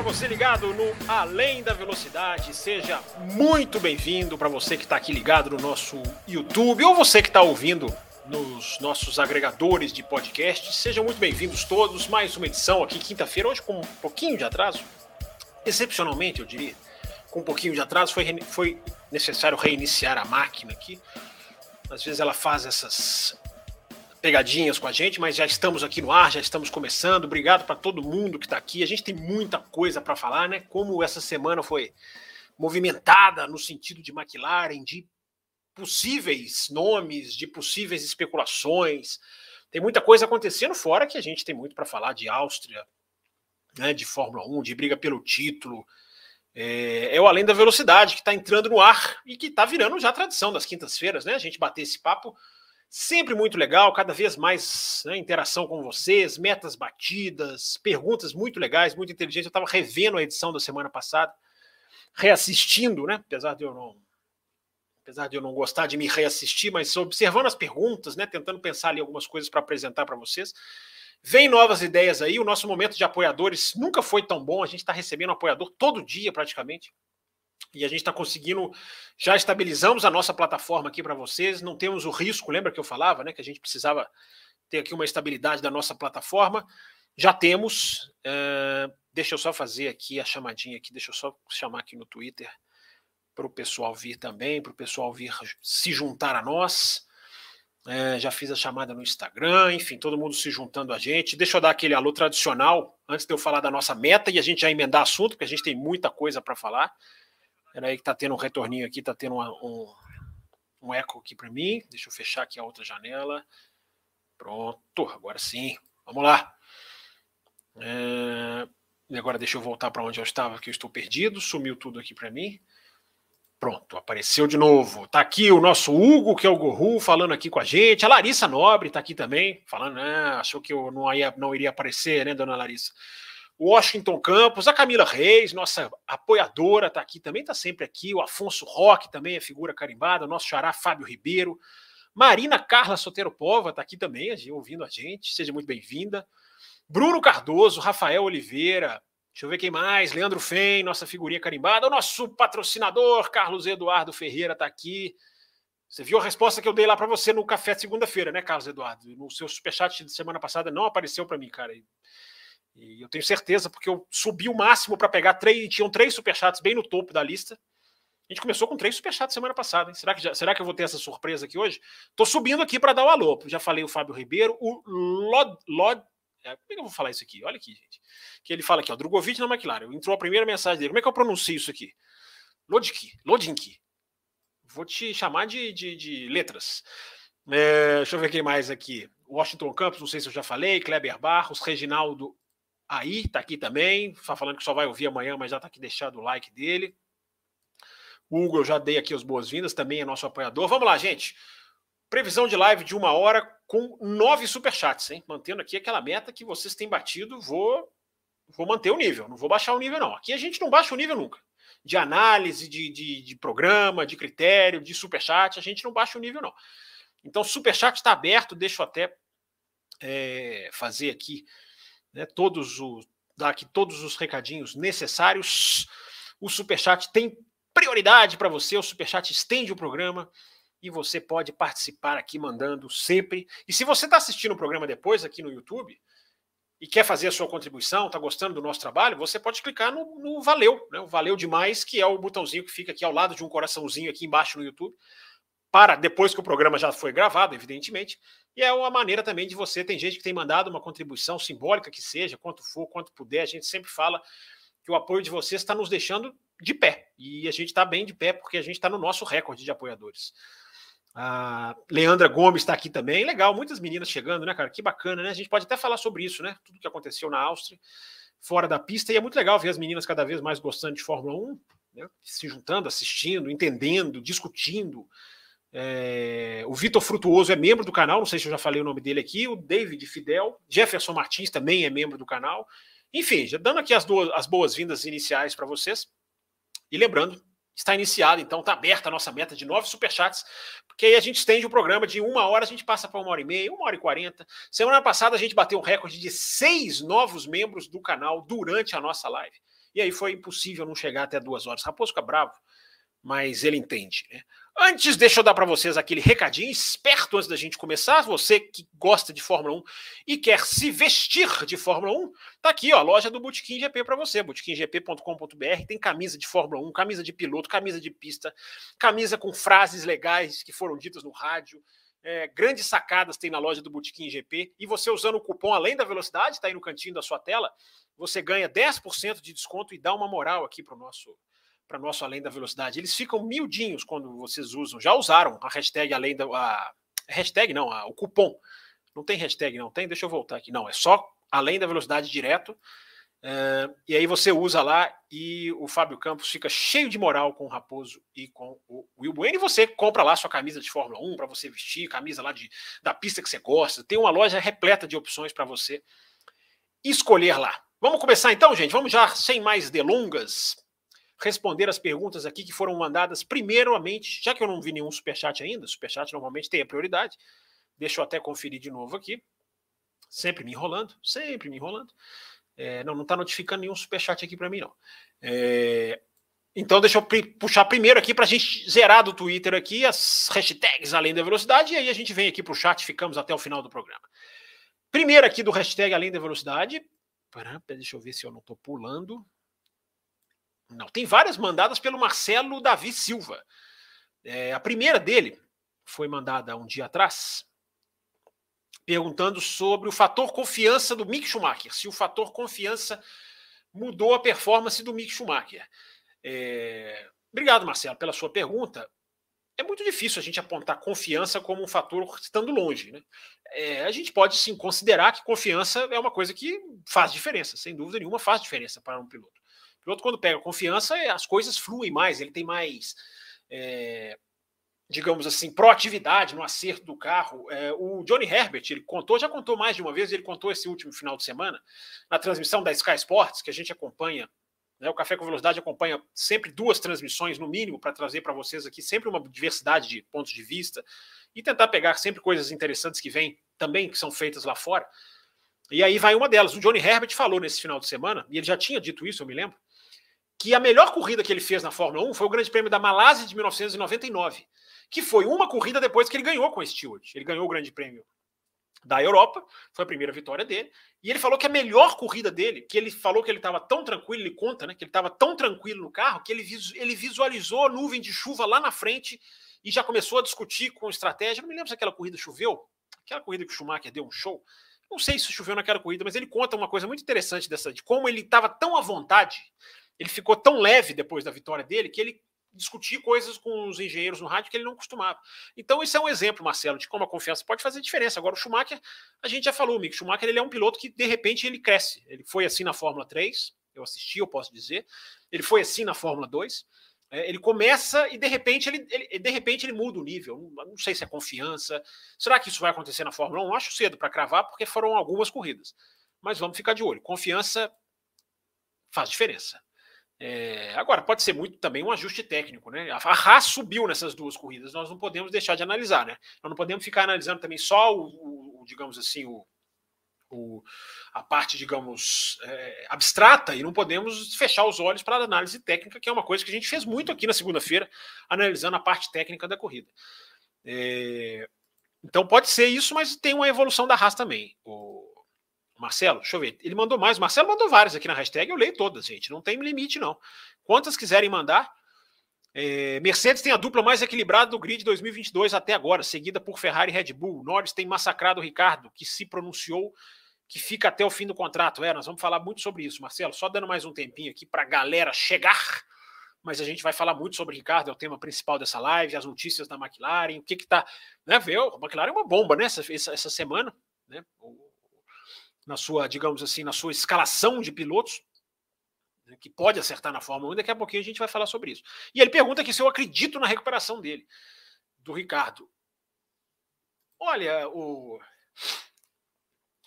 Para você ligado no Além da Velocidade, seja muito bem-vindo para você que está aqui ligado no nosso YouTube ou você que está ouvindo nos nossos agregadores de podcast. Sejam muito bem-vindos todos. Mais uma edição aqui, quinta-feira, hoje com um pouquinho de atraso. Excepcionalmente, eu diria, com um pouquinho de atraso, foi, foi necessário reiniciar a máquina aqui. Às vezes ela faz essas pegadinhas com a gente, mas já estamos aqui no ar, já estamos começando. Obrigado para todo mundo que está aqui. A gente tem muita coisa para falar, né? Como essa semana foi movimentada no sentido de McLaren, de possíveis nomes, de possíveis especulações. Tem muita coisa acontecendo fora que a gente tem muito para falar de Áustria, né, de Fórmula 1, de briga pelo título. É, é o Além da Velocidade que está entrando no ar e que está virando já tradição das quintas-feiras, né? A gente bater esse papo sempre muito legal, cada vez mais né, interação com vocês, metas batidas, perguntas muito legais, muito inteligentes. Eu estava revendo a edição da semana passada, reassistindo, né? Apesar de eu não apesar de eu não gostar de me reassistir, mas observando as perguntas, né, tentando pensar ali algumas coisas para apresentar para vocês. Vem novas ideias aí. O nosso momento de apoiadores nunca foi tão bom. A gente está recebendo apoiador todo dia, praticamente. E a gente está conseguindo. Já estabilizamos a nossa plataforma aqui para vocês. Não temos o risco, lembra que eu falava, né? Que a gente precisava ter aqui uma estabilidade da nossa plataforma. Já temos. Uh, deixa eu só fazer aqui a chamadinha aqui. Deixa eu só chamar aqui no Twitter para o pessoal vir também, para o pessoal vir se juntar a nós. É, já fiz a chamada no Instagram, enfim, todo mundo se juntando a gente. Deixa eu dar aquele alô tradicional antes de eu falar da nossa meta e a gente já emendar assunto, porque a gente tem muita coisa para falar. Era aí que tá tendo um retorninho aqui, tá tendo uma, um, um eco aqui para mim. Deixa eu fechar aqui a outra janela. Pronto, agora sim. Vamos lá. É, e agora deixa eu voltar para onde eu estava, que eu estou perdido. Sumiu tudo aqui para mim. Pronto, apareceu de novo. Tá aqui o nosso Hugo, que é o Gorru, falando aqui com a gente. A Larissa Nobre tá aqui também, falando, né? Achou que eu não, ia, não iria aparecer, né, dona Larissa? Washington Campos, a Camila Reis, nossa apoiadora, tá aqui também, tá sempre aqui. O Afonso Roque também é figura carimbada. O nosso xará Fábio Ribeiro. Marina Carla Sotero Pova tá aqui também, ouvindo a gente. Seja muito bem-vinda. Bruno Cardoso, Rafael Oliveira, Deixa eu ver quem mais. Leandro Fem, nossa figurinha carimbada. O nosso patrocinador, Carlos Eduardo Ferreira, está aqui. Você viu a resposta que eu dei lá para você no café de segunda-feira, né, Carlos Eduardo? No seu superchat de semana passada não apareceu para mim, cara. E, eu tenho certeza, porque eu subi o máximo para pegar três. Tinham três superchats bem no topo da lista. A gente começou com três superchats semana passada. Hein? Será, que já, será que eu vou ter essa surpresa aqui hoje? Tô subindo aqui para dar o alô. Já falei o Fábio Ribeiro, o Lod, Lod é, como é que eu vou falar isso aqui? Olha aqui, gente. Que ele fala aqui, ó, Drogovic na McLaren. Entrou a primeira mensagem dele. Como é que eu pronuncio isso aqui? Lodinki. Lodinki. Vou te chamar de, de, de letras. É, deixa eu ver quem mais aqui. Washington Campos, não sei se eu já falei. Kleber Barros, Reginaldo aí, tá aqui também. Tá falando que só vai ouvir amanhã, mas já tá aqui deixando o like dele. Hugo, eu já dei aqui as boas-vindas, também é nosso apoiador. Vamos lá, gente. Previsão de live de uma hora com nove superchats, hein? Mantendo aqui aquela meta que vocês têm batido, vou, vou manter o nível, não vou baixar o nível, não. Aqui a gente não baixa o nível nunca. De análise, de, de, de programa, de critério, de superchat, a gente não baixa o nível, não. Então, superchat está aberto, deixa eu até é, fazer aqui né, todos os, dar aqui todos os recadinhos necessários. O superchat tem prioridade para você, o superchat estende o programa e você pode participar aqui mandando sempre. E se você está assistindo o programa depois aqui no YouTube e quer fazer a sua contribuição, está gostando do nosso trabalho, você pode clicar no, no Valeu, né? O Valeu Demais, que é o botãozinho que fica aqui ao lado de um coraçãozinho aqui embaixo no YouTube, para depois que o programa já foi gravado, evidentemente. E é uma maneira também de você. Tem gente que tem mandado uma contribuição simbólica que seja, quanto for, quanto puder. A gente sempre fala que o apoio de vocês está nos deixando de pé. E a gente está bem de pé porque a gente está no nosso recorde de apoiadores. A Leandra Gomes está aqui também. Legal, muitas meninas chegando, né, cara? Que bacana, né? A gente pode até falar sobre isso, né? Tudo que aconteceu na Áustria, fora da pista. E é muito legal ver as meninas cada vez mais gostando de Fórmula 1, né? se juntando, assistindo, entendendo, discutindo. É, o Vitor Frutuoso é membro do canal, não sei se eu já falei o nome dele aqui. O David Fidel, Jefferson Martins também é membro do canal. Enfim, já dando aqui as, as boas-vindas iniciais para vocês. E lembrando, está iniciado, então está aberta a nossa meta de nove superchats, porque aí a gente estende o programa de uma hora, a gente passa para uma hora e meia, uma hora e quarenta. Semana passada a gente bateu um recorde de seis novos membros do canal durante a nossa live. E aí foi impossível não chegar até duas horas. Raposo fica bravo, mas ele entende. Né? Antes, deixa eu dar para vocês aquele recadinho esperto antes da gente começar. Você que gosta de Fórmula 1 e quer se vestir de Fórmula 1, tá aqui, ó, a loja do Botequim GP para você, botequimgp.com.br. Tem camisa de Fórmula 1, camisa de piloto, camisa de pista, camisa com frases legais que foram ditas no rádio. É, grandes sacadas tem na loja do Botequim GP. E você usando o cupom Além da Velocidade, está aí no cantinho da sua tela, você ganha 10% de desconto e dá uma moral aqui para o nosso para nosso Além da Velocidade. Eles ficam miudinhos quando vocês usam. Já usaram a hashtag Além da. A, hashtag não, a, o cupom. Não tem hashtag, não tem? Deixa eu voltar aqui. Não, é só Além da Velocidade direto. Uh, e aí você usa lá e o Fábio Campos fica cheio de moral com o Raposo e com o Will Bueno. E você compra lá sua camisa de Fórmula 1 para você vestir, camisa lá de, da pista que você gosta. Tem uma loja repleta de opções para você escolher lá. Vamos começar então, gente? Vamos já, sem mais delongas, responder as perguntas aqui que foram mandadas primeiramente, já que eu não vi nenhum superchat ainda, superchat normalmente tem a prioridade. Deixa eu até conferir de novo aqui. Sempre me enrolando, sempre me enrolando. É, não, não está notificando nenhum superchat aqui para mim, não. É, então, deixa eu puxar primeiro aqui para a gente zerar do Twitter aqui as hashtags além da velocidade, e aí a gente vem aqui para o chat ficamos até o final do programa. Primeiro aqui do hashtag além da velocidade. Deixa eu ver se eu não estou pulando. Não, tem várias mandadas pelo Marcelo Davi Silva. É, a primeira dele foi mandada um dia atrás, perguntando sobre o fator confiança do Mick Schumacher, se o fator confiança mudou a performance do Mick Schumacher. É, obrigado, Marcelo, pela sua pergunta. É muito difícil a gente apontar confiança como um fator estando longe. Né? É, a gente pode sim considerar que confiança é uma coisa que faz diferença, sem dúvida nenhuma faz diferença para um piloto. O piloto, quando pega confiança, é, as coisas fluem mais, ele tem mais, é, digamos assim, proatividade no acerto do carro. É, o Johnny Herbert, ele contou, já contou mais de uma vez, ele contou esse último final de semana, na transmissão da Sky Sports, que a gente acompanha. Né, o Café com Velocidade acompanha sempre duas transmissões, no mínimo, para trazer para vocês aqui sempre uma diversidade de pontos de vista e tentar pegar sempre coisas interessantes que vêm também, que são feitas lá fora. E aí vai uma delas. O Johnny Herbert falou nesse final de semana, e ele já tinha dito isso, eu me lembro, que a melhor corrida que ele fez na Fórmula 1 foi o Grande Prêmio da Malásia de 1999, que foi uma corrida depois que ele ganhou com o Stewart. Ele ganhou o Grande Prêmio da Europa, foi a primeira vitória dele, e ele falou que a melhor corrida dele, que ele falou que ele estava tão tranquilo, ele conta, né, que ele estava tão tranquilo no carro, que ele, ele visualizou a nuvem de chuva lá na frente e já começou a discutir com estratégia. Não me lembro se aquela corrida choveu, aquela corrida que o Schumacher deu um show. Não sei se choveu naquela corrida, mas ele conta uma coisa muito interessante dessa, de como ele estava tão à vontade ele ficou tão leve depois da vitória dele que ele discutia coisas com os engenheiros no rádio que ele não costumava. Então, isso é um exemplo, Marcelo, de como a confiança pode fazer diferença. Agora, o Schumacher, a gente já falou, o Mick Schumacher, ele é um piloto que, de repente, ele cresce. Ele foi assim na Fórmula 3, eu assisti, eu posso dizer. Ele foi assim na Fórmula 2. É, ele começa e, de repente, ele, ele, de repente, ele muda o nível. Não, não sei se é confiança. Será que isso vai acontecer na Fórmula 1? Acho cedo para cravar, porque foram algumas corridas. Mas vamos ficar de olho. Confiança faz diferença. É, agora, pode ser muito também um ajuste técnico, né? A Haas subiu nessas duas corridas, nós não podemos deixar de analisar, né? Nós não podemos ficar analisando também só o, o digamos assim, o, o, a parte, digamos, é, abstrata e não podemos fechar os olhos para a análise técnica, que é uma coisa que a gente fez muito aqui na segunda-feira, analisando a parte técnica da corrida. É, então pode ser isso, mas tem uma evolução da Haas também. O, Marcelo, deixa eu ver. Ele mandou mais. Marcelo mandou várias aqui na hashtag. Eu leio todas, gente. Não tem limite, não. Quantas quiserem mandar. É, Mercedes tem a dupla mais equilibrada do grid 2022 até agora, seguida por Ferrari e Red Bull. Norris tem massacrado o Ricardo, que se pronunciou que fica até o fim do contrato. É, nós vamos falar muito sobre isso, Marcelo. Só dando mais um tempinho aqui para a galera chegar. Mas a gente vai falar muito sobre o Ricardo, é o tema principal dessa live, as notícias da McLaren, o que que tá. Né, viu? A McLaren é uma bomba, né? Essa, essa, essa semana. Né? Na sua, digamos assim, na sua escalação de pilotos, né, que pode acertar na Fórmula 1, daqui a pouquinho a gente vai falar sobre isso. E ele pergunta aqui se eu acredito na recuperação dele. do Ricardo. Olha, o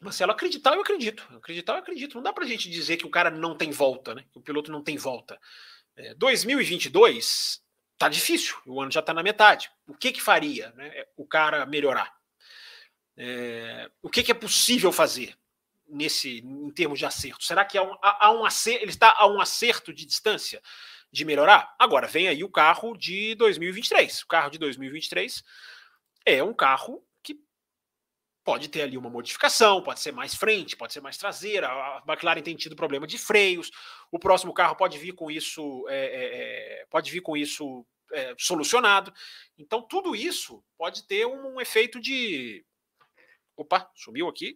Marcelo, acreditar eu acredito. Acreditar eu acredito. Não dá pra gente dizer que o cara não tem volta, né? Que o piloto não tem volta. É, 2022 tá difícil, o ano já tá na metade. O que que faria né, o cara melhorar? É, o que, que é possível fazer nesse em termos de acerto? Será que há um, há, há um acerto, ele está a um acerto de distância de melhorar? Agora vem aí o carro de 2023. O carro de 2023 é um carro Pode ter ali uma modificação, pode ser mais frente, pode ser mais traseira. A McLaren tem tido problema de freios. O próximo carro pode vir com isso, é, é, é, pode vir com isso é, solucionado. Então tudo isso pode ter um, um, efeito de, opa, subiu aqui.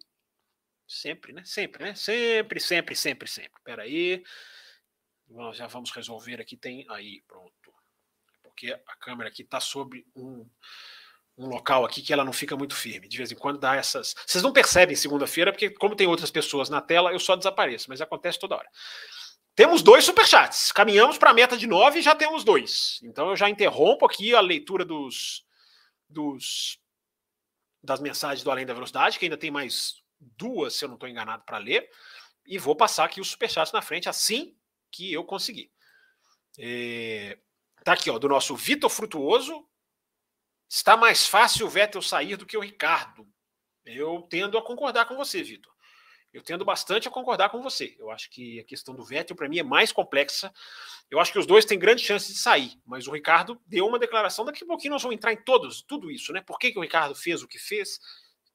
Sempre, né? Sempre, né? Sempre, sempre, sempre, sempre. Espera aí, já vamos resolver aqui. Tem aí, pronto, porque a câmera aqui está sobre um um local aqui que ela não fica muito firme. De vez em quando dá essas. Vocês não percebem segunda-feira, porque, como tem outras pessoas na tela, eu só desapareço, mas acontece toda hora. Temos dois superchats. Caminhamos para a meta de nove e já temos dois. Então eu já interrompo aqui a leitura dos, dos das mensagens do Além da Velocidade, que ainda tem mais duas, se eu não estou enganado, para ler. E vou passar aqui os superchats na frente assim que eu conseguir. É, tá aqui, ó, do nosso Vitor Frutuoso, Está mais fácil o Vettel sair do que o Ricardo. Eu tendo a concordar com você, Vitor. Eu tendo bastante a concordar com você. Eu acho que a questão do Vettel, para mim, é mais complexa. Eu acho que os dois têm grande chance de sair, mas o Ricardo deu uma declaração. Daqui a pouquinho nós vamos entrar em todos, tudo isso, né? Por que, que o Ricardo fez o que fez?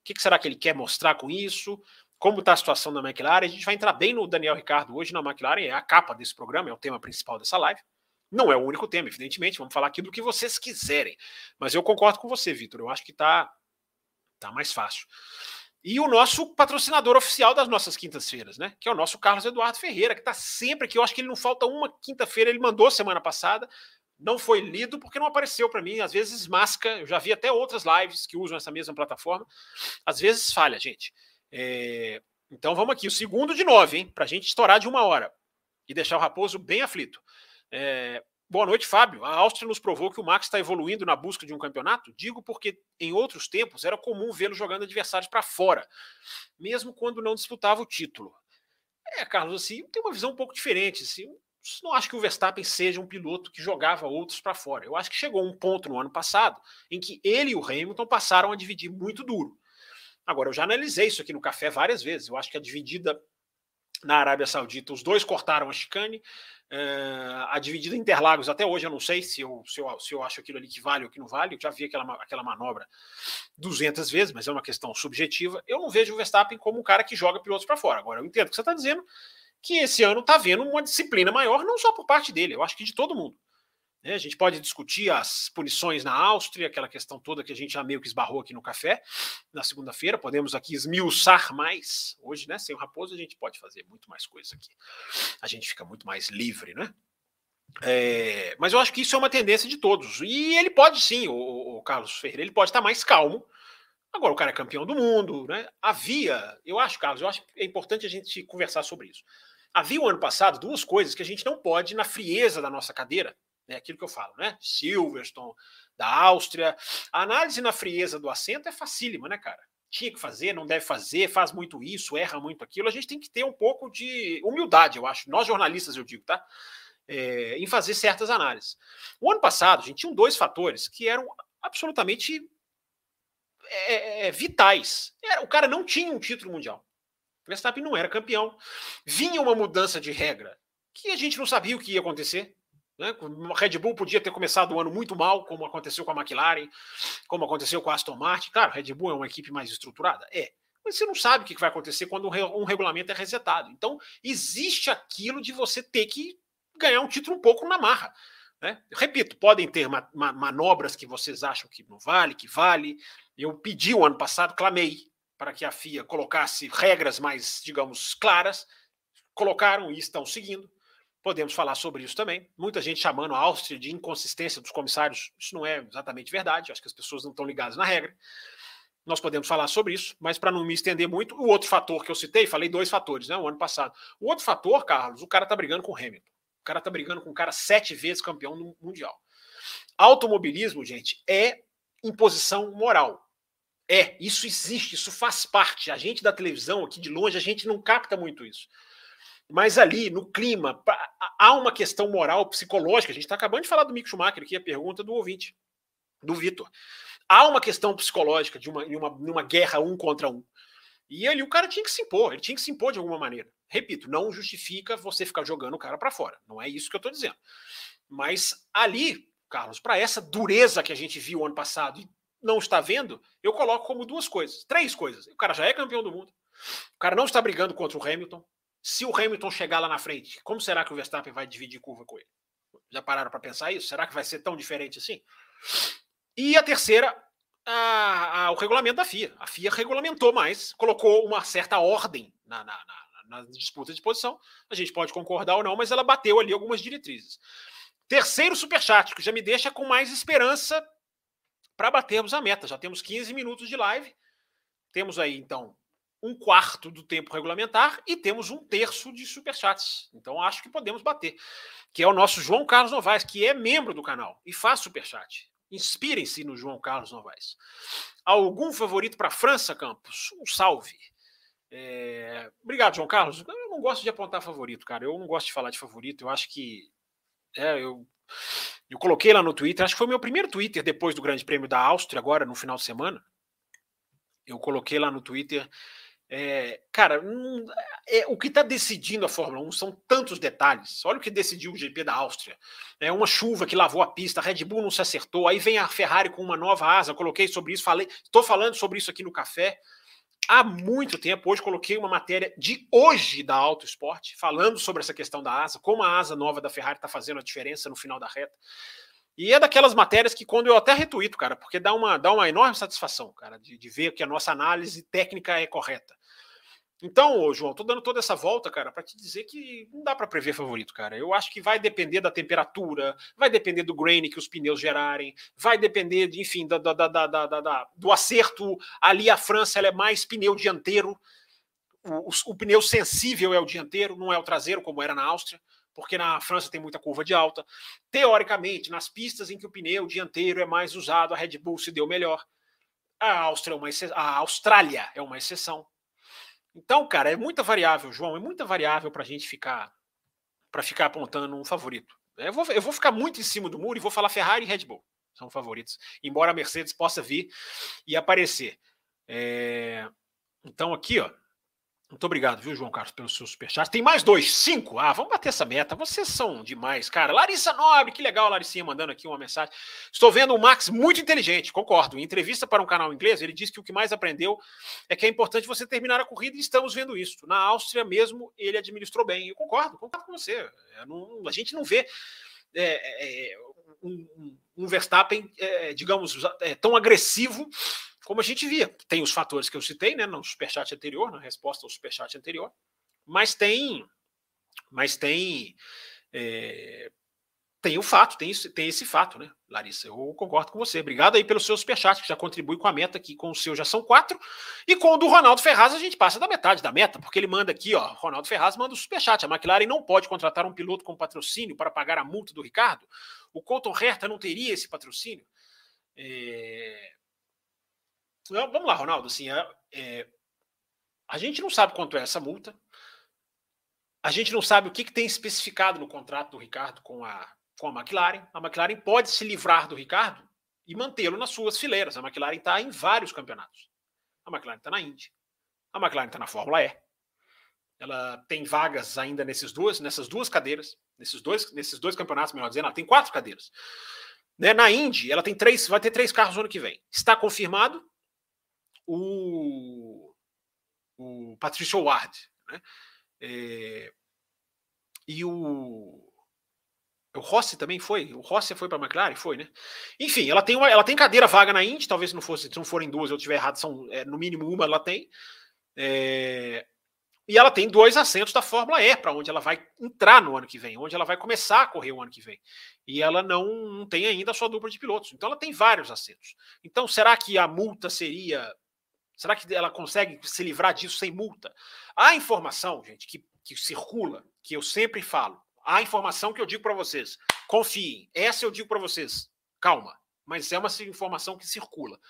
O que, será que ele quer mostrar com isso? Como está a situação da McLaren? A gente vai entrar bem no Daniel Ricardo hoje na McLaren, é a capa desse programa, é o tema principal dessa live. Não é o único tema, evidentemente, vamos falar aqui do que vocês quiserem. Mas eu concordo com você, Vitor. Eu acho que está tá mais fácil. E o nosso patrocinador oficial das nossas quintas-feiras, né? Que é o nosso Carlos Eduardo Ferreira, que está sempre aqui. Eu acho que ele não falta uma quinta-feira, ele mandou semana passada. Não foi lido porque não apareceu para mim. Às vezes masca. Eu já vi até outras lives que usam essa mesma plataforma. Às vezes falha, gente. É... Então vamos aqui, o segundo de nove, hein? Para a gente estourar de uma hora e deixar o Raposo bem aflito. É, boa noite, Fábio. A Áustria nos provou que o Max está evoluindo na busca de um campeonato? Digo porque em outros tempos era comum vê-lo jogando adversários para fora, mesmo quando não disputava o título. É, Carlos, assim, tem uma visão um pouco diferente. Assim, não acho que o Verstappen seja um piloto que jogava outros para fora. Eu acho que chegou um ponto no ano passado em que ele e o Hamilton passaram a dividir muito duro. Agora, eu já analisei isso aqui no café várias vezes. Eu acho que a dividida na Arábia Saudita, os dois cortaram a chicane. Uh, a dividida Interlagos, até hoje eu não sei se eu, se, eu, se eu acho aquilo ali que vale ou que não vale. Eu já vi aquela, aquela manobra 200 vezes, mas é uma questão subjetiva. Eu não vejo o Verstappen como um cara que joga pilotos para fora. Agora, eu entendo o que você está dizendo, que esse ano está vendo uma disciplina maior, não só por parte dele, eu acho que de todo mundo. Né? A gente pode discutir as punições na Áustria, aquela questão toda que a gente já meio que esbarrou aqui no café na segunda-feira. Podemos aqui esmiuçar mais. Hoje, né, sem o Raposo, a gente pode fazer muito mais coisa aqui. A gente fica muito mais livre, né? É, mas eu acho que isso é uma tendência de todos. E ele pode sim, o, o Carlos Ferreira, ele pode estar mais calmo. Agora, o cara é campeão do mundo, né? Havia, eu acho, Carlos, eu acho que é importante a gente conversar sobre isso. Havia o ano passado duas coisas que a gente não pode, na frieza da nossa cadeira, né? Aquilo que eu falo, né? Silverstone, da Áustria. A análise na frieza do assento é facílima, né, cara? Tinha que fazer, não deve fazer, faz muito isso, erra muito aquilo. A gente tem que ter um pouco de humildade, eu acho. Nós jornalistas, eu digo, tá? É, em fazer certas análises. O ano passado, a gente tinha dois fatores que eram absolutamente é, é, vitais. O cara não tinha um título mundial. Verstappen não era campeão. Vinha uma mudança de regra que a gente não sabia o que ia acontecer. Né? A Red Bull podia ter começado o ano muito mal, como aconteceu com a McLaren, como aconteceu com a Aston Martin. Claro, a Red Bull é uma equipe mais estruturada? É. Mas você não sabe o que vai acontecer quando um regulamento é resetado. Então, existe aquilo de você ter que ganhar um título um pouco na marra. Né? Repito, podem ter ma ma manobras que vocês acham que não vale, que vale. Eu pedi o ano passado, clamei para que a FIA colocasse regras mais, digamos, claras. Colocaram e estão seguindo. Podemos falar sobre isso também. Muita gente chamando a Áustria de inconsistência dos comissários. Isso não é exatamente verdade. Acho que as pessoas não estão ligadas na regra. Nós podemos falar sobre isso, mas para não me estender muito, o outro fator que eu citei, falei dois fatores, né? O ano passado. O outro fator, Carlos, o cara tá brigando com o Hamilton. O cara tá brigando com um cara sete vezes campeão Mundial. Automobilismo, gente, é imposição moral. É, isso existe, isso faz parte. A gente da televisão, aqui de longe, a gente não capta muito isso. Mas ali, no clima, há uma questão moral, psicológica. A gente está acabando de falar do Mick Schumacher aqui, a pergunta do ouvinte, do Vitor. Há uma questão psicológica de uma, de uma, de uma guerra um contra um. E ali o cara tinha que se impor, ele tinha que se impor de alguma maneira. Repito, não justifica você ficar jogando o cara para fora. Não é isso que eu estou dizendo. Mas ali, Carlos, para essa dureza que a gente viu ano passado e não está vendo, eu coloco como duas coisas, três coisas. O cara já é campeão do mundo, o cara não está brigando contra o Hamilton. Se o Hamilton chegar lá na frente, como será que o Verstappen vai dividir curva com ele? Já pararam para pensar isso? Será que vai ser tão diferente assim? E a terceira, a, a, o regulamento da FIA. A FIA regulamentou mais, colocou uma certa ordem na, na, na, na disputa de posição. A gente pode concordar ou não, mas ela bateu ali algumas diretrizes. Terceiro superchat, que já me deixa com mais esperança para batermos a meta. Já temos 15 minutos de live. Temos aí, então, um quarto do tempo regulamentar e temos um terço de superchats. Então, acho que podemos bater. Que é o nosso João Carlos Novaes, que é membro do canal e faz superchat. Inspirem-se no João Carlos Novaes. Algum favorito para França, Campos? Um salve. É... Obrigado, João Carlos. Eu não gosto de apontar favorito, cara. Eu não gosto de falar de favorito. Eu acho que. É, eu eu coloquei lá no Twitter, acho que foi meu primeiro Twitter depois do Grande Prêmio da Áustria, agora no final de semana. Eu coloquei lá no Twitter. É, cara, é, o que está decidindo a Fórmula 1 são tantos detalhes. Olha o que decidiu o GP da Áustria. É uma chuva que lavou a pista, a Red Bull não se acertou, aí vem a Ferrari com uma nova asa. Eu coloquei sobre isso, falei, estou falando sobre isso aqui no café há muito tempo. Hoje coloquei uma matéria de hoje da Auto Esporte, falando sobre essa questão da asa, como a asa nova da Ferrari está fazendo a diferença no final da reta. E é daquelas matérias que quando eu até retuito, cara, porque dá uma, dá uma enorme satisfação, cara, de, de ver que a nossa análise técnica é correta. Então, João, tô dando toda essa volta, cara, para te dizer que não dá para prever favorito, cara. Eu acho que vai depender da temperatura, vai depender do grain que os pneus gerarem, vai depender, de, enfim, da, da, da, do acerto. Ali a França ela é mais pneu dianteiro. O, o, o pneu sensível é o dianteiro, não é o traseiro, como era na Áustria porque na França tem muita curva de alta. Teoricamente, nas pistas em que o pneu dianteiro é mais usado, a Red Bull se deu melhor. A Áustria é uma a Austrália é uma exceção. Então, cara, é muita variável, João, é muita variável para a gente ficar para ficar apontando um favorito. Eu vou, eu vou ficar muito em cima do muro e vou falar Ferrari e Red Bull. São favoritos. Embora a Mercedes possa vir e aparecer. É... Então, aqui, ó. Muito obrigado, viu, João Carlos, pelo seu superchat. Tem mais dois, cinco. Ah, vamos bater essa meta. Vocês são demais, cara. Larissa Nobre, que legal, Larissinha, mandando aqui uma mensagem. Estou vendo o Max muito inteligente, concordo. Em entrevista para um canal inglês, ele disse que o que mais aprendeu é que é importante você terminar a corrida e estamos vendo isso. Na Áustria mesmo, ele administrou bem. Eu concordo, concordo com você. Não, a gente não vê é, é, um, um, Verstappen, é, digamos, é, tão agressivo como a gente via. Tem os fatores que eu citei, né, no superchat anterior, na resposta ao superchat anterior, mas tem, mas tem, é, tem o fato, tem, tem esse fato, né, Larissa? Eu concordo com você. Obrigado aí pelo seu superchat, que já contribui com a meta aqui, com o seu já são quatro, e com o do Ronaldo Ferraz a gente passa da metade da meta, porque ele manda aqui, ó, Ronaldo Ferraz manda o superchat. A McLaren não pode contratar um piloto com patrocínio para pagar a multa do Ricardo. O Colton Herta não teria esse patrocínio. É, Vamos lá, Ronaldo. Assim, é, é, a gente não sabe quanto é essa multa. A gente não sabe o que, que tem especificado no contrato do Ricardo com a, com a McLaren. A McLaren pode se livrar do Ricardo e mantê-lo nas suas fileiras. A McLaren está em vários campeonatos. A McLaren está na Indy. A McLaren está na Fórmula E. Ela tem vagas ainda nesses duas, nessas duas cadeiras, nesses dois, nesses dois campeonatos, melhor dizendo, ela tem quatro cadeiras. Né? Na Indy, ela tem três, vai ter três carros no ano que vem. Está confirmado o, o Patricio Ward. Né? É, e o, o Rossi também foi? O Rossi foi para a McLaren? Foi, né? Enfim, ela tem, uma, ela tem cadeira vaga na Indy, talvez se não, fosse, se não forem duas eu tiver errado, são é, no mínimo uma ela tem. É, e ela tem dois assentos da Fórmula E, para onde ela vai entrar no ano que vem, onde ela vai começar a correr o ano que vem. E ela não, não tem ainda a sua dupla de pilotos. Então ela tem vários assentos. Então, será que a multa seria Será que ela consegue se livrar disso sem multa? A informação, gente, que, que circula, que eu sempre falo, a informação que eu digo para vocês, confiem. Essa eu digo para vocês, calma, mas é uma informação que circula.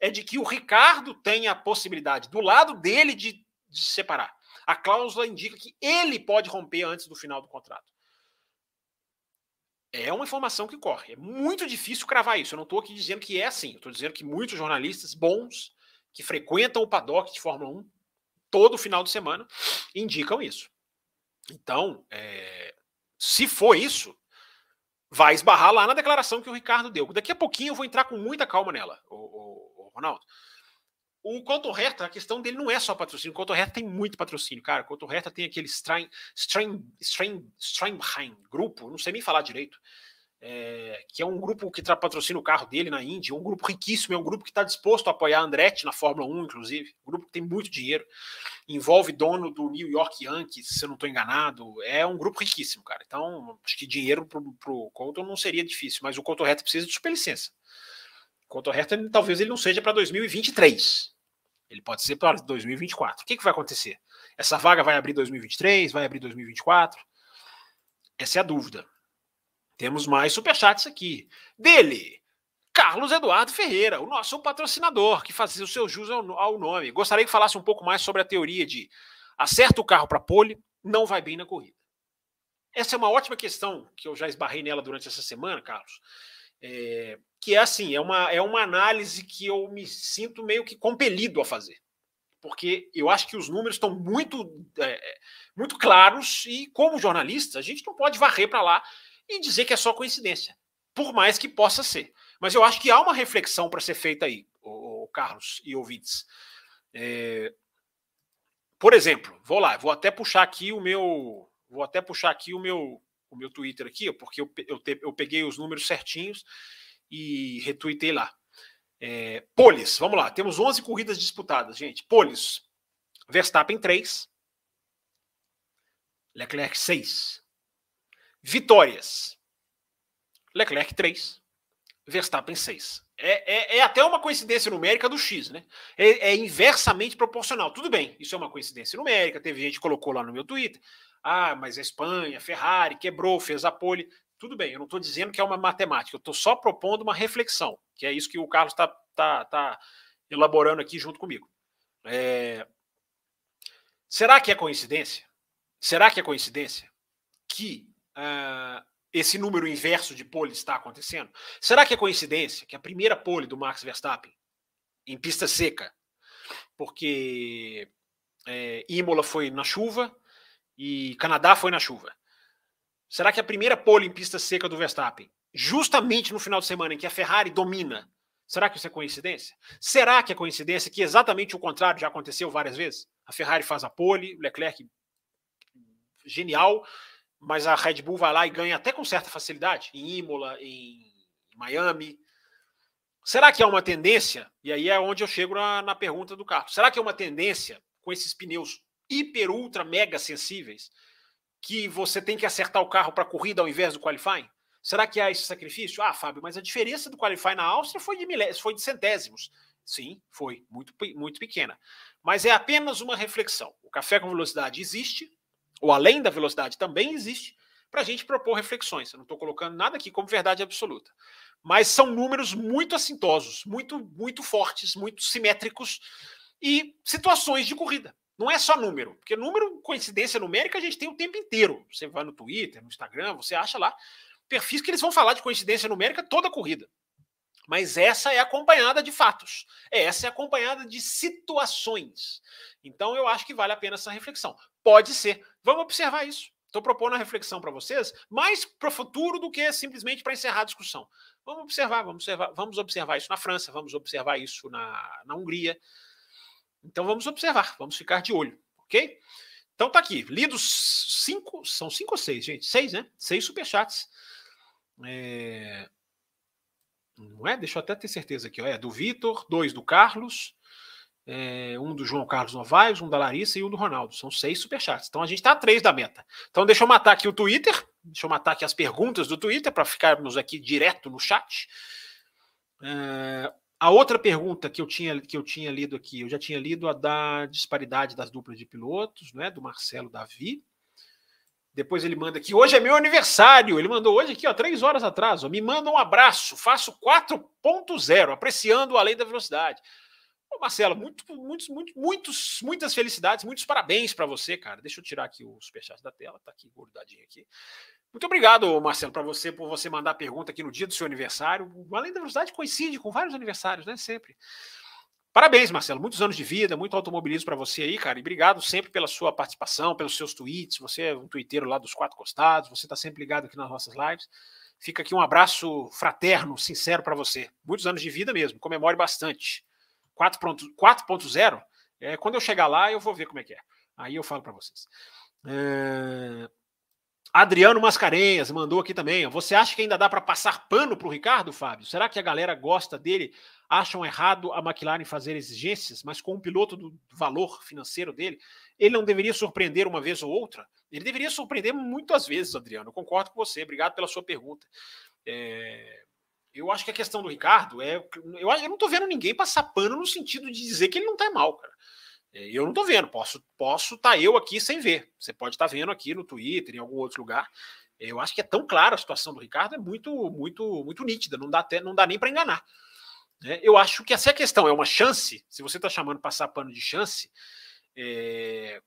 É de que o Ricardo tem a possibilidade, do lado dele, de, de separar. A cláusula indica que ele pode romper antes do final do contrato. É uma informação que corre. É muito difícil cravar isso. Eu não estou aqui dizendo que é assim. Estou dizendo que muitos jornalistas bons que frequentam o paddock de Fórmula 1 todo final de semana indicam isso. Então, é, se for isso, vai esbarrar lá na declaração que o Ricardo deu. Daqui a pouquinho eu vou entrar com muita calma nela, o, Ronaldo. O Cotorreta, a questão dele não é só patrocínio. O Cotorreta tem muito patrocínio, cara. O Cotorreta tem aquele Strain, Strain, Strain, Strainheim grupo, não sei nem falar direito, é, que é um grupo que patrocina o carro dele na Indy, um grupo riquíssimo, é um grupo que está disposto a apoiar a Andretti na Fórmula 1, inclusive. Um grupo que tem muito dinheiro, envolve dono do New York Yankees, se eu não estou enganado. É um grupo riquíssimo, cara. Então, acho que dinheiro para o Colton não seria difícil, mas o Cotorreta precisa de superlicença. O Cotorreta talvez ele não seja para 2023. Ele pode ser para 2024. O que, que vai acontecer? Essa vaga vai abrir 2023? Vai abrir 2024? Essa é a dúvida. Temos mais superchats aqui. Dele, Carlos Eduardo Ferreira, o nosso patrocinador, que fazia o seu jus ao nome. Gostaria que falasse um pouco mais sobre a teoria de acerta o carro para pole, não vai bem na corrida. Essa é uma ótima questão que eu já esbarrei nela durante essa semana, Carlos. É, que é assim, é uma, é uma análise que eu me sinto meio que compelido a fazer. Porque eu acho que os números estão muito, é, muito claros e, como jornalista, a gente não pode varrer para lá e dizer que é só coincidência, por mais que possa ser. Mas eu acho que há uma reflexão para ser feita aí, o, Carlos e ouvintes. É, por exemplo, vou lá, vou até puxar aqui o meu, vou até puxar aqui o meu, o meu Twitter aqui, porque eu, eu, te, eu peguei os números certinhos e retuitei lá. É, poles, vamos lá, temos 11 corridas disputadas, gente. Poles, Verstappen 3, Leclerc 6. Vitórias, Leclerc 3, Verstappen 6. É, é, é, até uma coincidência numérica do X, né? É, é, inversamente proporcional. Tudo bem, isso é uma coincidência numérica. Teve gente que colocou lá no meu Twitter. Ah, mas a Espanha, Ferrari, quebrou, fez a pole. Tudo bem, eu não estou dizendo que é uma matemática, eu estou só propondo uma reflexão, que é isso que o Carlos está tá, tá elaborando aqui junto comigo. É... Será que é coincidência? Será que é coincidência que uh, esse número inverso de pole está acontecendo? Será que é coincidência que a primeira pole do Max Verstappen em pista seca, porque é, Imola foi na chuva e Canadá foi na chuva. Será que a primeira pole em pista seca do Verstappen, justamente no final de semana em que a Ferrari domina, será que isso é coincidência? Será que é coincidência que exatamente o contrário já aconteceu várias vezes? A Ferrari faz a pole, Leclerc genial, mas a Red Bull vai lá e ganha até com certa facilidade em Imola, em Miami. Será que é uma tendência? E aí é onde eu chego na, na pergunta do Carlos. Será que é uma tendência com esses pneus hiper, ultra, mega sensíveis que você tem que acertar o carro para corrida ao invés do qualifying? Será que há esse sacrifício? Ah, Fábio, mas a diferença do qualifying na Áustria foi de milésimos, foi de centésimos. Sim, foi muito, muito pequena. Mas é apenas uma reflexão. O café com velocidade existe, ou além da velocidade também existe, para a gente propor reflexões. Eu não estou colocando nada aqui como verdade absoluta. Mas são números muito assintosos, muito, muito fortes, muito simétricos e situações de corrida. Não é só número, porque número, coincidência numérica, a gente tem o tempo inteiro. Você vai no Twitter, no Instagram, você acha lá perfis que eles vão falar de coincidência numérica toda a corrida. Mas essa é acompanhada de fatos. Essa é acompanhada de situações. Então eu acho que vale a pena essa reflexão. Pode ser. Vamos observar isso. Estou propondo a reflexão para vocês, mais para o futuro do que simplesmente para encerrar a discussão. Vamos observar, vamos observar, vamos observar isso na França, vamos observar isso na, na Hungria. Então vamos observar, vamos ficar de olho, ok? Então tá aqui, lidos cinco, são cinco ou seis, gente? Seis, né? Seis superchats. É... Não é? Deixa eu até ter certeza aqui. Ó. É do Vitor, dois do Carlos, é, um do João Carlos Novaes, um da Larissa e um do Ronaldo. São seis superchats. Então a gente está a três da meta. Então deixa eu matar aqui o Twitter. Deixa eu matar aqui as perguntas do Twitter para ficarmos aqui direto no chat. É, a outra pergunta que eu, tinha, que eu tinha lido aqui, eu já tinha lido a da disparidade das duplas de pilotos, né, do Marcelo Davi. Depois ele manda aqui, hoje é meu aniversário. Ele mandou hoje aqui, ó, três horas atrás. Ó, me manda um abraço, faço 4.0, apreciando a lei da velocidade. Ô, Marcelo, muito, muitos, muito, muitos, muitas felicidades, muitos parabéns para você, cara. Deixa eu tirar aqui o superchat da tela, tá aqui grudadinho aqui. Muito obrigado, Marcelo, para você, por você mandar a pergunta aqui no dia do seu aniversário. Além da velocidade, coincide com vários aniversários, né? Sempre. Parabéns, Marcelo. Muitos anos de vida, muito automobilismo para você aí, cara. E obrigado sempre pela sua participação, pelos seus tweets. Você é um twitteiro lá dos quatro costados, você está sempre ligado aqui nas nossas lives. Fica aqui um abraço fraterno, sincero para você. Muitos anos de vida mesmo, comemore bastante. 4.0, é, quando eu chegar lá, eu vou ver como é que é. Aí eu falo para vocês. É... Adriano Mascarenhas mandou aqui também. Você acha que ainda dá para passar pano para o Ricardo, Fábio? Será que a galera gosta dele? Acham errado a McLaren fazer exigências, mas com um piloto do valor financeiro dele, ele não deveria surpreender uma vez ou outra? Ele deveria surpreender muitas vezes, Adriano. Eu concordo com você. Obrigado pela sua pergunta. É... Eu acho que a questão do Ricardo é. Eu, não estou vendo ninguém passar pano no sentido de dizer que ele não está mal, cara. É, eu não estou vendo, posso posso estar tá eu aqui sem ver. Você pode estar tá vendo aqui no Twitter, em algum outro lugar. Eu acho que é tão clara a situação do Ricardo, é muito, muito, muito nítida, não dá, até, não dá nem para enganar. Né? Eu acho que essa questão é uma chance, se você está chamando passar pano de chance, é...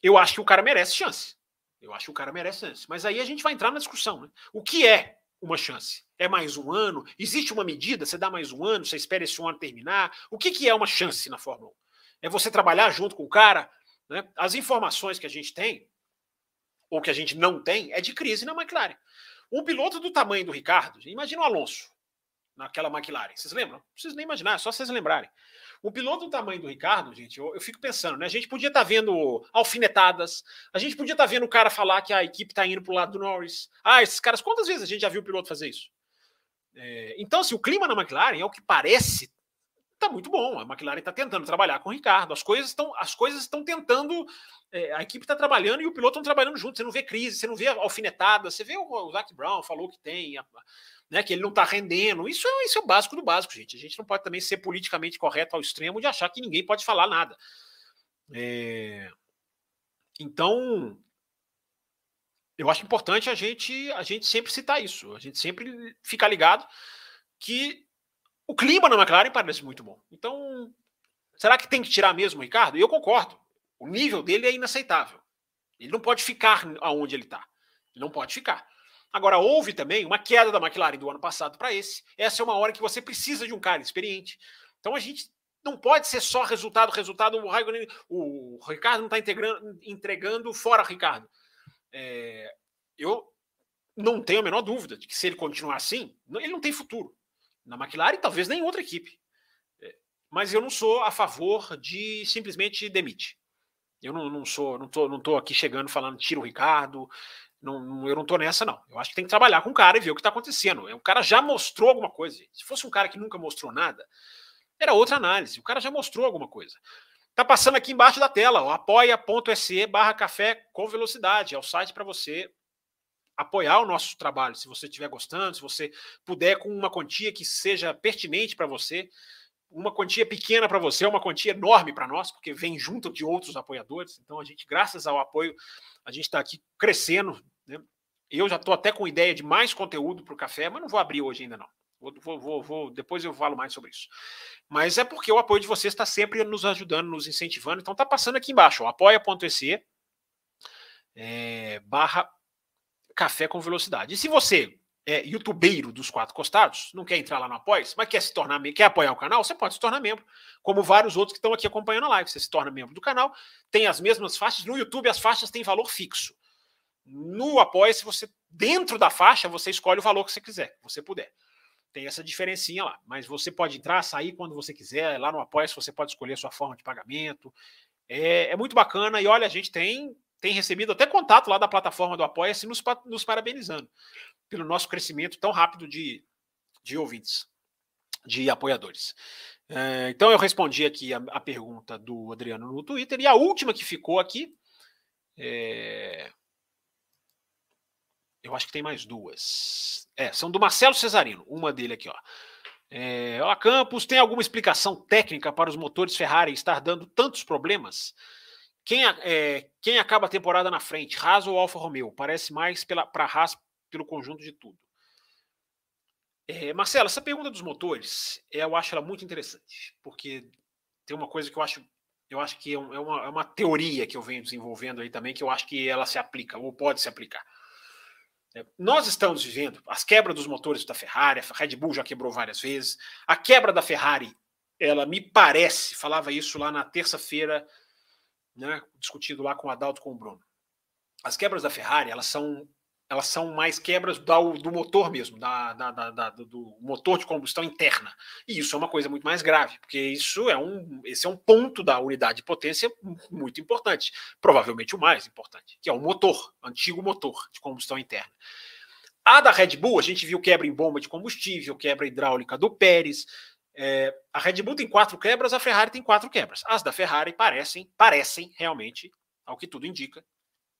eu acho que o cara merece chance. Eu acho que o cara merece chance. Mas aí a gente vai entrar na discussão. Né? O que é uma chance? É mais um ano? Existe uma medida? Você dá mais um ano? Você espera esse ano terminar? O que, que é uma chance na Fórmula 1? É você trabalhar junto com o cara. Né? As informações que a gente tem, ou que a gente não tem, é de crise na McLaren. Um piloto do tamanho do Ricardo, imagina o Alonso naquela McLaren. Vocês lembram? Não precisa nem imaginar, é só vocês lembrarem. Um piloto do tamanho do Ricardo, gente, eu, eu fico pensando, né? A gente podia estar tá vendo alfinetadas, a gente podia estar tá vendo o cara falar que a equipe está indo para o lado do Norris. Ah, esses caras, quantas vezes a gente já viu o piloto fazer isso? É, então, assim, o clima na McLaren é o que parece tá muito bom. A McLaren está tentando trabalhar com o Ricardo. As coisas estão, as coisas estão tentando. É, a equipe está trabalhando e o piloto estão trabalhando junto. Você não vê crise, você não vê alfinetada. Você vê o, o Zac Brown falou que tem, a, né, que ele não está rendendo. Isso é, isso é o básico do básico, gente. A gente não pode também ser politicamente correto ao extremo de achar que ninguém pode falar nada. É, então, eu acho importante a gente, a gente sempre citar isso. A gente sempre ficar ligado que o clima na McLaren parece muito bom. Então, será que tem que tirar mesmo o Ricardo? Eu concordo. O nível dele é inaceitável. Ele não pode ficar aonde ele está. Ele não pode ficar. Agora, houve também uma queda da McLaren do ano passado para esse. Essa é uma hora que você precisa de um cara experiente. Então a gente não pode ser só resultado, resultado. O, Raikkonen, o Ricardo não está entregando fora Ricardo. É, eu não tenho a menor dúvida de que se ele continuar assim, ele não tem futuro na McLaren, talvez nem em outra equipe. É, mas eu não sou a favor de simplesmente demite. Eu não, não sou, não tô, não tô aqui chegando falando tira o Ricardo. Não, eu não tô nessa, não. Eu acho que tem que trabalhar com o cara e ver o que está acontecendo. O cara já mostrou alguma coisa. Se fosse um cara que nunca mostrou nada, era outra análise. O cara já mostrou alguma coisa. Tá passando aqui embaixo da tela, apoia.se barra café com velocidade. É o site para você apoiar o nosso trabalho, se você estiver gostando, se você puder com uma quantia que seja pertinente para você, uma quantia pequena para você, uma quantia enorme para nós, porque vem junto de outros apoiadores. Então a gente, graças ao apoio, a gente está aqui crescendo. Né? Eu já estou até com ideia de mais conteúdo para o café, mas não vou abrir hoje ainda não. Vou, vou, vou, depois eu falo mais sobre isso. Mas é porque o apoio de vocês está sempre nos ajudando, nos incentivando. Então tá passando aqui embaixo, apoia.se é, barra Café com Velocidade. E se você é youtubeiro dos quatro costados, não quer entrar lá no Apoia, mas quer se tornar quer apoiar o canal, você pode se tornar membro, como vários outros que estão aqui acompanhando a live. Você se torna membro do canal, tem as mesmas faixas. No YouTube, as faixas têm valor fixo. No Apoia, se você, dentro da faixa, você escolhe o valor que você quiser, você puder. Tem essa diferencinha lá. Mas você pode entrar, sair quando você quiser. Lá no Apoia, você pode escolher a sua forma de pagamento. É, é muito bacana. E olha, a gente tem tem recebido até contato lá da plataforma do Apoia-se nos, nos parabenizando pelo nosso crescimento tão rápido de, de ouvintes, de apoiadores. É, então eu respondi aqui a, a, pergunta do Adriano no Twitter e a última que ficou aqui. É, eu acho que tem mais duas. É, são do Marcelo Cesarino, uma dele aqui, ó. É, Campos tem alguma explicação técnica para os motores Ferrari estar dando tantos problemas? Quem, é, quem acaba a temporada na frente, Haas ou Alfa Romeo? Parece mais para Haas pelo conjunto de tudo. É, Marcelo, essa pergunta dos motores, eu acho ela muito interessante, porque tem uma coisa que eu acho, eu acho que é, é, uma, é uma teoria que eu venho desenvolvendo aí também, que eu acho que ela se aplica, ou pode se aplicar. É, nós estamos vivendo as quebras dos motores da Ferrari, a Red Bull já quebrou várias vezes, a quebra da Ferrari, ela me parece, falava isso lá na terça-feira, né, discutido lá com o Adalto com o Bruno. As quebras da Ferrari, elas são elas são mais quebras do, do motor mesmo, da, da, da, do motor de combustão interna. E isso é uma coisa muito mais grave, porque isso é um, esse é um ponto da unidade de potência muito importante, provavelmente o mais importante, que é o motor, antigo motor de combustão interna. A da Red Bull, a gente viu quebra em bomba de combustível, quebra hidráulica do Pérez. É, a Red Bull tem quatro quebras, a Ferrari tem quatro quebras. As da Ferrari parecem, parecem realmente, ao que tudo indica,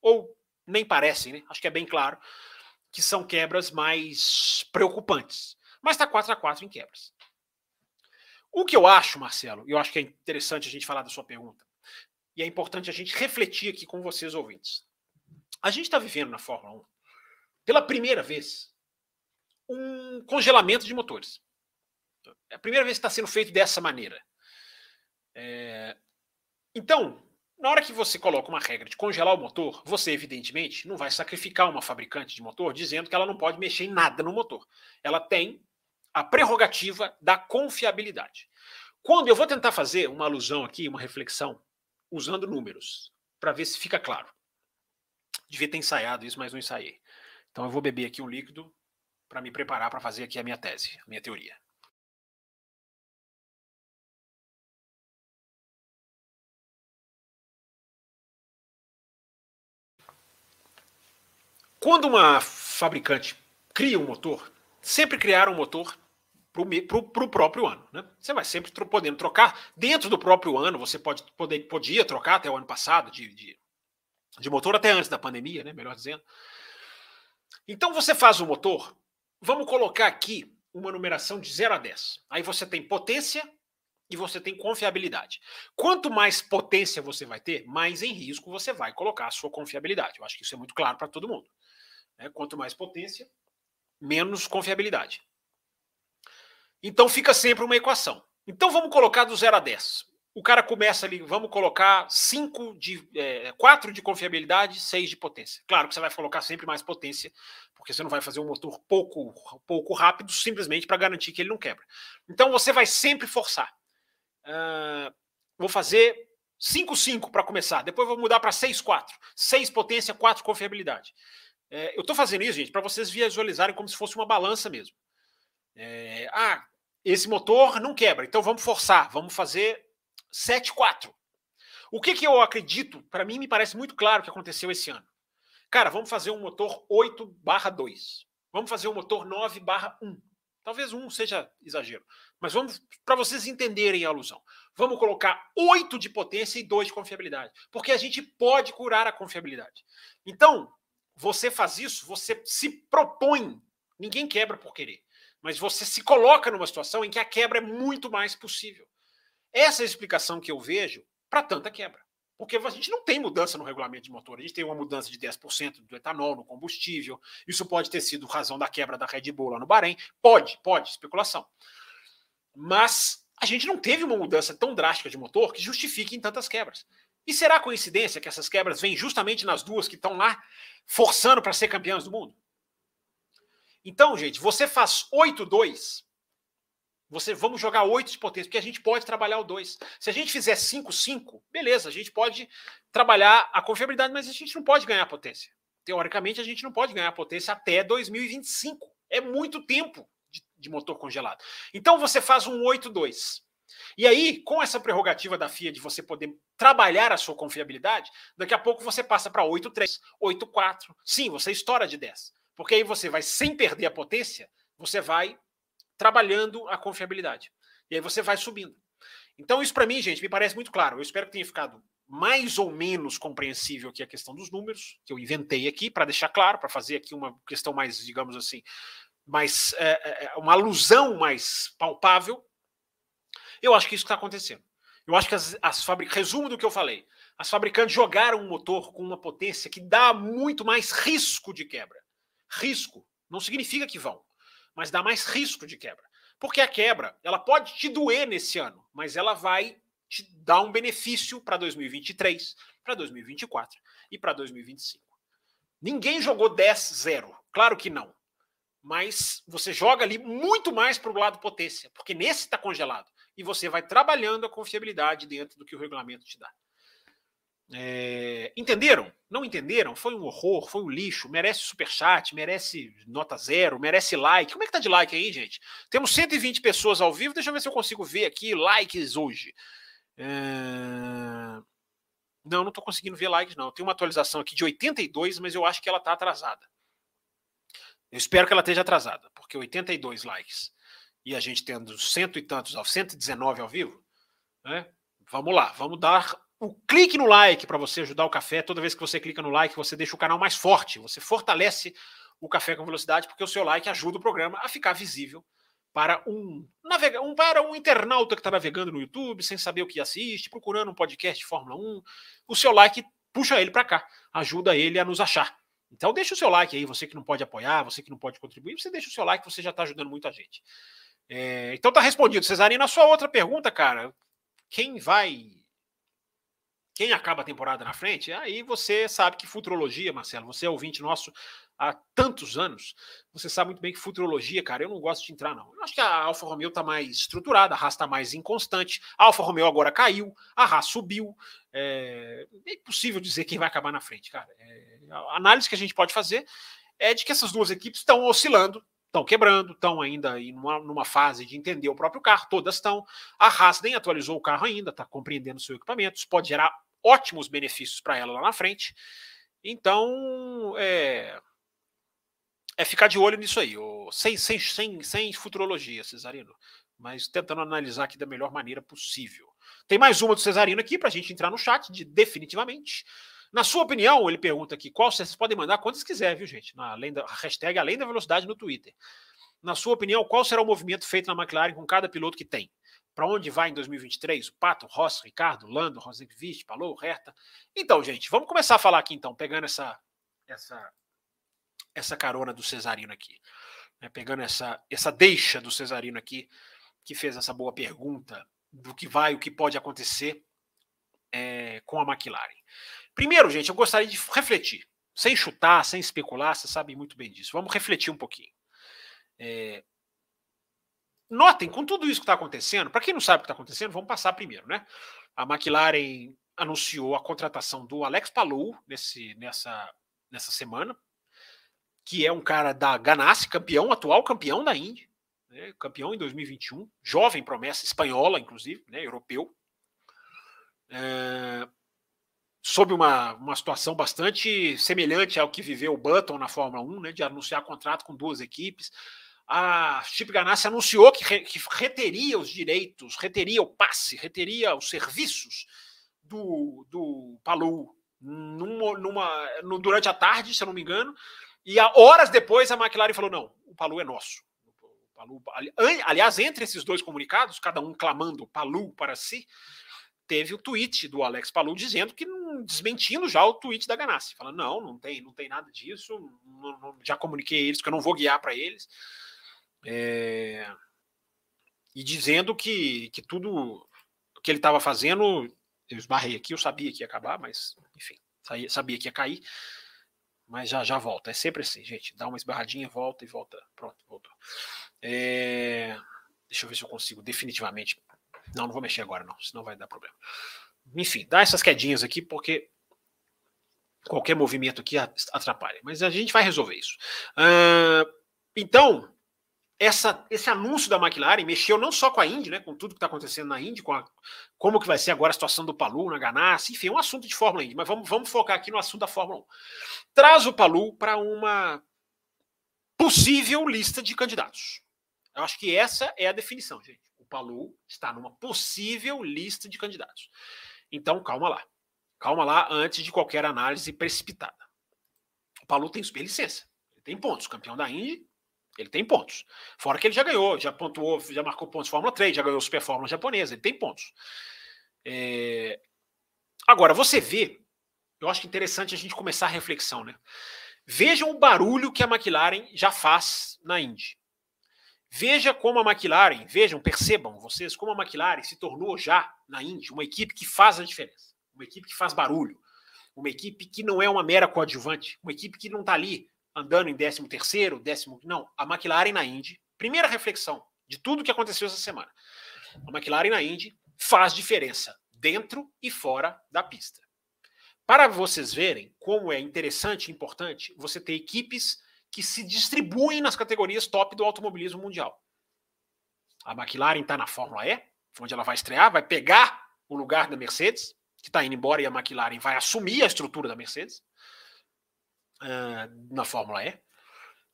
ou nem parecem, né? acho que é bem claro, que são quebras mais preocupantes. Mas está 4 a 4 em quebras. O que eu acho, Marcelo, e eu acho que é interessante a gente falar da sua pergunta, e é importante a gente refletir aqui com vocês, ouvintes. A gente está vivendo na Fórmula 1, pela primeira vez, um congelamento de motores. É a primeira vez que está sendo feito dessa maneira. É... Então, na hora que você coloca uma regra de congelar o motor, você, evidentemente, não vai sacrificar uma fabricante de motor dizendo que ela não pode mexer em nada no motor. Ela tem a prerrogativa da confiabilidade. Quando eu vou tentar fazer uma alusão aqui, uma reflexão, usando números, para ver se fica claro. Devia ter ensaiado isso, mas não ensaiei. Então eu vou beber aqui um líquido para me preparar para fazer aqui a minha tese, a minha teoria. Quando uma fabricante cria um motor, sempre criaram um motor para o próprio ano. Né? Você vai sempre podendo trocar. Dentro do próprio ano, você pode, poder, podia trocar até o ano passado de, de, de motor, até antes da pandemia, né? melhor dizendo. Então você faz o motor, vamos colocar aqui uma numeração de 0 a 10. Aí você tem potência e você tem confiabilidade. Quanto mais potência você vai ter, mais em risco você vai colocar a sua confiabilidade. Eu acho que isso é muito claro para todo mundo. Né? Quanto mais potência, menos confiabilidade. Então fica sempre uma equação. Então vamos colocar do 0 a 10. O cara começa ali, vamos colocar 5 de é, 4 de confiabilidade, 6 de potência. Claro que você vai colocar sempre mais potência, porque você não vai fazer um motor pouco, pouco rápido simplesmente para garantir que ele não quebra. Então você vai sempre forçar. Uh, vou fazer 5-5 para começar, depois vou mudar para 6-4. 6 potência, 4 confiabilidade. É, eu estou fazendo isso, gente, para vocês visualizarem como se fosse uma balança mesmo. É, ah, esse motor não quebra, então vamos forçar, vamos fazer 7-4. O que, que eu acredito, para mim me parece muito claro que aconteceu esse ano. Cara, vamos fazer um motor 8/2. Vamos fazer um motor 9/1. Talvez um seja exagero, mas vamos para vocês entenderem a alusão. Vamos colocar 8 de potência e 2 de confiabilidade, porque a gente pode curar a confiabilidade. Então, você faz isso, você se propõe. Ninguém quebra por querer. Mas você se coloca numa situação em que a quebra é muito mais possível. Essa é a explicação que eu vejo para tanta quebra. Porque a gente não tem mudança no regulamento de motor. A gente tem uma mudança de 10% do etanol no combustível. Isso pode ter sido razão da quebra da Red Bull lá no Bahrein. Pode, pode, especulação. Mas a gente não teve uma mudança tão drástica de motor que justifique em tantas quebras. E será coincidência que essas quebras vêm justamente nas duas que estão lá forçando para ser campeãs do mundo? Então, gente, você faz 8-2. Você vamos jogar 8 de potência, porque a gente pode trabalhar o 2. Se a gente fizer 5-5, beleza, a gente pode trabalhar a confiabilidade, mas a gente não pode ganhar potência. Teoricamente, a gente não pode ganhar potência até 2025. É muito tempo de, de motor congelado. Então você faz um 8-2. E aí, com essa prerrogativa da FIA de você poder trabalhar a sua confiabilidade, daqui a pouco você passa para 8.3, 8.4. Sim, você estoura de 10. Porque aí você vai, sem perder a potência, você vai trabalhando a confiabilidade. E aí você vai subindo. Então, isso para mim, gente, me parece muito claro. Eu espero que tenha ficado mais ou menos compreensível aqui a questão dos números, que eu inventei aqui, para deixar claro, para fazer aqui uma questão mais, digamos assim, mais é, uma alusão mais palpável eu acho que isso está acontecendo. Eu acho que as, as fábricas. Resumo do que eu falei. As fabricantes jogaram um motor com uma potência que dá muito mais risco de quebra. Risco não significa que vão, mas dá mais risco de quebra. Porque a quebra, ela pode te doer nesse ano, mas ela vai te dar um benefício para 2023, para 2024 e para 2025. Ninguém jogou 10-0, claro que não. Mas você joga ali muito mais para o lado potência, porque nesse está congelado. E você vai trabalhando a confiabilidade dentro do que o regulamento te dá. É, entenderam? Não entenderam? Foi um horror, foi um lixo, merece superchat, merece nota zero, merece like. Como é que tá de like aí, gente? Temos 120 pessoas ao vivo, deixa eu ver se eu consigo ver aqui likes hoje. É... Não, não tô conseguindo ver likes, não. Tem uma atualização aqui de 82, mas eu acho que ela tá atrasada. Eu espero que ela esteja atrasada, porque 82 likes e a gente tendo cento e tantos, 119 ao vivo, né? Vamos lá, vamos dar o clique no like para você ajudar o café. Toda vez que você clica no like, você deixa o canal mais forte. Você fortalece o café com velocidade, porque o seu like ajuda o programa a ficar visível para um, navega, um para um internauta que está navegando no YouTube sem saber o que assiste, procurando um podcast de Fórmula 1. O seu like puxa ele para cá, ajuda ele a nos achar. Então deixa o seu like aí, você que não pode apoiar, você que não pode contribuir, você deixa o seu like, você já está ajudando muita gente. É, então tá respondido. Cesarino, a sua outra pergunta, cara, quem vai quem acaba a temporada na frente, aí você sabe que futurologia, Marcelo, você é ouvinte nosso há tantos anos, você sabe muito bem que futurologia, cara, eu não gosto de entrar, não. Eu acho que a Alfa Romeo tá mais estruturada, a Haas tá mais inconstante, a Alfa Romeo agora caiu, a Haas subiu, é, é impossível dizer quem vai acabar na frente, cara. É, a análise que a gente pode fazer é de que essas duas equipes estão oscilando, estão quebrando, estão ainda em uma, numa fase de entender o próprio carro, todas estão. A Haas nem atualizou o carro ainda, está compreendendo seu equipamento, isso pode gerar ótimos benefícios para ela lá na frente. Então, é, é ficar de olho nisso aí, sem, sem, sem, sem futurologia, Cesarino, mas tentando analisar aqui da melhor maneira possível. Tem mais uma do Cesarino aqui para a gente entrar no chat, de definitivamente. Na sua opinião, ele pergunta aqui, qual vocês podem mandar quantos quiser, viu, gente? Na além da hashtag Além da Velocidade no Twitter. Na sua opinião, qual será o movimento feito na McLaren com cada piloto que tem? Para onde vai em 2023? O Pato, Ross, Ricardo, Lando, Rosenqvist, Palou, Herta. Então, gente, vamos começar a falar aqui então, pegando essa essa essa carona do Cesarino aqui, né? pegando essa essa deixa do Cesarino aqui, que fez essa boa pergunta do que vai, o que pode acontecer é, com a McLaren. Primeiro, gente, eu gostaria de refletir, sem chutar, sem especular, você sabe muito bem disso. Vamos refletir um pouquinho. É, Notem, com tudo isso que está acontecendo, para quem não sabe o que está acontecendo, vamos passar primeiro, né? A McLaren anunciou a contratação do Alex Palou nesse, nessa, nessa semana, que é um cara da Ganassi, campeão, atual campeão da Indy, né? campeão em 2021, jovem promessa, espanhola, inclusive, né? europeu. É, sob uma, uma situação bastante semelhante ao que viveu o Button na Fórmula 1, né? de anunciar contrato com duas equipes a Chip Ganassi anunciou que, re, que reteria os direitos, reteria o passe, reteria os serviços do, do Palou numa, numa, no, durante a tarde, se eu não me engano, e a, horas depois a McLaren falou: não, o Palou é nosso. O Palou, aliás, entre esses dois comunicados, cada um clamando Palou para si, teve o tweet do Alex Palou dizendo que desmentindo já o tweet da Ganassi, falando não, não tem, não tem nada disso, não, não, já comuniquei eles que eu não vou guiar para eles. É, e dizendo que, que tudo que ele estava fazendo, eu esbarrei aqui, eu sabia que ia acabar, mas enfim, sabia que ia cair, mas já já volta. É sempre assim, gente, dá uma esbarradinha, volta e volta. Pronto, voltou. É, deixa eu ver se eu consigo definitivamente. Não, não vou mexer agora, não, senão vai dar problema. Enfim, dá essas quedinhas aqui, porque qualquer movimento aqui atrapalha. Mas a gente vai resolver isso. Uh, então, essa, esse anúncio da McLaren mexeu não só com a Indy, né, com tudo que está acontecendo na Indy, com a, como que vai ser agora a situação do Palu na Ganassi, enfim, é um assunto de Fórmula Indy, mas vamos, vamos focar aqui no assunto da Fórmula 1. Traz o Palu para uma possível lista de candidatos. Eu acho que essa é a definição, gente. O Palu está numa possível lista de candidatos. Então, calma lá. Calma lá antes de qualquer análise precipitada. O Palu tem super licença. Ele tem pontos. Campeão da Indy, ele tem pontos. Fora que ele já ganhou, já pontuou, já marcou pontos Fórmula 3, já ganhou Super Fórmula japonesa, ele tem pontos. É... Agora, você vê, eu acho interessante a gente começar a reflexão, né? Vejam o barulho que a McLaren já faz na Indy. Veja como a McLaren, vejam, percebam vocês como a McLaren se tornou já na Indy uma equipe que faz a diferença, uma equipe que faz barulho, uma equipe que não é uma mera coadjuvante, uma equipe que não está ali andando em 13 terceiro, décimo, não, a McLaren na Indy, primeira reflexão de tudo que aconteceu essa semana. A McLaren na Indy faz diferença dentro e fora da pista. Para vocês verem como é interessante e importante você ter equipes que se distribuem nas categorias top do automobilismo mundial. A McLaren está na Fórmula E, onde ela vai estrear, vai pegar o lugar da Mercedes, que está indo embora, e a McLaren vai assumir a estrutura da Mercedes uh, na Fórmula E.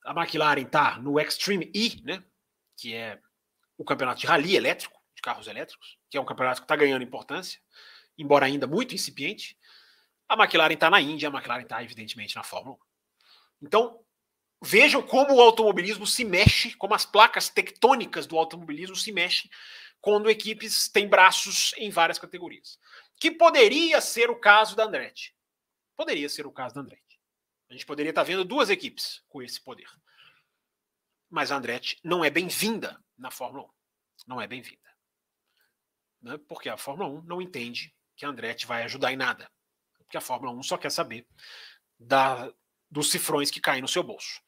A McLaren está no Extreme E, né, que é o campeonato de rally elétrico, de carros elétricos, que é um campeonato que está ganhando importância, embora ainda muito incipiente. A McLaren está na Índia, a McLaren está, evidentemente, na Fórmula 1. Então, vejam como o automobilismo se mexe, como as placas tectônicas do automobilismo se mexem quando equipes têm braços em várias categorias. Que poderia ser o caso da Andretti. Poderia ser o caso da Andretti. A gente poderia estar vendo duas equipes com esse poder. Mas a Andretti não é bem-vinda na Fórmula 1. Não é bem-vinda. Né? Porque a Fórmula 1 não entende que a Andretti vai ajudar em nada porque a Fórmula 1 só quer saber da, dos cifrões que caem no seu bolso.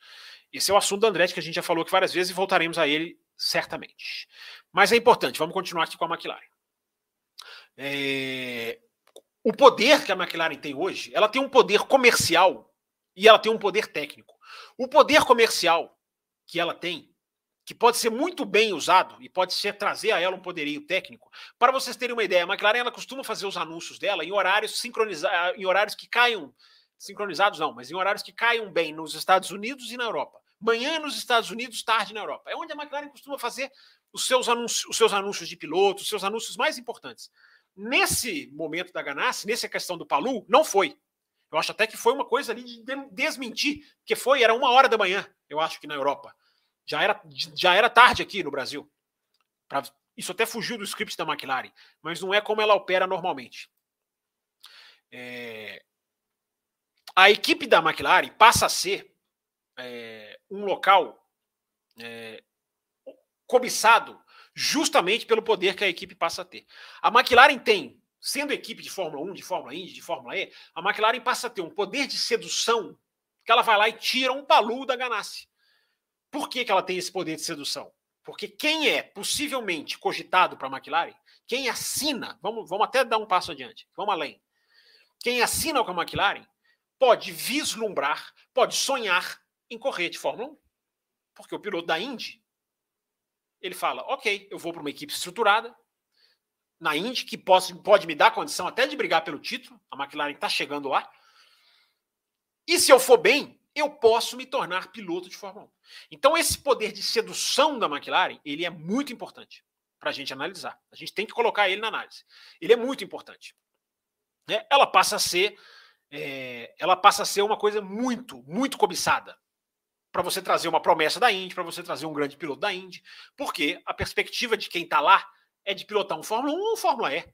Esse é o assunto do Andretti que a gente já falou aqui várias vezes e voltaremos a ele certamente. Mas é importante, vamos continuar aqui com a McLaren. É, o poder que a McLaren tem hoje, ela tem um poder comercial e ela tem um poder técnico. O poder comercial que ela tem que pode ser muito bem usado e pode ser trazer a ela um poderio técnico. Para vocês terem uma ideia, a McLaren ela costuma fazer os anúncios dela em horários sincronizados, em horários que caiam sincronizados não, mas em horários que caiam bem nos Estados Unidos e na Europa. Manhã nos Estados Unidos, tarde na Europa. É onde a McLaren costuma fazer os seus anúncios, os seus anúncios de piloto, os seus anúncios mais importantes. Nesse momento da Ganassi, nessa questão do Palu, não foi. Eu acho até que foi uma coisa ali de desmentir, que foi, era uma hora da manhã, eu acho que na Europa. Já era, já era tarde aqui no Brasil. Pra, isso até fugiu do script da McLaren, mas não é como ela opera normalmente. É, a equipe da McLaren passa a ser é, um local é, cobiçado justamente pelo poder que a equipe passa a ter. A McLaren tem, sendo equipe de Fórmula 1, de Fórmula Indy, de Fórmula E, a McLaren passa a ter um poder de sedução que ela vai lá e tira um palu da Ganassi. Por que, que ela tem esse poder de sedução? Porque quem é possivelmente cogitado para a McLaren, quem assina, vamos, vamos até dar um passo adiante, vamos além. Quem assina com a McLaren pode vislumbrar, pode sonhar em correr de Fórmula 1. Porque o piloto da Indy, ele fala: ok, eu vou para uma equipe estruturada, na Indy, que pode, pode me dar condição até de brigar pelo título, a McLaren está chegando lá. E se eu for bem, eu posso me tornar piloto de Fórmula 1. Então, esse poder de sedução da McLaren, ele é muito importante para a gente analisar. A gente tem que colocar ele na análise. Ele é muito importante. É, ela passa a ser, é, ela passa a ser uma coisa muito, muito cobiçada para você trazer uma promessa da Indy, para você trazer um grande piloto da Indy, porque a perspectiva de quem está lá é de pilotar um Fórmula 1 ou um Fórmula E,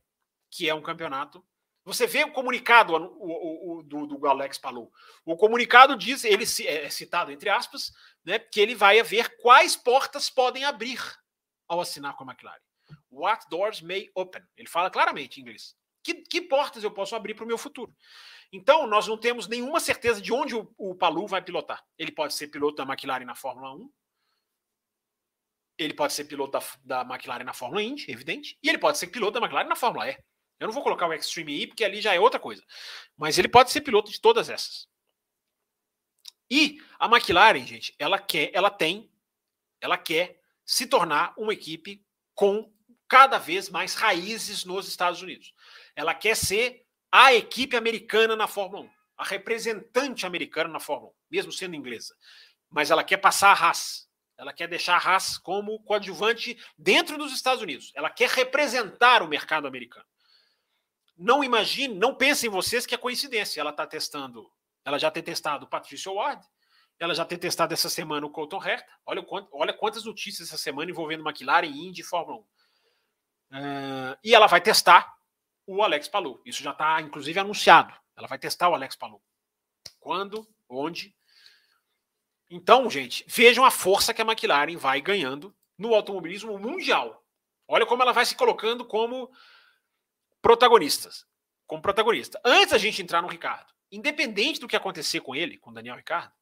que é um campeonato você vê o comunicado o, o, o, do, do Alex Palou. O comunicado diz, ele é citado entre aspas, né, que ele vai ver quais portas podem abrir ao assinar com a McLaren. What doors may open. Ele fala claramente em inglês. Que, que portas eu posso abrir para o meu futuro? Então, nós não temos nenhuma certeza de onde o, o Palu vai pilotar. Ele pode ser piloto da McLaren na Fórmula 1, ele pode ser piloto da, da McLaren na Fórmula Indy, evidente, e ele pode ser piloto da McLaren na Fórmula E. Eu não vou colocar o Extreme E, porque ali já é outra coisa. Mas ele pode ser piloto de todas essas. E a McLaren, gente, ela quer, ela tem, ela quer se tornar uma equipe com cada vez mais raízes nos Estados Unidos. Ela quer ser a equipe americana na Fórmula 1, a representante americana na Fórmula 1, mesmo sendo inglesa. Mas ela quer passar a Haas. Ela quer deixar a Haas como coadjuvante dentro dos Estados Unidos. Ela quer representar o mercado americano não imagine, não pensem vocês que é coincidência. Ela está testando, ela já tem testado o Patrício Ward, ela já tem testado essa semana o Colton Herta. Olha, olha quantas notícias essa semana envolvendo McLaren, Indy e Fórmula 1. Uh, e ela vai testar o Alex Palou. Isso já está, inclusive, anunciado. Ela vai testar o Alex Palou. Quando? Onde? Então, gente, vejam a força que a McLaren vai ganhando no automobilismo mundial. Olha como ela vai se colocando como protagonistas, como protagonista. Antes da gente entrar no Ricardo, independente do que acontecer com ele, com Daniel Ricardo,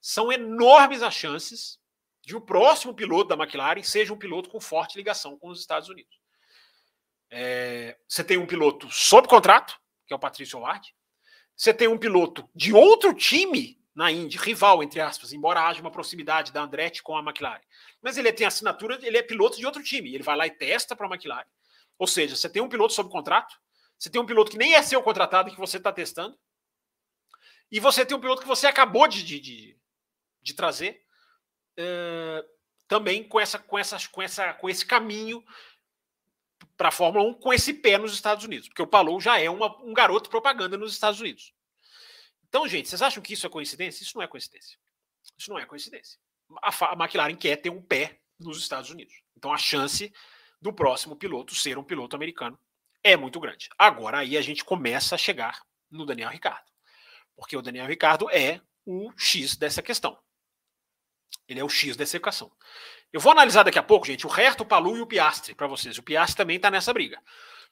são enormes as chances de o próximo piloto da McLaren seja um piloto com forte ligação com os Estados Unidos. É, você tem um piloto sob contrato, que é o Patrício Ward. Você tem um piloto de outro time na Indy, rival, entre aspas, embora haja uma proximidade da Andretti com a McLaren. Mas ele tem assinatura, ele é piloto de outro time. Ele vai lá e testa para a McLaren. Ou seja, você tem um piloto sob contrato, você tem um piloto que nem é seu contratado que você está testando, e você tem um piloto que você acabou de, de, de, de trazer uh, também com, essa, com, essa, com, essa, com esse caminho para a Fórmula 1 com esse pé nos Estados Unidos, porque o Palou já é uma, um garoto propaganda nos Estados Unidos. Então, gente, vocês acham que isso é coincidência? Isso não é coincidência. Isso não é coincidência. A, a McLaren quer ter um pé nos Estados Unidos. Então, a chance do próximo piloto ser um piloto americano é muito grande. Agora, aí a gente começa a chegar no Daniel Ricardo. Porque o Daniel Ricardo é o X dessa questão. Ele é o X dessa equação. Eu vou analisar daqui a pouco, gente, o Herto, o Palu e o Piastre para vocês. O Piastre também está nessa briga.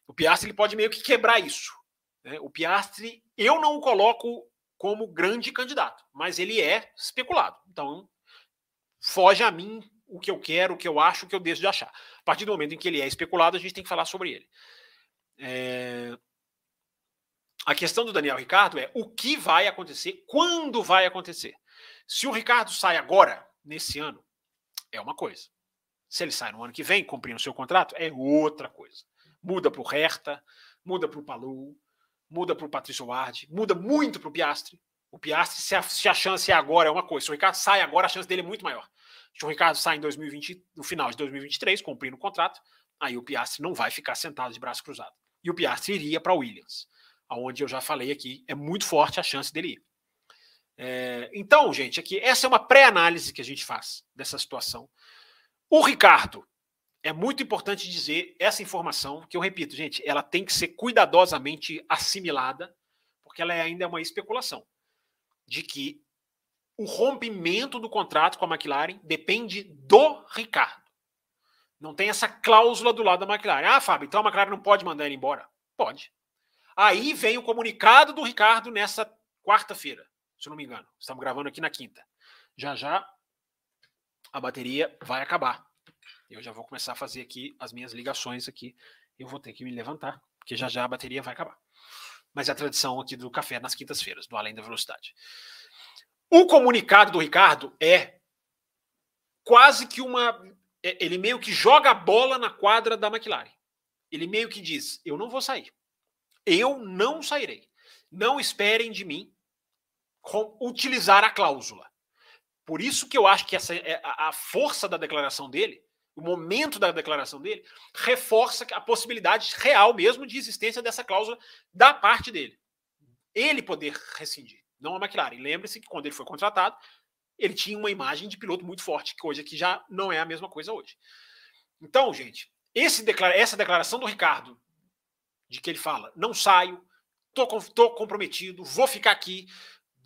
O Piastre ele pode meio que quebrar isso. Né? O Piastre, eu não o coloco como grande candidato, mas ele é especulado. Então, foge a mim o que eu quero, o que eu acho, o que eu deixo de achar. A partir do momento em que ele é especulado, a gente tem que falar sobre ele. É... A questão do Daniel Ricardo é o que vai acontecer, quando vai acontecer. Se o Ricardo sai agora, nesse ano, é uma coisa. Se ele sai no ano que vem, cumprindo o seu contrato, é outra coisa. Muda para o Herta, muda para o Palu, muda para o Patrício Ward, muda muito para o Piastre. O Piastre, se a, se a, chance é agora, é uma coisa. Se o Ricardo sai agora, a chance dele é muito maior. Se o Ricardo sai em 2020, no final de 2023, cumprindo o contrato, aí o Piastre não vai ficar sentado de braço cruzado. E o Piastre iria para Williams, aonde eu já falei aqui, é muito forte a chance dele ir. É, então, gente, aqui essa é uma pré-análise que a gente faz dessa situação. O Ricardo, é muito importante dizer essa informação, que eu repito, gente, ela tem que ser cuidadosamente assimilada, porque ela é ainda é uma especulação de que o rompimento do contrato com a McLaren depende do Ricardo. Não tem essa cláusula do lado da McLaren. Ah, Fábio, então a McLaren não pode mandar ele embora? Pode. Aí vem o comunicado do Ricardo nessa quarta-feira se eu não me engano. Estamos gravando aqui na quinta. Já já a bateria vai acabar. Eu já vou começar a fazer aqui as minhas ligações aqui. Eu vou ter que me levantar, porque já já a bateria vai acabar. Mas é a tradição aqui do café nas quintas-feiras, do Além da Velocidade. O comunicado do Ricardo é quase que uma. É, ele meio que joga a bola na quadra da McLaren. Ele meio que diz: Eu não vou sair. Eu não sairei. Não esperem de mim utilizar a cláusula. Por isso que eu acho que essa, é, a força da declaração dele, o momento da declaração dele, reforça a possibilidade real mesmo de existência dessa cláusula da parte dele. Ele poder rescindir, não a McLaren. Lembre-se que quando ele foi contratado, ele tinha uma imagem de piloto muito forte, coisa que já não é a mesma coisa hoje. Então, gente, declara essa declaração do Ricardo, de que ele fala, não saio, tô, tô comprometido, vou ficar aqui,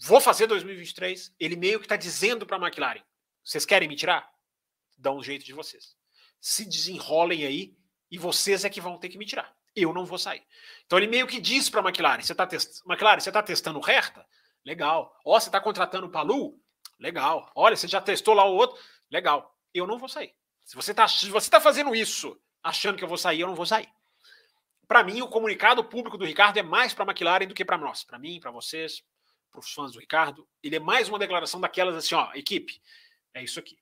vou fazer 2023. Ele meio que está dizendo para a McLaren: vocês querem me tirar? Dá um jeito de vocês. Se desenrolem aí e vocês é que vão ter que me tirar. Eu não vou sair. Então ele meio que diz para a McLaren: você está test... McLaren, você está testando Herta? Legal. Ó, você está contratando o Palu? Legal. Olha, você já testou lá o outro? Legal. Eu não vou sair. Se você está você tá fazendo isso achando que eu vou sair, eu não vou sair. Para mim, o comunicado público do Ricardo é mais para a McLaren do que para nós. Para mim, para vocês, para os fãs do Ricardo, ele é mais uma declaração daquelas assim, ó, equipe, é isso aqui.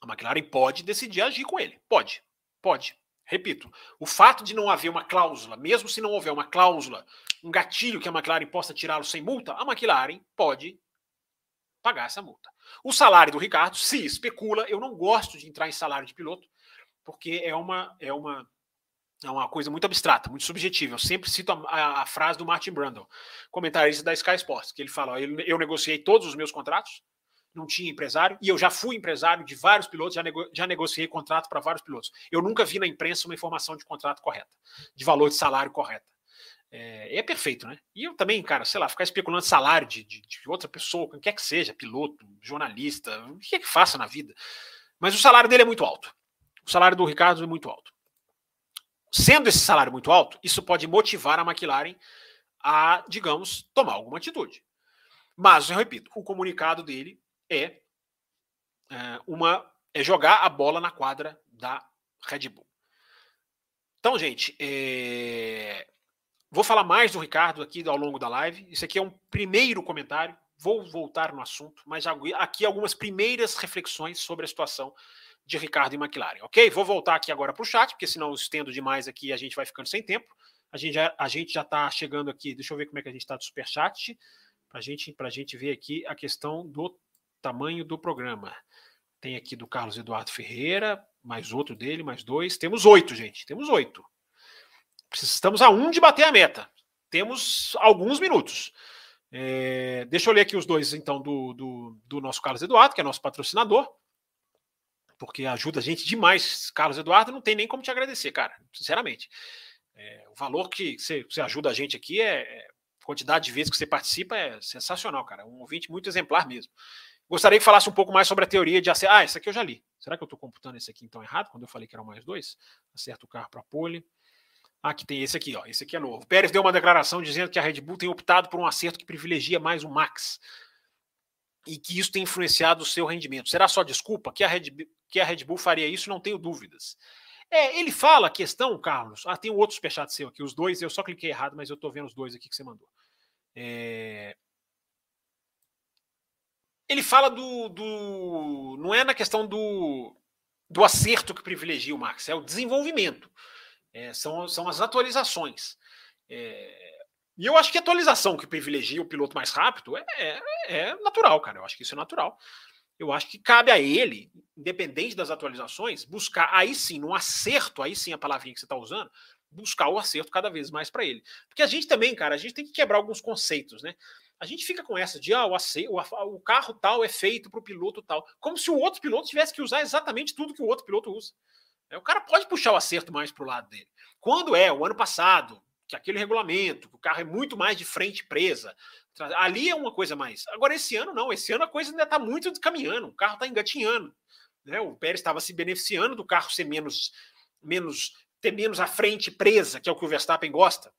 A McLaren pode decidir agir com ele. Pode. Pode. Repito, o fato de não haver uma cláusula, mesmo se não houver uma cláusula, um gatilho que a McLaren possa tirá-lo sem multa, a McLaren pode pagar essa multa. O salário do Ricardo se especula, eu não gosto de entrar em salário de piloto, porque é uma é uma é uma coisa muito abstrata, muito subjetiva. Eu sempre cito a, a, a frase do Martin Brundle, comentarista da Sky Sports, que ele fala: eu, eu, negociei todos os meus contratos, não tinha empresário, e eu já fui empresário de vários pilotos, já, nego, já negociei contrato para vários pilotos. Eu nunca vi na imprensa uma informação de contrato correta, de valor de salário correta. É, é, perfeito, né? E eu também, cara, sei lá, ficar especulando salário de, de, de outra pessoa, quem quer que seja, piloto, jornalista, o que é que faça na vida. Mas o salário dele é muito alto. O salário do Ricardo é muito alto. Sendo esse salário muito alto, isso pode motivar a McLaren a, digamos, tomar alguma atitude. Mas, eu repito, o comunicado dele é, é uma é jogar a bola na quadra da Red Bull. Então, gente, é... vou falar mais do Ricardo aqui ao longo da live. Isso aqui é um primeiro comentário. Vou voltar no assunto, mas aqui algumas primeiras reflexões sobre a situação de Ricardo e McLaren, ok? Vou voltar aqui agora para o chat, porque senão eu estendo demais aqui e a gente vai ficando sem tempo. A gente já está chegando aqui. Deixa eu ver como é que a gente está do superchat para gente, a gente ver aqui a questão do tamanho do programa. Tem aqui do Carlos Eduardo Ferreira, mais outro dele, mais dois. Temos oito, gente. Temos oito. Estamos a um de bater a meta. Temos alguns minutos. É, deixa eu ler aqui os dois, então, do, do, do, nosso Carlos Eduardo, que é nosso patrocinador, porque ajuda a gente demais. Carlos Eduardo, não tem nem como te agradecer, cara, sinceramente. É, o valor que você, você, ajuda a gente aqui é, é. Quantidade de vezes que você participa é sensacional, cara. Um ouvinte muito exemplar mesmo. Gostaria que falasse um pouco mais sobre a teoria de acerto. Ah, esse aqui eu já li. Será que eu estou computando esse aqui então errado? Quando eu falei que eram mais dois? Acerta o carro para pole. Ah, aqui tem esse aqui, ó. Esse aqui é novo. Pérez deu uma declaração dizendo que a Red Bull tem optado por um acerto que privilegia mais o Max e que isso tem influenciado o seu rendimento. Será só desculpa que a Red, que a Red Bull faria isso? Não tenho dúvidas. É, ele fala a questão, Carlos. Ah, tem um outro superchat seu aqui, os dois. Eu só cliquei errado, mas eu estou vendo os dois aqui que você mandou. É, ele fala do, do. Não é na questão do, do acerto que privilegia o Max, é o desenvolvimento. É, são, são as atualizações. É, e eu acho que a atualização que privilegia o piloto mais rápido é, é, é, natural, cara. Eu acho que isso é natural. Eu acho que cabe a ele, independente das atualizações, buscar aí sim, no acerto, aí sim a palavrinha que você está usando, buscar o acerto cada vez mais para ele. Porque a gente também, cara, a gente tem que quebrar alguns conceitos, né? A gente fica com essa de ah, o, o, o carro tal é feito para o piloto tal, como se o outro piloto tivesse que usar exatamente tudo que o outro piloto usa. É, o cara pode puxar o acerto mais para o lado dele. Quando é o ano passado, que aquele regulamento, que o carro é muito mais de frente presa, ali é uma coisa mais. Agora, esse ano não, esse ano a coisa ainda está muito caminhando, o carro está engatinhando. Né? O Pérez estava se beneficiando do carro ser menos, menos, ter menos a frente presa, que é o que o Verstappen gosta.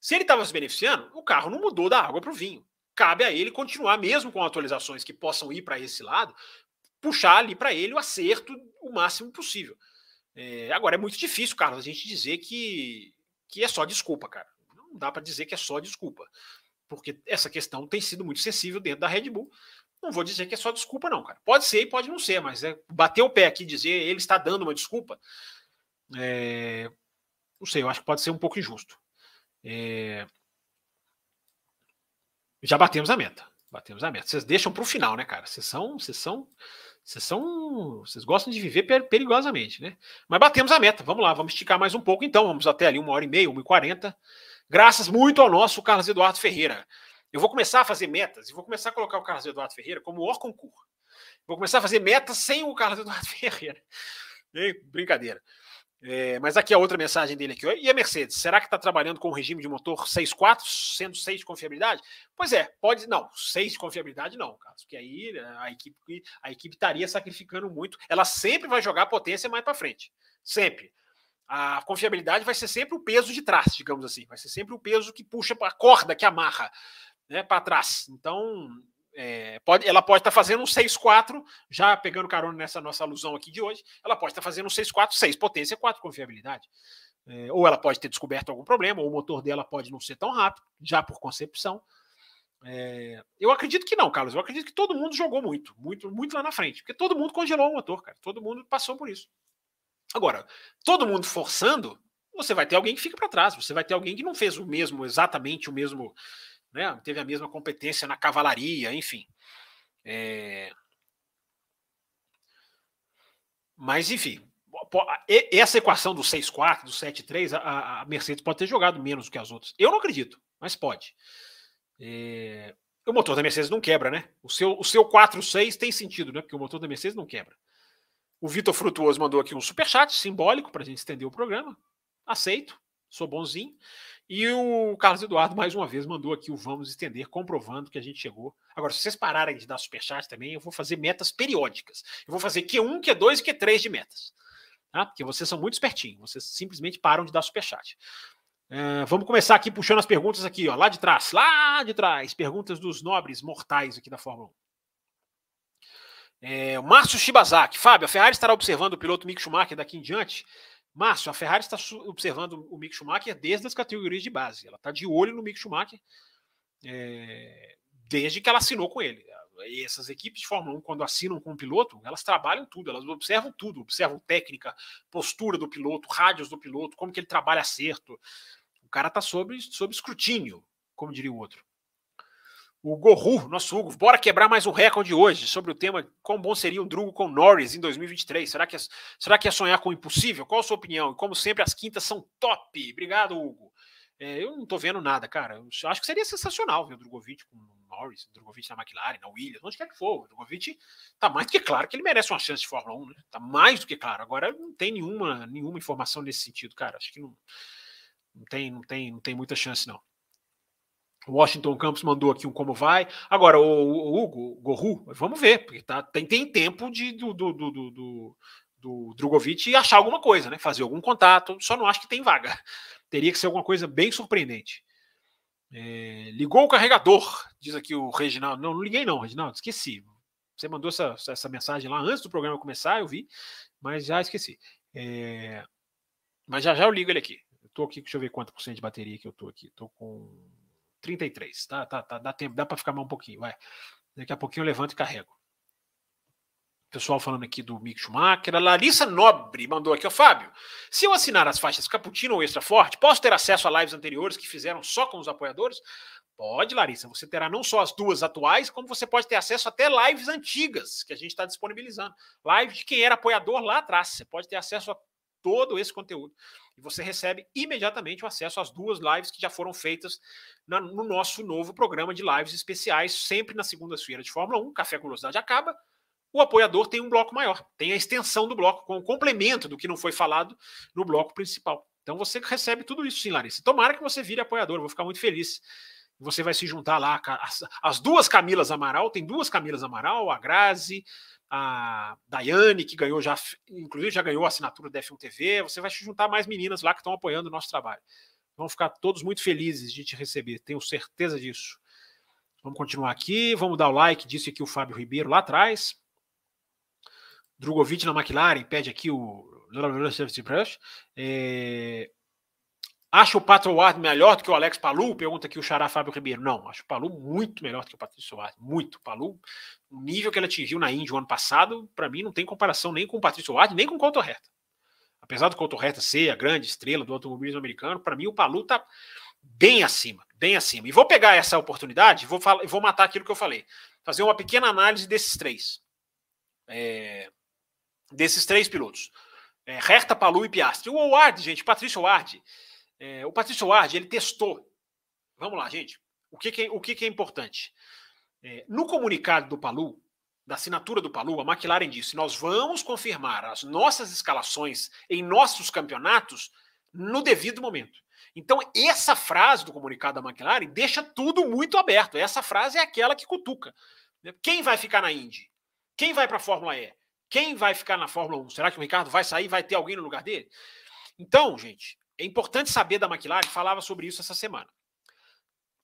Se ele estava se beneficiando, o carro não mudou da água para o vinho. Cabe a ele continuar, mesmo com atualizações que possam ir para esse lado, puxar ali para ele o acerto o máximo possível. É, agora, é muito difícil, Carlos, a gente dizer que, que é só desculpa, cara. Não dá para dizer que é só desculpa. Porque essa questão tem sido muito sensível dentro da Red Bull. Não vou dizer que é só desculpa, não, cara. Pode ser e pode não ser, mas é bater o pé aqui e dizer ele está dando uma desculpa. É, não sei, eu acho que pode ser um pouco injusto. É... Já batemos a meta. Batemos a meta. Vocês deixam para o final, né, cara? Vocês são, vocês são, vocês são, vocês gostam de viver perigosamente, né? Mas batemos a meta. Vamos lá, vamos esticar mais um pouco, então. Vamos até ali uma hora e meia, uma e quarenta. Graças muito ao nosso Carlos Eduardo Ferreira. Eu vou começar a fazer metas e vou começar a colocar o Carlos Eduardo Ferreira como o concurso. Vou começar a fazer metas sem o Carlos Eduardo Ferreira. Brincadeira. É, mas aqui a outra mensagem dele aqui. E a Mercedes, será que está trabalhando com o regime de motor 6.4, sendo 6 de confiabilidade? Pois é, pode. Não, 6 de confiabilidade não, caso. Porque aí né, a equipe, a equipe estaria sacrificando muito. Ela sempre vai jogar potência mais para frente. Sempre. A confiabilidade vai ser sempre o peso de trás, digamos assim. Vai ser sempre o peso que puxa a corda, que amarra né, para trás. Então, é, pode, ela pode estar tá fazendo um 6-4, já pegando carona nessa nossa alusão aqui de hoje, ela pode estar tá fazendo um 6-4, 6 potência, 4 confiabilidade. É, ou ela pode ter descoberto algum problema, ou o motor dela pode não ser tão rápido, já por concepção. É, eu acredito que não, Carlos. Eu acredito que todo mundo jogou muito, muito, muito lá na frente, porque todo mundo congelou o motor, cara. Todo mundo passou por isso. Agora, todo mundo forçando, você vai ter alguém que fica para trás, você vai ter alguém que não fez o mesmo, exatamente o mesmo né? teve a mesma competência na cavalaria, enfim. É... Mas, enfim, essa equação do 6-4, do 7-3, a, Mercedes pode ter jogado menos do que as outras. Eu não acredito, mas pode. É... O motor da Mercedes não quebra, né? O seu, o seu 4-6 tem sentido, né? Porque o motor da Mercedes não quebra. O Vitor Frutuoso mandou aqui um superchat simbólico para a gente estender o programa. Aceito. sou bonzinho. E o Carlos Eduardo, mais uma vez, mandou aqui o Vamos Estender, comprovando que a gente chegou. Agora, se vocês pararem de dar superchat também, eu vou fazer metas periódicas. Eu vou fazer Q1, Q2 e Q3 de metas. Tá? Porque vocês são muito espertinhos, vocês simplesmente param de dar superchat. Uh, vamos começar aqui puxando as perguntas aqui, ó, lá de trás, lá de trás, perguntas dos nobres mortais aqui da Fórmula 1. É, Márcio Shibazaki, Fábio, a Ferrari estará observando o piloto Mick Schumacher daqui em diante? Márcio, a Ferrari está observando o Mick Schumacher desde as categorias de base. Ela está de olho no Mick Schumacher é, desde que ela assinou com ele. E essas equipes de Fórmula 1, quando assinam com o piloto, elas trabalham tudo, elas observam tudo, observam técnica, postura do piloto, rádios do piloto, como que ele trabalha acerto. O cara está sob, sob escrutínio, como diria o outro. O Gorru, nosso Hugo, bora quebrar mais um recorde hoje sobre o tema quão bom seria um Drugo com Norris em 2023. Será que, é, será que é sonhar com o impossível? Qual a sua opinião? E como sempre, as quintas são top. Obrigado, Hugo. É, eu não tô vendo nada, cara. Eu acho que seria sensacional ver o Drogovic com o Norris, o Drogovic na McLaren, na Williams, onde quer que for. O Drogovic tá mais do que claro que ele merece uma chance de Fórmula 1, né? Tá mais do que claro. Agora não tem nenhuma, nenhuma informação nesse sentido, cara. Acho que não, não, tem, não, tem, não tem muita chance, não. Washington Campos mandou aqui um como vai. Agora, o, o Hugo, Gorru, vamos ver, porque tá, tem, tem tempo de, do, do, do, do, do Drogovic achar alguma coisa, né? Fazer algum contato. Só não acho que tem vaga. Teria que ser alguma coisa bem surpreendente. É, ligou o carregador, diz aqui o Reginaldo. Não, não liguei, não, Reginaldo, esqueci. Você mandou essa, essa mensagem lá antes do programa começar, eu vi, mas já esqueci. É, mas já já eu ligo ele aqui. Eu tô aqui, deixa eu ver quanto por cento de bateria que eu tô aqui. Tô com 33. Tá, tá, tá, dá tempo, dá para ficar mais um pouquinho, vai. Daqui a pouquinho eu levanto e carrego. Pessoal falando aqui do Mick Schumacher. A Larissa Nobre mandou aqui, ó, Fábio. Se eu assinar as faixas Cappuccino ou Extra Forte, posso ter acesso a lives anteriores que fizeram só com os apoiadores? Pode, Larissa. Você terá não só as duas atuais, como você pode ter acesso até lives antigas que a gente está disponibilizando. Live de quem era apoiador lá atrás. Você pode ter acesso a todo esse conteúdo. E você recebe imediatamente o acesso às duas lives que já foram feitas na, no nosso novo programa de lives especiais, sempre na segunda-feira de Fórmula 1. Café com Velocidade acaba. O apoiador tem um bloco maior, tem a extensão do bloco, com o complemento do que não foi falado no bloco principal. Então você recebe tudo isso, sim, Larissa. Tomara que você vire apoiador, vou ficar muito feliz. Você vai se juntar lá, as duas Camilas Amaral, tem duas Camilas Amaral, a Grazi, a Daiane, que ganhou já, inclusive já ganhou a assinatura da F1 TV. Você vai se juntar mais meninas lá que estão apoiando o nosso trabalho. Vão ficar todos muito felizes de te receber, tenho certeza disso. Vamos continuar aqui, vamos dar o like, disse aqui o Fábio Ribeiro lá atrás. Drogovic na McLaren, pede aqui o. É, Acha o Pato Ward melhor do que o Alex Palu? Pergunta aqui o Xará Fábio Ribeiro. Não, acho o Palu muito melhor do que o Patrício Ward. Muito. Palu, o nível que ele atingiu na Indy o ano passado, para mim não tem comparação nem com o Patrício Ward, nem com o Couto Reta. Apesar do Couto Reta ser a grande estrela do automobilismo americano, para mim o Palu tá bem acima, bem acima. E vou pegar essa oportunidade, vou, falar, vou matar aquilo que eu falei. Fazer uma pequena análise desses três. É, desses três pilotos. É, Herta, Palu e Piastri. O Ward, gente, Patrício Ward é, o Patrício Ward, ele testou. Vamos lá, gente. O que, que é, o que, que é importante? É, no comunicado do Palu, da assinatura do Palu, a McLaren disse: nós vamos confirmar as nossas escalações em nossos campeonatos no devido momento. Então, essa frase do comunicado da McLaren deixa tudo muito aberto. Essa frase é aquela que cutuca. Quem vai ficar na Indy? Quem vai para a Fórmula E? Quem vai ficar na Fórmula 1? Será que o Ricardo vai sair? Vai ter alguém no lugar dele? Então, gente, é importante saber da McLaren, falava sobre isso essa semana.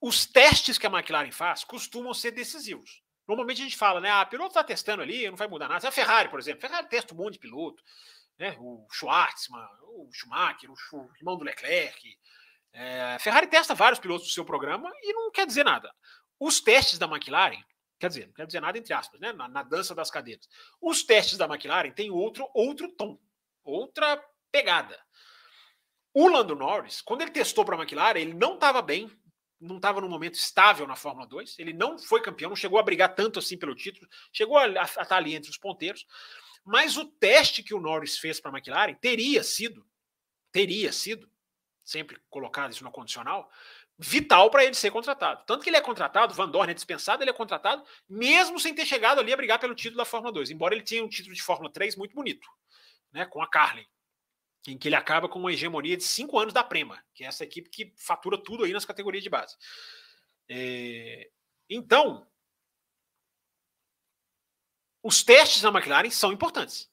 Os testes que a McLaren faz costumam ser decisivos. Normalmente a gente fala, né? Ah, piloto está testando ali, não vai mudar nada. A Ferrari, por exemplo, a Ferrari testa um monte de piloto, né? O Schwartzman, o Schumacher, o irmão do Leclerc. É, a Ferrari testa vários pilotos do seu programa e não quer dizer nada. Os testes da McLaren, quer dizer, não quer dizer nada entre aspas, né? Na, na dança das cadeiras. Os testes da McLaren têm outro, outro tom, outra pegada. O Lando Norris, quando ele testou para a McLaren, ele não estava bem, não estava num momento estável na Fórmula 2, ele não foi campeão, não chegou a brigar tanto assim pelo título, chegou a, estar ali entre os ponteiros, mas o teste que o Norris fez para a McLaren teria sido, teria sido, sempre colocado isso no condicional, vital para ele ser contratado. Tanto que ele é contratado, Van Dorn é dispensado, ele é contratado, mesmo sem ter chegado ali a brigar pelo título da Fórmula 2, embora ele tenha um título de Fórmula 3 muito bonito, né, com a Carlin. Em que ele acaba com uma hegemonia de cinco anos da Prema, que é essa equipe que fatura tudo aí nas categorias de base. É, então, os testes da McLaren são importantes.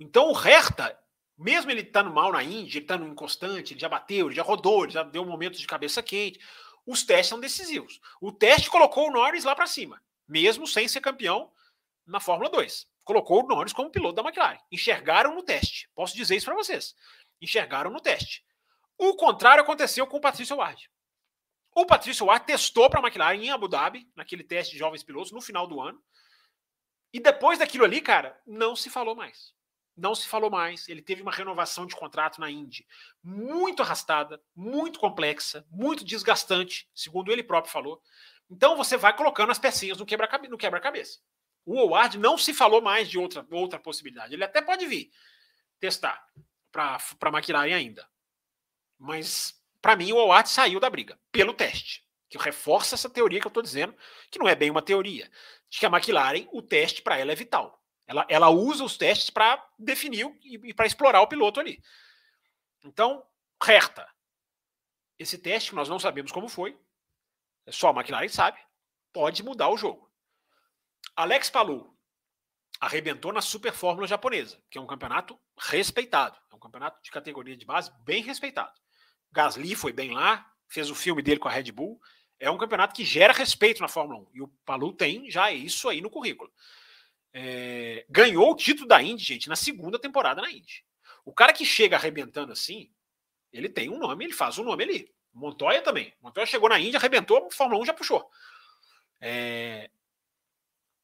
Então, o Hertha, mesmo ele estando mal na Indy, ele estando inconstante, ele já bateu, ele já rodou, ele já deu momentos de cabeça quente, os testes são decisivos. O teste colocou o Norris lá para cima, mesmo sem ser campeão na Fórmula 2 colocou o Norris como piloto da McLaren. Enxergaram no teste. Posso dizer isso para vocês. Enxergaram no teste. O contrário aconteceu com o Patrício Ward. O Patrício Ward testou para a McLaren em Abu Dhabi, naquele teste de jovens pilotos, no final do ano. E depois daquilo ali, cara, não se falou mais. Não se falou mais. Ele teve uma renovação de contrato na Indy muito arrastada, muito complexa, muito desgastante, segundo ele próprio falou. Então você vai colocando as pecinhas no quebra-cabeça. O Howard não se falou mais de outra, outra possibilidade. Ele até pode vir testar para McLaren ainda. Mas, para mim, o Howard saiu da briga pelo teste. Que reforça essa teoria que eu estou dizendo, que não é bem uma teoria. De que a McLaren, o teste para ela é vital. Ela, ela usa os testes para definir e, e para explorar o piloto ali. Então, Herta. Esse teste, que nós não sabemos como foi, só a McLaren sabe, pode mudar o jogo. Alex Palou arrebentou na Super Fórmula japonesa, que é um campeonato respeitado. É um campeonato de categoria de base bem respeitado. Gasly foi bem lá, fez o filme dele com a Red Bull. É um campeonato que gera respeito na Fórmula 1. E o Palou tem já isso aí no currículo. É, ganhou o título da Indy, gente, na segunda temporada na Indy. O cara que chega arrebentando assim, ele tem um nome, ele faz um nome ali. Montoya também. Montoya chegou na Indy, arrebentou, a Fórmula 1 já puxou. É,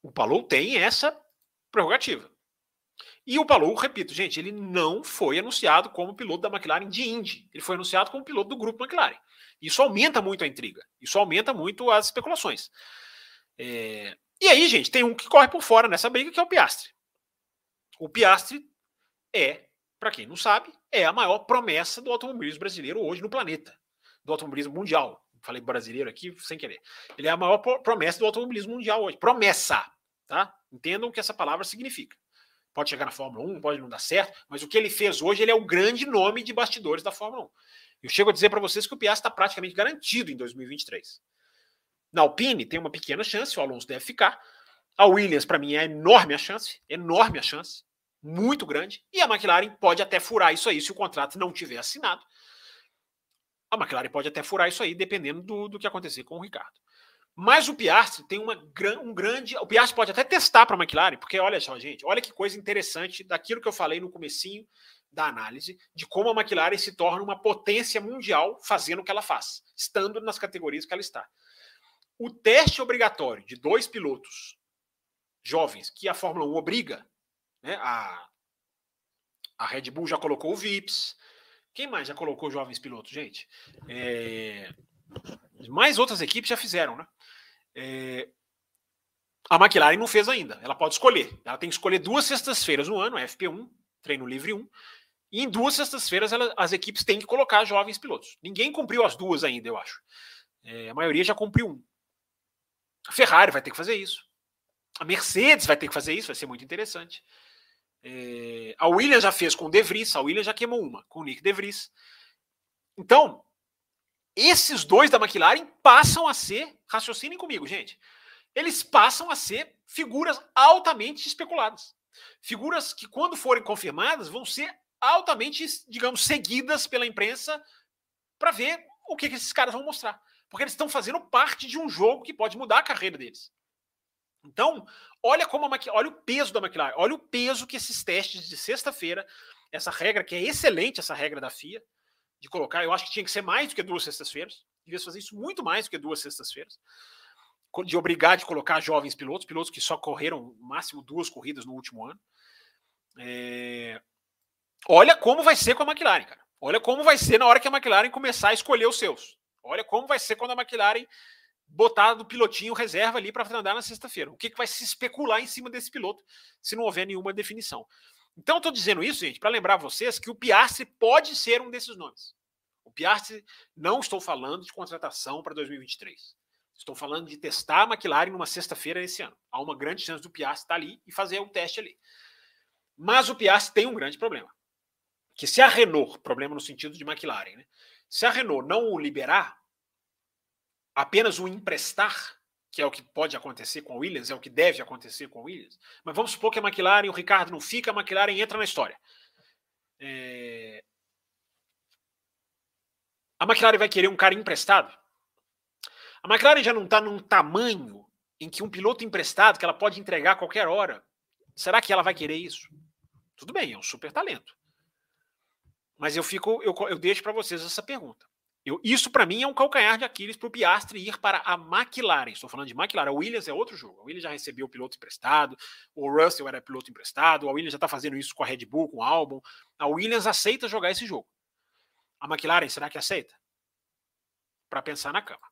o Palou tem essa prerrogativa. E o Palou, repito, gente, ele não foi anunciado como piloto da McLaren de Indy. Ele foi anunciado como piloto do grupo McLaren. Isso aumenta muito a intriga. Isso aumenta muito as especulações. É... E aí, gente, tem um que corre por fora nessa briga, que é o Piastre. O Piastre é, para quem não sabe, é a maior promessa do automobilismo brasileiro hoje no planeta. Do automobilismo mundial. Falei brasileiro aqui sem querer. Ele é a maior promessa do automobilismo mundial hoje. Promessa. Tá? Entendam o que essa palavra significa. Pode chegar na Fórmula 1, pode não dar certo, mas o que ele fez hoje, ele é o grande nome de bastidores da Fórmula 1. Eu chego a dizer para vocês que o Piastri está praticamente garantido em 2023. Na Alpine tem uma pequena chance, o Alonso deve ficar. A Williams, para mim, é enorme a chance, enorme a chance, muito grande. E a McLaren pode até furar isso aí se o contrato não tiver assinado. A McLaren pode até furar isso aí, dependendo do, do que acontecer com o Ricardo. Mas o Piastri tem uma, um grande. O Piastri pode até testar para a McLaren, porque olha só, gente, olha que coisa interessante daquilo que eu falei no comecinho da análise, de como a McLaren se torna uma potência mundial fazendo o que ela faz, estando nas categorias que ela está. O teste obrigatório de dois pilotos jovens, que a Fórmula 1 obriga, né, a, a Red Bull já colocou o VIPs. Quem mais já colocou jovens pilotos, gente? É, mais outras equipes já fizeram, né? É, a McLaren não fez ainda. Ela pode escolher. Ela tem que escolher duas sextas-feiras no ano, FP1, treino livre 1. E em duas sextas-feiras as equipes têm que colocar jovens pilotos. Ninguém cumpriu as duas ainda, eu acho. É, a maioria já cumpriu um. A Ferrari vai ter que fazer isso. A Mercedes vai ter que fazer isso, vai ser muito interessante. É, a Williams já fez com o De Vries, a Williams já queimou uma, com o Nick De Vries. Então, esses dois da McLaren passam a ser, raciocinem comigo, gente, eles passam a ser figuras altamente especuladas. Figuras que, quando forem confirmadas, vão ser altamente, digamos, seguidas pela imprensa para ver o que, que esses caras vão mostrar. Porque eles estão fazendo parte de um jogo que pode mudar a carreira deles. Então, olha como a olha o peso da McLaren, olha o peso que esses testes de sexta-feira, essa regra que é excelente, essa regra da FIA, de colocar. Eu acho que tinha que ser mais do que duas sextas-feiras. Devia fazer isso muito mais do que duas sextas-feiras. De obrigar de colocar jovens pilotos, pilotos que só correram máximo duas corridas no último ano. É... Olha como vai ser com a McLaren, cara. Olha como vai ser na hora que a McLaren começar a escolher os seus. Olha como vai ser quando a McLaren botar do pilotinho reserva ali para andar na sexta-feira. O que, que vai se especular em cima desse piloto se não houver nenhuma definição. Então, eu estou dizendo isso, gente, para lembrar vocês que o Piastri pode ser um desses nomes. O Piastri, não estou falando de contratação para 2023. Estou falando de testar a McLaren numa sexta-feira esse ano. Há uma grande chance do Piastri estar ali e fazer um teste ali. Mas o Piastri tem um grande problema. que se a Renault, problema no sentido de McLaren, né? se a Renault não o liberar, apenas o emprestar, que é o que pode acontecer com a Williams, é o que deve acontecer com a Williams, mas vamos supor que a McLaren, o Ricardo não fica, a McLaren entra na história. É... A McLaren vai querer um cara emprestado? A McLaren já não está num tamanho em que um piloto emprestado, que ela pode entregar a qualquer hora, será que ela vai querer isso? Tudo bem, é um super talento. Mas eu fico, eu, eu deixo para vocês essa pergunta. Eu, isso para mim é um calcanhar de Aquiles para o Piastri ir para a McLaren. Estou falando de McLaren. A Williams é outro jogo. A Williams já recebeu o piloto emprestado. O Russell era piloto emprestado. A Williams já está fazendo isso com a Red Bull, com o Albon. A Williams aceita jogar esse jogo. A McLaren, será que aceita? Para pensar na cama.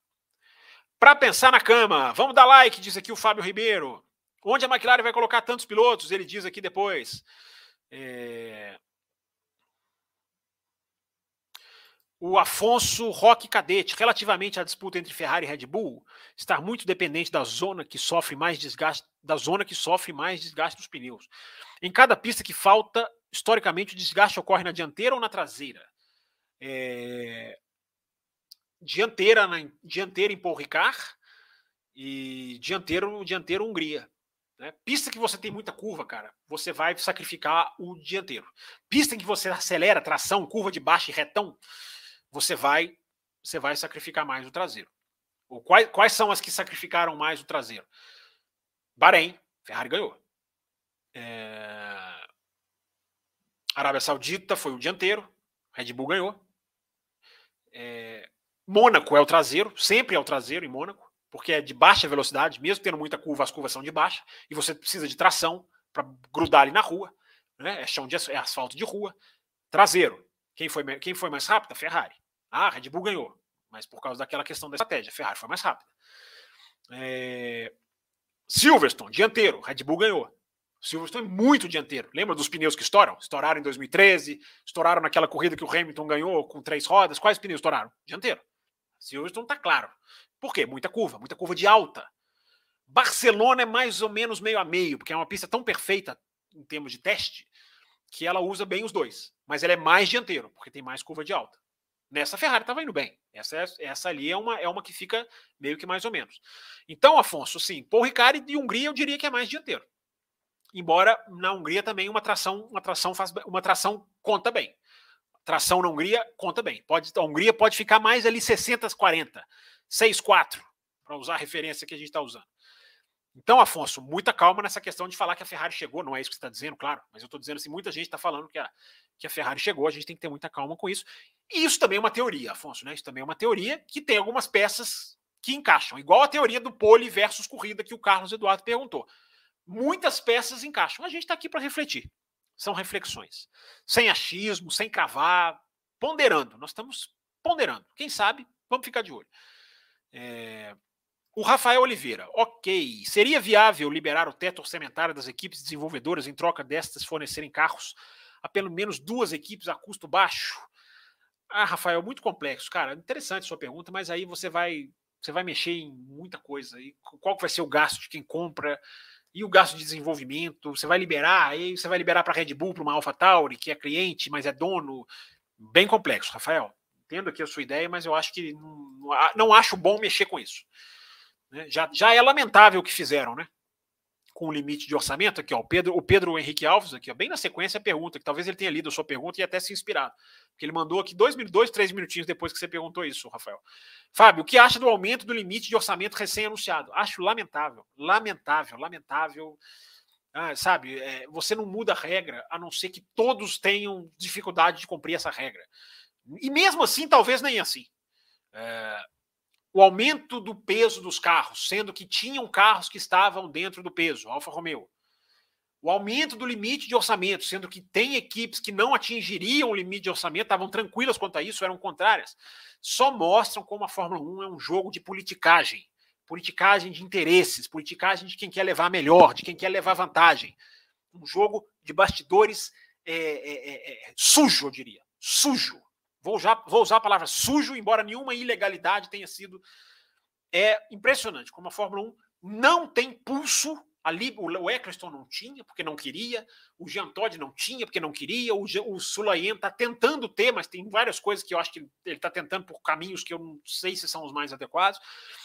Para pensar na cama, vamos dar like, diz aqui o Fábio Ribeiro. Onde a McLaren vai colocar tantos pilotos? Ele diz aqui depois. É... o Afonso Roque Cadete, relativamente à disputa entre Ferrari e Red Bull, está muito dependente da zona que sofre mais desgaste, da zona que sofre mais desgaste dos pneus. Em cada pista que falta, historicamente, o desgaste ocorre na dianteira ou na traseira. É... Dianteira, na... dianteira em Paul Ricard e dianteiro, dianteiro Hungria. Né? Pista que você tem muita curva, cara, você vai sacrificar o dianteiro. Pista em que você acelera, tração, curva de baixo e retão, você vai você vai sacrificar mais o traseiro. Ou quais, quais são as que sacrificaram mais o traseiro? Bahrein, Ferrari ganhou. É... Arábia Saudita foi o dianteiro, Red Bull ganhou. É... Mônaco é o traseiro, sempre é o traseiro em Mônaco, porque é de baixa velocidade, mesmo tendo muita curva, as curvas são de baixa, e você precisa de tração para grudar ali na rua, né? é chão de é asfalto de rua. Traseiro, quem foi, quem foi mais rápida? Ferrari. Ah, a Red Bull ganhou, mas por causa daquela questão da estratégia. Ferrari foi mais rápida. É... Silverstone, dianteiro. Red Bull ganhou. Silverstone é muito dianteiro. Lembra dos pneus que estouram? Estouraram em 2013, estouraram naquela corrida que o Hamilton ganhou com três rodas. Quais pneus estouraram? Dianteiro. Silverstone está claro. Por quê? Muita curva, muita curva de alta. Barcelona é mais ou menos meio a meio, porque é uma pista tão perfeita em termos de teste que ela usa bem os dois. Mas ela é mais dianteiro, porque tem mais curva de alta. Nessa Ferrari estava indo bem. Essa, é, essa ali é uma, é uma que fica meio que mais ou menos. Então, Afonso, sim, Paul Ricard de Hungria eu diria que é mais dianteiro. Embora na Hungria também uma tração, uma tração faz uma tração conta bem. Tração na Hungria conta bem. Pode, a Hungria pode ficar mais ali 60 40, 6-4, para usar a referência que a gente está usando. Então, Afonso, muita calma nessa questão de falar que a Ferrari chegou, não é isso que você está dizendo, claro, mas eu estou dizendo assim, muita gente está falando que a, que a Ferrari chegou, a gente tem que ter muita calma com isso. E isso também é uma teoria, Afonso, né? Isso também é uma teoria que tem algumas peças que encaixam, igual a teoria do pole versus corrida que o Carlos Eduardo perguntou. Muitas peças encaixam. A gente está aqui para refletir. São reflexões. Sem achismo, sem cravar, ponderando. Nós estamos ponderando. Quem sabe, vamos ficar de olho. É, o Rafael Oliveira, ok. Seria viável liberar o teto orçamentário das equipes desenvolvedoras em troca destas fornecerem carros a pelo menos duas equipes a custo baixo? Ah, Rafael, muito complexo. Cara, interessante sua pergunta, mas aí você vai você vai mexer em muita coisa. E qual vai ser o gasto de quem compra? E o gasto de desenvolvimento? Você vai liberar? Aí você vai liberar para a Red Bull, para uma AlphaTauri, que é cliente, mas é dono? Bem complexo, Rafael. Entendo aqui a sua ideia, mas eu acho que não, não acho bom mexer com isso. Né? Já, já é lamentável o que fizeram, né? Com o limite de orçamento, aqui, ó, o Pedro, o Pedro Henrique Alves, aqui, ó, bem na sequência, pergunta, que talvez ele tenha lido a sua pergunta e até se inspirado. Porque ele mandou aqui dois, dois, três minutinhos depois que você perguntou isso, Rafael. Fábio, o que acha do aumento do limite de orçamento recém-anunciado? Acho lamentável, lamentável, lamentável. Ah, sabe, é, você não muda a regra, a não ser que todos tenham dificuldade de cumprir essa regra. E mesmo assim, talvez nem assim. É, o aumento do peso dos carros, sendo que tinham carros que estavam dentro do peso, Alfa Romeo. O aumento do limite de orçamento, sendo que tem equipes que não atingiriam o limite de orçamento, estavam tranquilas quanto a isso, eram contrárias, só mostram como a Fórmula 1 é um jogo de politicagem. Politicagem de interesses, politicagem de quem quer levar melhor, de quem quer levar vantagem. Um jogo de bastidores é, é, é, sujo, eu diria. Sujo. Vou usar, vou usar a palavra sujo, embora nenhuma ilegalidade tenha sido. É impressionante como a Fórmula 1 não tem pulso Ali, o Eccleston não tinha, porque não queria. O Jean Todd não tinha, porque não queria. O, o Sulayen está tentando ter, mas tem várias coisas que eu acho que ele está tentando por caminhos que eu não sei se são os mais adequados.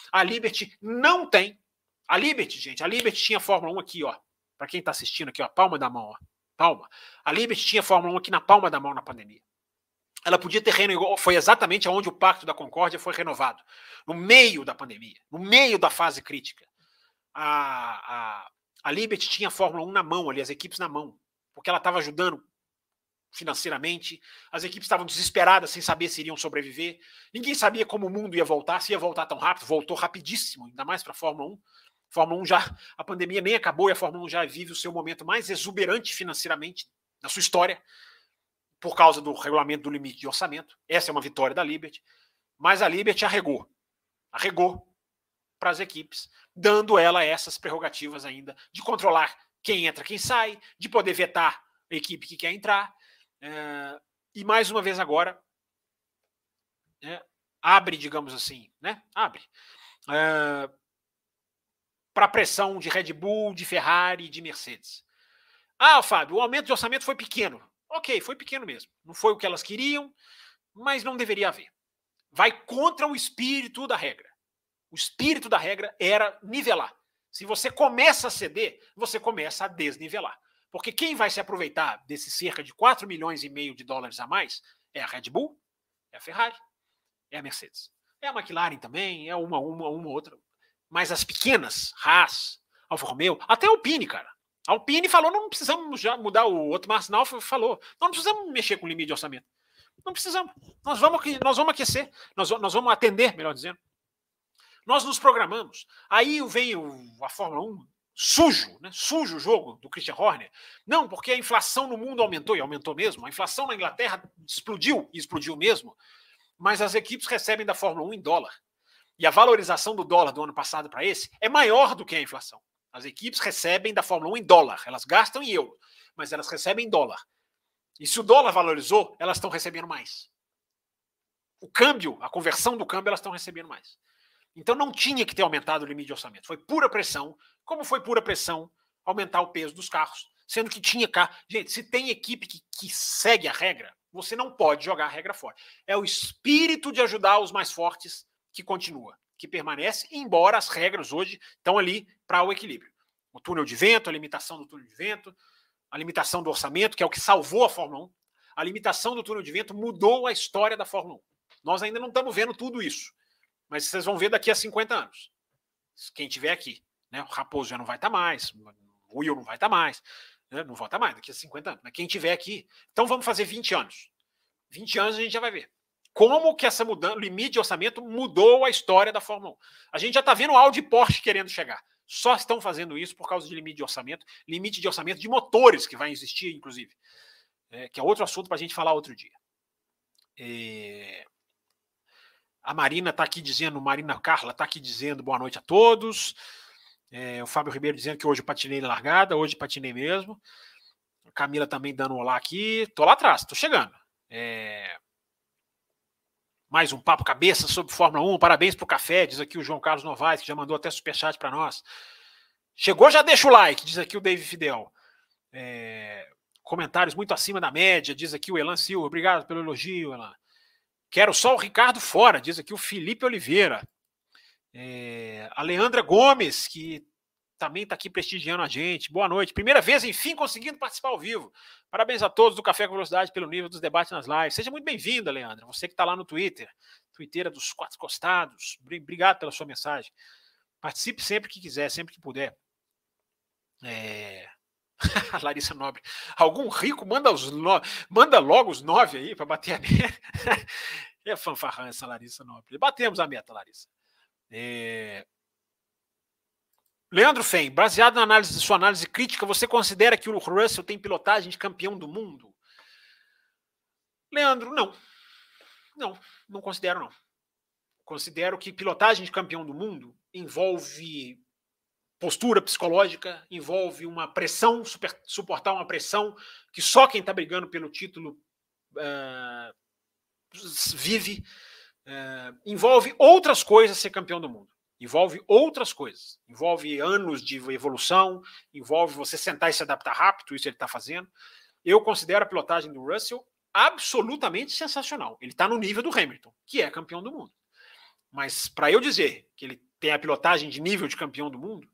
A Liberty não tem. A Liberty, gente, a Liberty tinha Fórmula 1 aqui, ó. Para quem está assistindo aqui, ó, palma da mão, ó. Palma. A Liberty tinha Fórmula 1 aqui na palma da mão na pandemia. Ela podia ter renovado, foi exatamente onde o Pacto da Concórdia foi renovado, no meio da pandemia, no meio da fase crítica. A, a, a Liberty tinha a Fórmula 1 na mão ali, as equipes na mão, porque ela estava ajudando financeiramente, as equipes estavam desesperadas sem saber se iriam sobreviver, ninguém sabia como o mundo ia voltar, se ia voltar tão rápido, voltou rapidíssimo, ainda mais para a Fórmula 1. Fórmula 1 já, a pandemia nem acabou e a Fórmula 1 já vive o seu momento mais exuberante financeiramente da sua história, por causa do regulamento do limite de orçamento. Essa é uma vitória da Liberty, mas a Liberty arregou. Arregou para as equipes, dando ela essas prerrogativas ainda de controlar quem entra, quem sai, de poder vetar a equipe que quer entrar. É, e mais uma vez agora é, abre, digamos assim, né? Abre é, para pressão de Red Bull, de Ferrari, de Mercedes. Ah, Fábio, o aumento de orçamento foi pequeno. Ok, foi pequeno mesmo. Não foi o que elas queriam, mas não deveria haver. Vai contra o espírito da regra. O espírito da regra era nivelar. Se você começa a ceder, você começa a desnivelar. Porque quem vai se aproveitar desses cerca de 4 milhões e meio de dólares a mais é a Red Bull, é a Ferrari, é a Mercedes. É a McLaren também, é uma, uma, uma outra. Mas as pequenas, Haas, Alfa Romeo, até a Alpine, cara. A Alpine falou, não precisamos já mudar, o outro Marcinal falou, não precisamos mexer com o limite de orçamento. Não precisamos. Nós vamos, nós vamos aquecer, nós, nós vamos atender, melhor dizendo. Nós nos programamos. Aí vem o, a Fórmula 1 sujo, né? sujo o jogo do Christian Horner. Não, porque a inflação no mundo aumentou, e aumentou mesmo. A inflação na Inglaterra explodiu, e explodiu mesmo. Mas as equipes recebem da Fórmula 1 em dólar. E a valorização do dólar do ano passado para esse é maior do que a inflação. As equipes recebem da Fórmula 1 em dólar. Elas gastam em euro, mas elas recebem em dólar. E se o dólar valorizou, elas estão recebendo mais. O câmbio, a conversão do câmbio, elas estão recebendo mais. Então não tinha que ter aumentado o limite de orçamento. Foi pura pressão, como foi pura pressão aumentar o peso dos carros, sendo que tinha carro. Gente, se tem equipe que, que segue a regra, você não pode jogar a regra fora. É o espírito de ajudar os mais fortes que continua, que permanece, embora as regras hoje estão ali para o equilíbrio. O túnel de vento, a limitação do túnel de vento, a limitação do orçamento, que é o que salvou a Fórmula 1. A limitação do túnel de vento mudou a história da Fórmula 1. Nós ainda não estamos vendo tudo isso. Mas vocês vão ver daqui a 50 anos. Quem tiver aqui. Né? O Raposo já não vai estar tá mais, o Will não vai estar tá mais, né? não tá mais daqui a 50 anos. Mas quem tiver aqui. Então vamos fazer 20 anos. 20 anos a gente já vai ver. Como que essa mudança, limite de orçamento mudou a história da Fórmula 1. A gente já está vendo Audi e Porsche querendo chegar. Só estão fazendo isso por causa de limite de orçamento, limite de orçamento de motores que vai existir, inclusive. É, que é outro assunto para a gente falar outro dia. É... A Marina está aqui dizendo, Marina Carla está aqui dizendo boa noite a todos. É, o Fábio Ribeiro dizendo que hoje patinei largada, hoje patinei mesmo. A Camila também dando um olá aqui. Tô lá atrás, tô chegando. É... Mais um papo cabeça sobre Fórmula 1. Parabéns pro café, diz aqui o João Carlos Novaes, que já mandou até superchat para nós. Chegou, já deixa o like, diz aqui o David Fidel. É... Comentários muito acima da média, diz aqui o Elan Silva. Obrigado pelo elogio, Elan. Quero só o Ricardo fora, diz aqui o Felipe Oliveira. É, a Leandra Gomes, que também está aqui prestigiando a gente. Boa noite. Primeira vez, enfim, conseguindo participar ao vivo. Parabéns a todos do Café com Velocidade pelo nível dos debates nas lives. Seja muito bem-vinda, Leandra. Você que está lá no Twitter, Twitter dos quatro costados. Obrigado pela sua mensagem. Participe sempre que quiser, sempre que puder. É... Larissa Nobre. Algum rico manda, os no... manda logo os nove aí para bater a meta. é fanfarrã essa Larissa Nobre. Batemos a meta, Larissa. É... Leandro Fem, baseado na análise, sua análise crítica, você considera que o Russell tem pilotagem de campeão do mundo? Leandro, não. Não, não considero não. Considero que pilotagem de campeão do mundo envolve postura psicológica, envolve uma pressão, super, suportar uma pressão que só quem está brigando pelo título uh, vive. Uh, envolve outras coisas ser campeão do mundo. Envolve outras coisas. Envolve anos de evolução, envolve você sentar e se adaptar rápido, isso ele está fazendo. Eu considero a pilotagem do Russell absolutamente sensacional. Ele está no nível do Hamilton, que é campeão do mundo. Mas para eu dizer que ele tem a pilotagem de nível de campeão do mundo,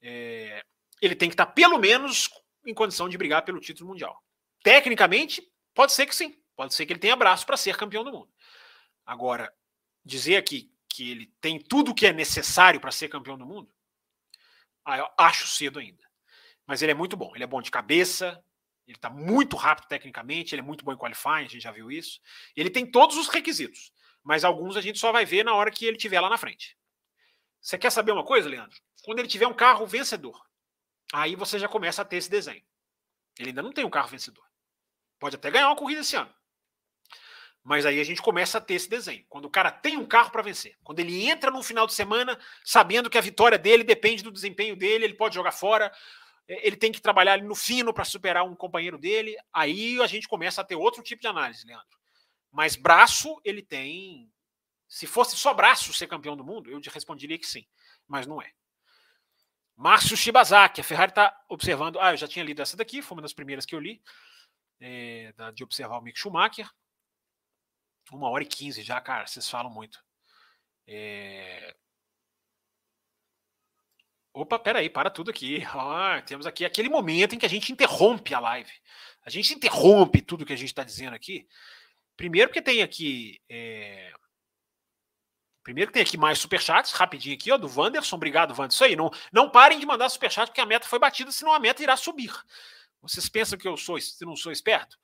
é, ele tem que estar tá pelo menos em condição de brigar pelo título mundial. Tecnicamente, pode ser que sim. Pode ser que ele tenha braço para ser campeão do mundo. Agora, dizer aqui que ele tem tudo o que é necessário para ser campeão do mundo, ah, eu acho cedo ainda. Mas ele é muito bom. Ele é bom de cabeça, ele está muito rápido tecnicamente, ele é muito bom em qualifying, a gente já viu isso. Ele tem todos os requisitos, mas alguns a gente só vai ver na hora que ele estiver lá na frente. Você quer saber uma coisa, Leandro? Quando ele tiver um carro vencedor, aí você já começa a ter esse desenho. Ele ainda não tem um carro vencedor. Pode até ganhar uma corrida esse ano. Mas aí a gente começa a ter esse desenho. Quando o cara tem um carro para vencer, quando ele entra no final de semana sabendo que a vitória dele depende do desempenho dele, ele pode jogar fora, é, ele tem que trabalhar no fino para superar um companheiro dele, aí a gente começa a ter outro tipo de análise, Leandro. Mas braço ele tem. Se fosse só braço ser campeão do mundo, eu te responderia que sim, mas não é. Márcio Shibazaki, a Ferrari está observando. Ah, eu já tinha lido essa daqui, foi uma das primeiras que eu li, é, de observar o Mick Schumacher. Uma hora e quinze já, cara, vocês falam muito. É... Opa, peraí, para tudo aqui. Ah, temos aqui aquele momento em que a gente interrompe a live. A gente interrompe tudo que a gente está dizendo aqui. Primeiro porque tem aqui. É... Primeiro que tem aqui mais superchats, rapidinho aqui, ó, do Wanderson. Obrigado, Wanderson. Isso aí. Não, não parem de mandar superchat porque a meta foi batida, senão a meta irá subir. Vocês pensam que eu sou, não sou esperto?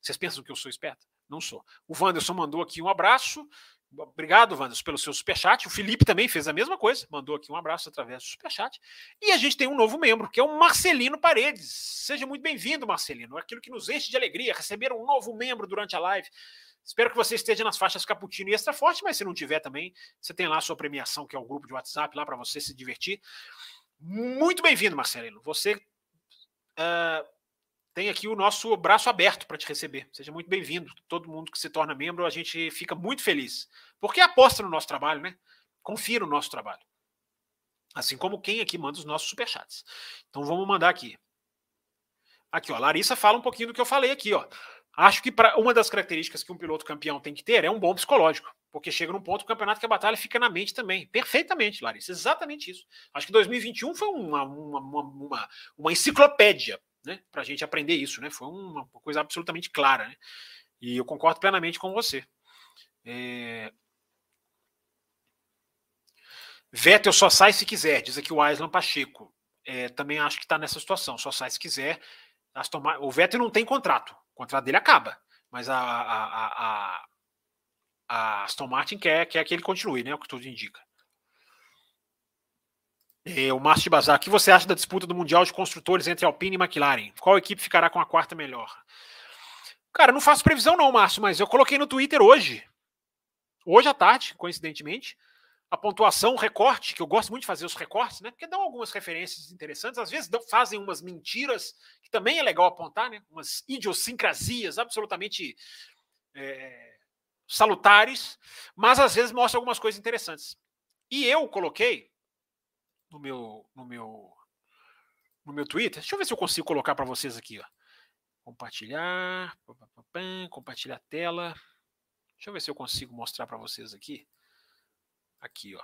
Vocês pensam que eu sou esperto? Não sou. O Wanderson mandou aqui um abraço. Obrigado, Wanderson, pelo seu superchat. O Felipe também fez a mesma coisa, mandou aqui um abraço através do superchat. E a gente tem um novo membro, que é o Marcelino Paredes. Seja muito bem-vindo, Marcelino. Aquilo que nos enche de alegria, receber um novo membro durante a live. Espero que você esteja nas faixas Caputino e Extra Forte, mas se não tiver também, você tem lá a sua premiação, que é o grupo de WhatsApp, lá para você se divertir. Muito bem-vindo, Marcelino. Você uh, tem aqui o nosso braço aberto para te receber. Seja muito bem-vindo. Todo mundo que se torna membro, a gente fica muito feliz. Porque aposta no nosso trabalho, né? Confia no nosso trabalho. Assim como quem aqui manda os nossos superchats. Então vamos mandar aqui. Aqui, ó. Larissa fala um pouquinho do que eu falei aqui, ó. Acho que para uma das características que um piloto campeão tem que ter é um bom psicológico, porque chega num ponto do campeonato que a batalha fica na mente também. Perfeitamente, Larissa, exatamente isso. Acho que 2021 foi uma, uma, uma, uma enciclopédia né, para a gente aprender isso, né? Foi uma coisa absolutamente clara, né? E eu concordo plenamente com você. É... Vettel só sai se quiser, diz aqui o Aislan Pacheco. É, também acho que está nessa situação, só sai se quiser. O Vettel não tem contrato, o contrato dele acaba, mas a, a, a, a Aston Martin quer, quer que ele continue, né? O que tudo indica. É, o Márcio de Bazar, o que você acha da disputa do Mundial de Construtores entre Alpine e McLaren? Qual equipe ficará com a quarta melhor? Cara, não faço previsão não, Márcio, mas eu coloquei no Twitter hoje, hoje à tarde, coincidentemente, a pontuação, o recorte, que eu gosto muito de fazer os recortes, né? Porque dão algumas referências interessantes, às vezes dão, fazem umas mentiras, que também é legal apontar, né? Umas idiosincrasias absolutamente é, salutares, mas às vezes mostra algumas coisas interessantes. E eu coloquei no meu, no meu, no meu Twitter. Deixa eu ver se eu consigo colocar para vocês aqui, ó. Compartilhar, compartilhar a tela. Deixa eu ver se eu consigo mostrar para vocês aqui. Aqui, ó.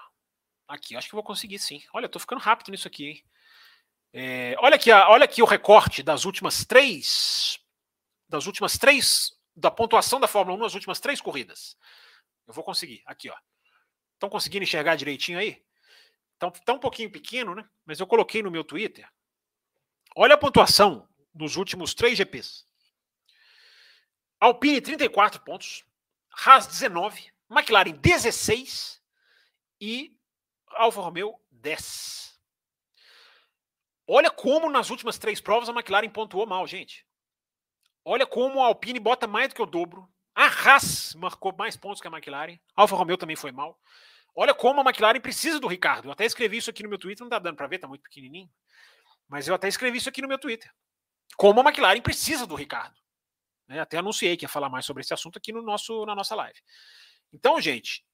Aqui, acho que vou conseguir sim. Olha, eu tô ficando rápido nisso aqui, hein? É, olha aqui, olha aqui o recorte das últimas três, das últimas três, da pontuação da Fórmula 1 nas últimas três corridas. Eu vou conseguir. Aqui, ó. Estão conseguindo enxergar direitinho aí? Então, tá um pouquinho pequeno, né? Mas eu coloquei no meu Twitter. Olha a pontuação dos últimos três GPs. Alpine, 34 pontos. Haas, 19. McLaren, 16. E Alfa Romeo, 10. Olha como nas últimas três provas a McLaren pontuou mal, gente. Olha como a Alpine bota mais do que o dobro. A Haas marcou mais pontos que a McLaren. Alfa Romeo também foi mal. Olha como a McLaren precisa do Ricardo. Eu até escrevi isso aqui no meu Twitter, não tá dando para ver, tá muito pequenininho. Mas eu até escrevi isso aqui no meu Twitter. Como a McLaren precisa do Ricardo. Né? Até anunciei que ia falar mais sobre esse assunto aqui no nosso, na nossa live. Então, gente,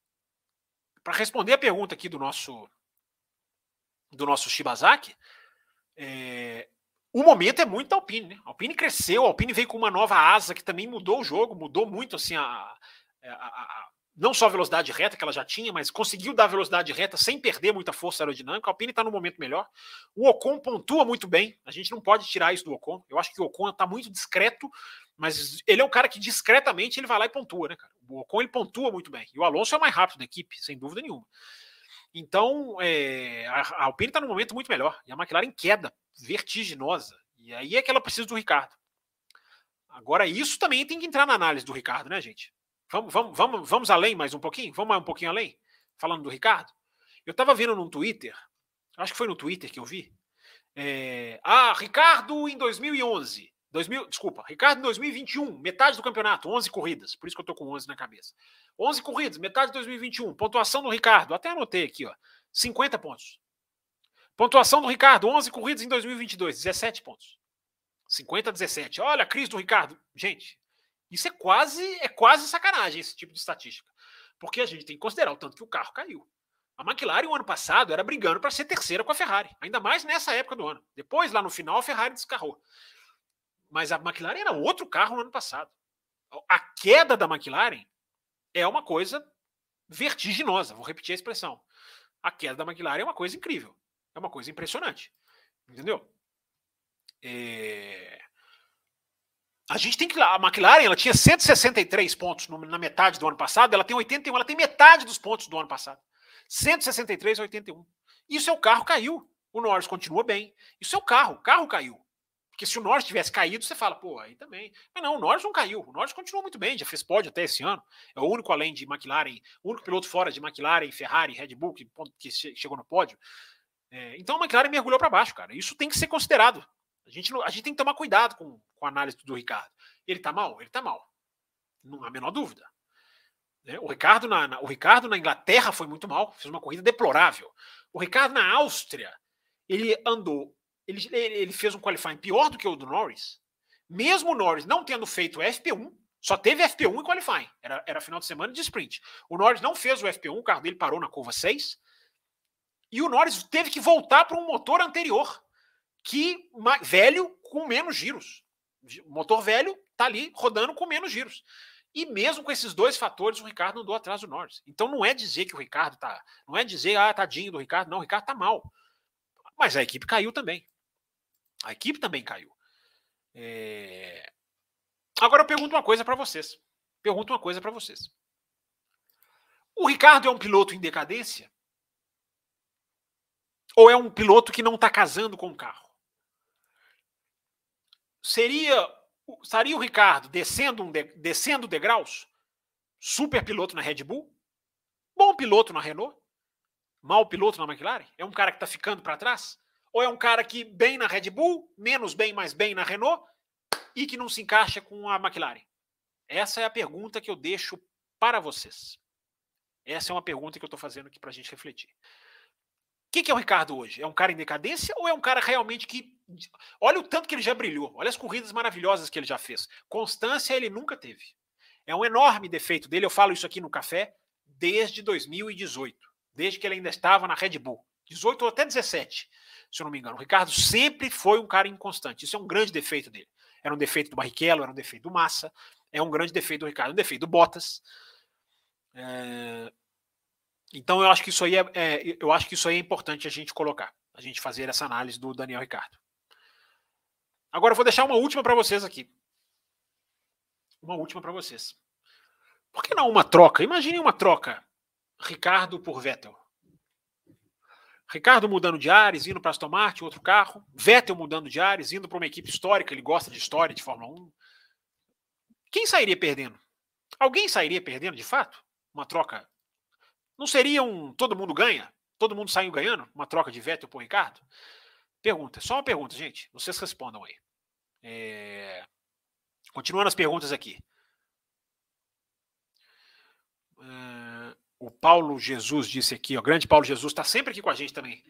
para responder a pergunta aqui do nosso do nosso Shibazaki, é, o momento é muito da Alpine, né? A Alpine cresceu, a Alpine veio com uma nova asa que também mudou o jogo, mudou muito assim a, a, a, não só velocidade reta que ela já tinha, mas conseguiu dar velocidade reta sem perder muita força aerodinâmica. A Alpine está no momento melhor. O Ocon pontua muito bem. A gente não pode tirar isso do Ocon. Eu acho que o Ocon está muito discreto, mas ele é um cara que discretamente ele vai lá e pontua, né, cara? O Ocon ele pontua muito bem. E o Alonso é o mais rápido da equipe, sem dúvida nenhuma. Então, é, a Alpine está no momento muito melhor. E a McLaren em queda vertiginosa. E aí é que ela precisa do Ricardo. Agora, isso também tem que entrar na análise do Ricardo, né, gente? Vamos, vamos, vamos, vamos além mais um pouquinho? Vamos mais um pouquinho além? Falando do Ricardo? Eu estava vendo num Twitter, acho que foi no Twitter que eu vi. É, ah, Ricardo em 2011. 2000, desculpa, Ricardo em 2021, metade do campeonato, 11 corridas, por isso que eu estou com 11 na cabeça. 11 corridas, metade de 2021, pontuação do Ricardo, até anotei aqui, ó, 50 pontos. Pontuação do Ricardo, 11 corridas em 2022, 17 pontos. 50 a 17. Olha a crise do Ricardo. Gente, isso é quase é quase sacanagem esse tipo de estatística. Porque a gente tem que considerar o tanto que o carro caiu. A McLaren, o ano passado, era brigando para ser terceira com a Ferrari. Ainda mais nessa época do ano. Depois, lá no final, a Ferrari descarrou. Mas a McLaren era outro carro no ano passado. A queda da McLaren é uma coisa vertiginosa. Vou repetir a expressão. A queda da McLaren é uma coisa incrível. É uma coisa impressionante. Entendeu? É... A gente tem que. A McLaren ela tinha 163 pontos na metade do ano passado, ela tem 81, ela tem metade dos pontos do ano passado. 163 a 81. Isso é o carro caiu. O Norris continua bem. É o carro, o carro caiu. Porque se o Norris tivesse caído, você fala, pô, aí também. Mas não, o Norris não caiu. O Norris continua muito bem, já fez pódio até esse ano. É o único além de McLaren, o único piloto fora de McLaren, Ferrari, Red Bull que, que chegou no pódio. É, então a McLaren mergulhou para baixo, cara. Isso tem que ser considerado. A gente, a gente tem que tomar cuidado com, com a análise do Ricardo. Ele tá mal? Ele tá mal. Não há a menor dúvida. Né? O, Ricardo na, na, o Ricardo na Inglaterra foi muito mal, fez uma corrida deplorável. O Ricardo na Áustria, ele andou, ele, ele fez um qualifying pior do que o do Norris. Mesmo o Norris não tendo feito FP1, só teve FP1 e qualifying. Era, era final de semana de sprint. O Norris não fez o FP1, o carro dele parou na curva 6. E o Norris teve que voltar para um motor anterior que velho com menos giros. Motor velho está ali rodando com menos giros. E mesmo com esses dois fatores, o Ricardo andou atrás do Norris. Então não é dizer que o Ricardo tá. Não é dizer, ah, tadinho do Ricardo. Não, o Ricardo tá mal. Mas a equipe caiu também. A equipe também caiu. É... Agora eu pergunto uma coisa para vocês. Pergunto uma coisa para vocês. O Ricardo é um piloto em decadência? Ou é um piloto que não está casando com o carro? Seria estaria o Ricardo descendo, um de, descendo degraus? Super piloto na Red Bull? Bom piloto na Renault? Mal piloto na McLaren? É um cara que está ficando para trás? Ou é um cara que bem na Red Bull, menos bem, mais bem na Renault e que não se encaixa com a McLaren? Essa é a pergunta que eu deixo para vocês. Essa é uma pergunta que eu estou fazendo aqui para a gente refletir que, que é o Ricardo hoje? É um cara em decadência ou é um cara realmente que. Olha o tanto que ele já brilhou, olha as corridas maravilhosas que ele já fez. Constância ele nunca teve. É um enorme defeito dele, eu falo isso aqui no café, desde 2018, desde que ele ainda estava na Red Bull. 18 ou até 17, se eu não me engano. O Ricardo sempre foi um cara inconstante. Isso é um grande defeito dele. Era um defeito do Barrichello, era um defeito do Massa, é um grande defeito do Ricardo, um defeito do Bottas. É, então eu acho que isso aí é, é, eu acho que isso aí é importante a gente colocar, a gente fazer essa análise do Daniel Ricardo. Agora eu vou deixar uma última para vocês aqui. Uma última para vocês. Por que não uma troca? Imagine uma troca. Ricardo por Vettel. Ricardo mudando de ares, indo para Aston Martin, outro carro. Vettel mudando de ares, indo para uma equipe histórica, ele gosta de história de Fórmula 1. Quem sairia perdendo? Alguém sairia perdendo de fato? Uma troca não seria um todo mundo ganha? Todo mundo saiu ganhando? Uma troca de Vettel por Ricardo? Pergunta, só uma pergunta, gente. Vocês respondam aí. É... Continuando as perguntas aqui. É... O Paulo Jesus disse aqui, ó, grande Paulo Jesus, está sempre aqui com a gente também.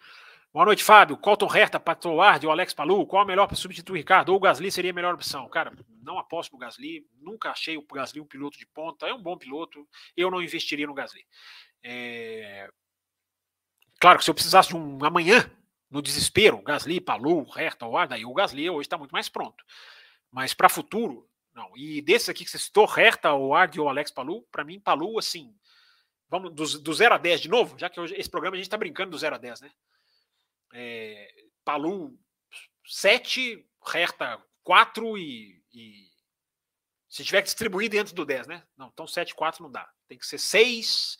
Boa noite, Fábio. Colton Herta, Patroard, o Alex Palu, qual a melhor para substituir o Ricardo? Ou o Gasly seria a melhor opção? Cara, não aposto no Gasly, nunca achei o Gasly um piloto de ponta, é um bom piloto, eu não investiria no Gasly. É... Claro que se eu precisasse de um amanhã, no desespero, Gasly, Palu, Herta, Ward, aí o Gasly hoje está muito mais pronto. Mas para futuro, não. E desses aqui que você citou, Herta, Ward ou Alex Palu, para mim, Palu, assim, vamos do, do 0 a 10 de novo, já que hoje, esse programa a gente está brincando do 0 a 10, né? É, Palu 7, Herta 4 e, e, se tiver que distribuir dentro do 10, né? Não, então 7, 4 não dá. Tem que ser 6,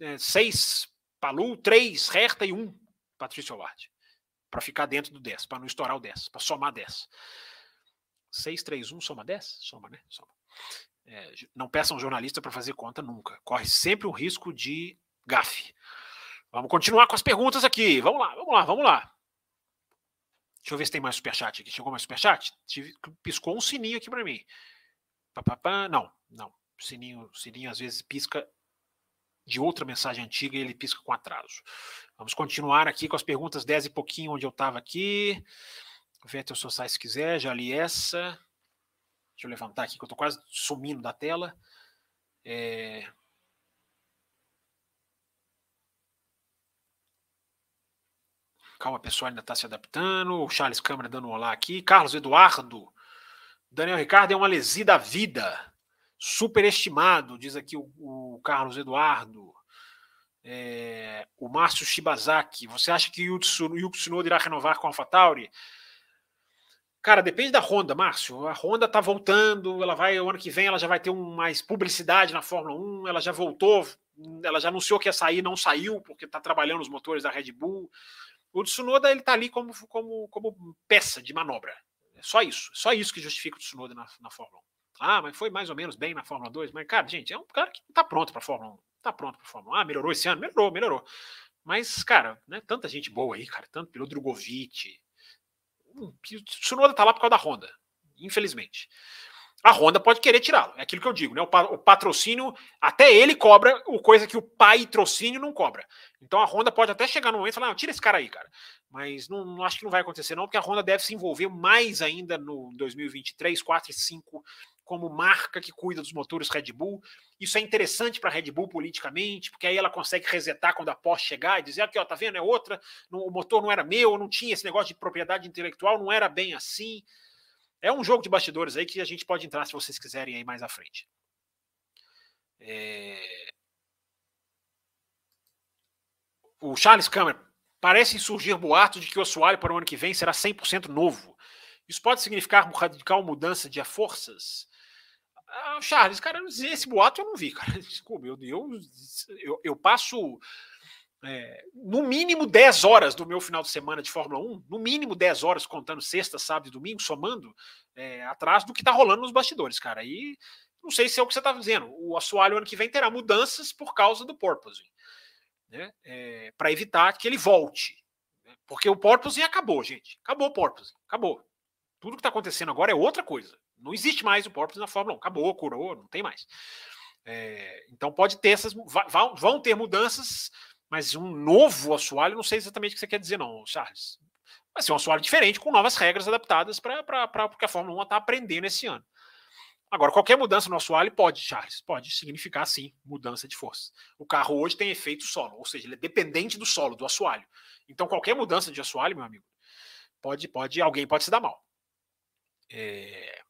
é, 6 Palu, 3 Herta e 1 Patrício Ward para ficar dentro do 10, para não estourar o 10, para somar 10. 6, 3, 1, soma 10? Soma, né? Soma. É, não peçam um jornalista para fazer conta nunca. Corre sempre um risco de gafe. Vamos continuar com as perguntas aqui. Vamos lá, vamos lá, vamos lá. Deixa eu ver se tem mais superchat aqui. Chegou mais superchat? Piscou um sininho aqui para mim. Papapá. Não, não. Sininho, sininho às vezes pisca de outra mensagem antiga e ele pisca com atraso. Vamos continuar aqui com as perguntas 10 e pouquinho, onde eu estava aqui. Vettel Sossai, se quiser, já li essa. Deixa eu levantar aqui, que eu estou quase sumindo da tela. É... Calma, pessoal, ainda está se adaptando. O Charles Câmara dando um olá aqui. Carlos Eduardo. Daniel Ricardo é uma lesi da vida. Superestimado, diz aqui o, o Carlos Eduardo. É, o Márcio Shibazaki, você acha que o Yuki Tsunoda irá renovar com a AlphaTauri? Cara, depende da Honda, Márcio. A Honda tá voltando, ela vai, o ano que vem ela já vai ter um, mais publicidade na Fórmula 1, ela já voltou, ela já anunciou que ia sair, não saiu, porque tá trabalhando os motores da Red Bull. O Tsunoda, ele tá ali como, como, como peça de manobra. É só isso, só isso que justifica o Tsunoda na, na Fórmula 1. Ah, mas foi mais ou menos bem na Fórmula 2. Mas, cara, gente, é um cara que tá pronto pra Fórmula 1. Tá pronto pra Fórmula 1. Ah, melhorou esse ano? Melhorou, melhorou. Mas, cara, né, tanta gente boa aí, cara. Tanto piloto Drogovic. O Tsunoda tá lá por causa da Honda, infelizmente. A Honda pode querer tirá-lo. É aquilo que eu digo, né? O, patrocínio, até ele cobra o coisa que o pai trocínio não cobra. Então a Honda pode até chegar no momento e falar: tira esse cara aí, cara. Mas não, não, acho que não vai acontecer, não, porque a Honda deve se envolver mais ainda no 2023, 4 e 5 como marca que cuida dos motores Red Bull. Isso é interessante para a Red Bull politicamente, porque aí ela consegue resetar quando a Porsche chegar e dizer: aqui, ó, tá vendo? É outra, o motor não era meu, não tinha esse negócio de propriedade intelectual, não era bem assim. É um jogo de bastidores aí que a gente pode entrar se vocês quiserem aí mais à frente. É... O Charles Câmara, parece surgir boatos de que o assoalho para o ano que vem será 100% novo. Isso pode significar radical mudança de forças? Ah, Charles, cara, esse boato eu não vi, cara. Desculpa, eu, eu, eu, passo é, no mínimo 10 horas do meu final de semana de Fórmula 1, no mínimo 10 horas contando sexta, sábado e domingo, somando, é, atrás do que está rolando nos bastidores, cara. E não sei se é o que você está dizendo. O assoalho ano que vem terá mudanças por causa do porpoise, né? É, para evitar que ele volte. Né? Porque o porpoise acabou, gente. Acabou o porpoise. Acabou. Tudo que está acontecendo agora é outra coisa. Não existe mais o porpoise na Fórmula 1. Acabou, curou, não tem mais. É, então pode ter essas. Vão, vão ter mudanças, mas um novo assoalho, não sei exatamente o que você quer dizer, não, Charles. Vai ser um assoalho diferente, com novas regras adaptadas para porque a Fórmula 1 está aprendendo esse ano. Agora, qualquer mudança no assoalho pode, Charles, pode significar sim mudança de força. O carro hoje tem efeito solo, ou seja, ele é dependente do solo, do assoalho. Então, qualquer mudança de assoalho, meu amigo, pode, pode, alguém pode se dar mal. É...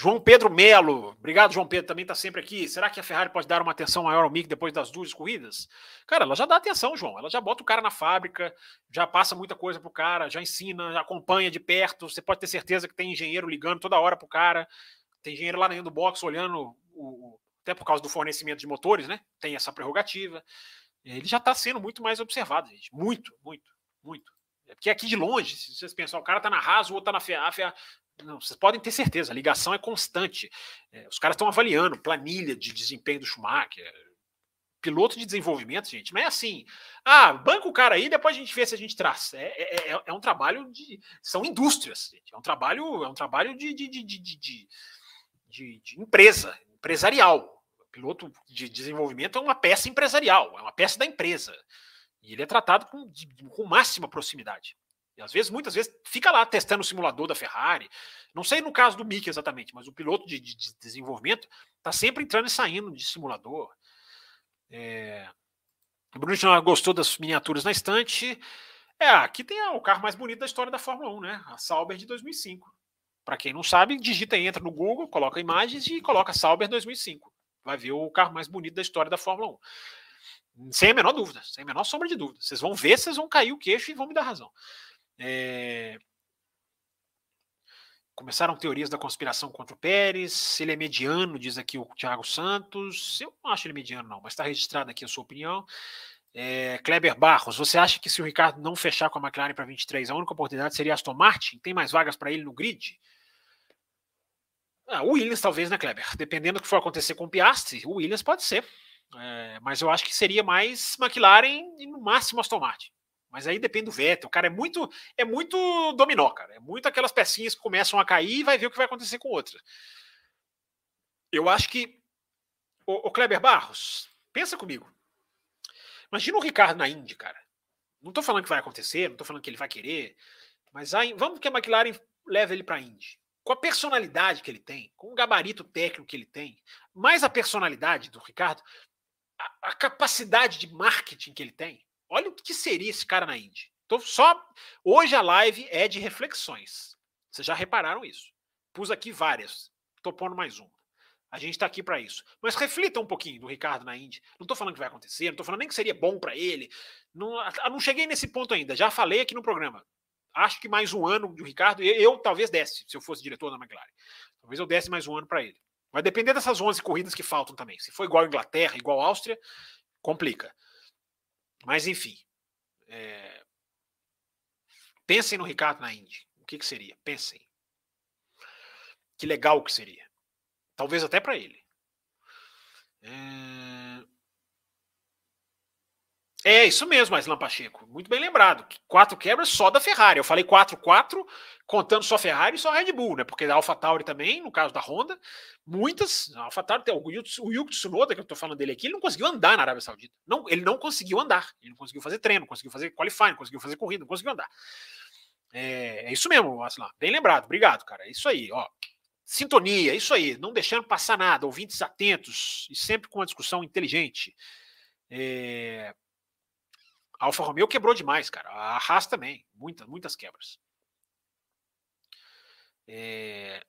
João Pedro Melo, obrigado, João Pedro, também está sempre aqui. Será que a Ferrari pode dar uma atenção maior ao Mick depois das duas corridas? Cara, ela já dá atenção, João. Ela já bota o cara na fábrica, já passa muita coisa pro cara, já ensina, já acompanha de perto. Você pode ter certeza que tem engenheiro ligando toda hora pro cara. Tem engenheiro lá dentro do box olhando, o, até por causa do fornecimento de motores, né? Tem essa prerrogativa. Ele já está sendo muito mais observado, gente. Muito, muito, muito. É porque aqui de longe, se vocês pensam, o cara tá na Haas, o outro tá na FEA não, vocês podem ter certeza, a ligação é constante. É, os caras estão avaliando planilha de desempenho do Schumacher. Piloto de desenvolvimento, gente, não é assim. Ah, banca o cara aí, depois a gente vê se a gente traz. É, é, é, é um trabalho de. São indústrias, gente. É um trabalho, é um trabalho de, de, de, de, de, de, de empresa, empresarial. piloto de desenvolvimento é uma peça empresarial, é uma peça da empresa. E ele é tratado com, de, com máxima proximidade. E às vezes, muitas vezes, fica lá testando o simulador da Ferrari. Não sei no caso do Mickey exatamente, mas o piloto de, de, de desenvolvimento está sempre entrando e saindo de simulador. É... O Bruno gostou das miniaturas na estante. É, aqui tem o carro mais bonito da história da Fórmula 1, né? A Sauber de 2005. Para quem não sabe, digita e entra no Google, coloca imagens e coloca Sauber 2005. Vai ver o carro mais bonito da história da Fórmula 1. Sem a menor dúvida, sem a menor sombra de dúvida. Vocês vão ver, vocês vão cair o queixo e vão me dar razão. É... Começaram teorias da conspiração contra o Pérez. Ele é mediano, diz aqui o Thiago Santos. Eu não acho ele mediano, não, mas está registrado aqui a sua opinião. É, Kleber Barros, você acha que se o Ricardo não fechar com a McLaren para 23, a única oportunidade seria Aston Martin? Tem mais vagas para ele no grid? Ah, o Williams, talvez, né, Kleber? Dependendo do que for acontecer com o Piastri, o Williams pode ser. É, mas eu acho que seria mais McLaren e no máximo Aston Martin. Mas aí depende do Vettel. O cara é muito, é muito dominó, cara. É muito aquelas pecinhas que começam a cair e vai ver o que vai acontecer com outra. Eu acho que. O, Kleber Barros, pensa comigo. Imagina o Ricardo na Indy, cara. Não tô falando que vai acontecer, não tô falando que ele vai querer. Mas aí, vamos que a McLaren leve ele para Indy. Com a personalidade que ele tem, com o gabarito técnico que ele tem, mais a personalidade do Ricardo, a, a capacidade de marketing que ele tem, Olha o que seria esse cara na Indy. Tô só hoje a live é de reflexões. Vocês já repararam isso? Pus aqui várias. Tô pondo mais uma. A gente está aqui para isso. Mas reflita um pouquinho do Ricardo na Indy. Não estou falando que vai acontecer, não estou falando nem que seria bom para ele. Não, não cheguei nesse ponto ainda. Já falei aqui no programa. Acho que mais um ano do Ricardo, eu, eu talvez desse, se eu fosse diretor da McLaren. Talvez eu desse mais um ano para ele. Vai depender dessas 11 corridas que faltam também. Se for igual a Inglaterra, igual a Áustria, complica. Mas, enfim. É... Pensem no Ricardo na Indy. O que, que seria? Pensem. Que legal que seria. Talvez até para ele. É... É isso mesmo, Aslan Pacheco. Muito bem lembrado. Quatro quebras só da Ferrari. Eu falei 4-4, contando só Ferrari e só Red Bull, né? Porque a AlphaTauri também, no caso da Honda, muitas. A AlphaTauri tem o Yuki Tsunoda, que eu tô falando dele aqui, ele não conseguiu andar na Arábia Saudita. Não, ele não conseguiu andar. Ele não conseguiu fazer treino, não conseguiu fazer qualifying, não conseguiu fazer corrida, não conseguiu andar. É, é isso mesmo, Aslan. Bem lembrado. Obrigado, cara. É isso aí, ó. Sintonia, é isso aí. Não deixando passar nada, ouvintes atentos e sempre com uma discussão inteligente. É, a Alfa Romeo quebrou demais, cara. A Haas também. Muitas, muitas quebras. É...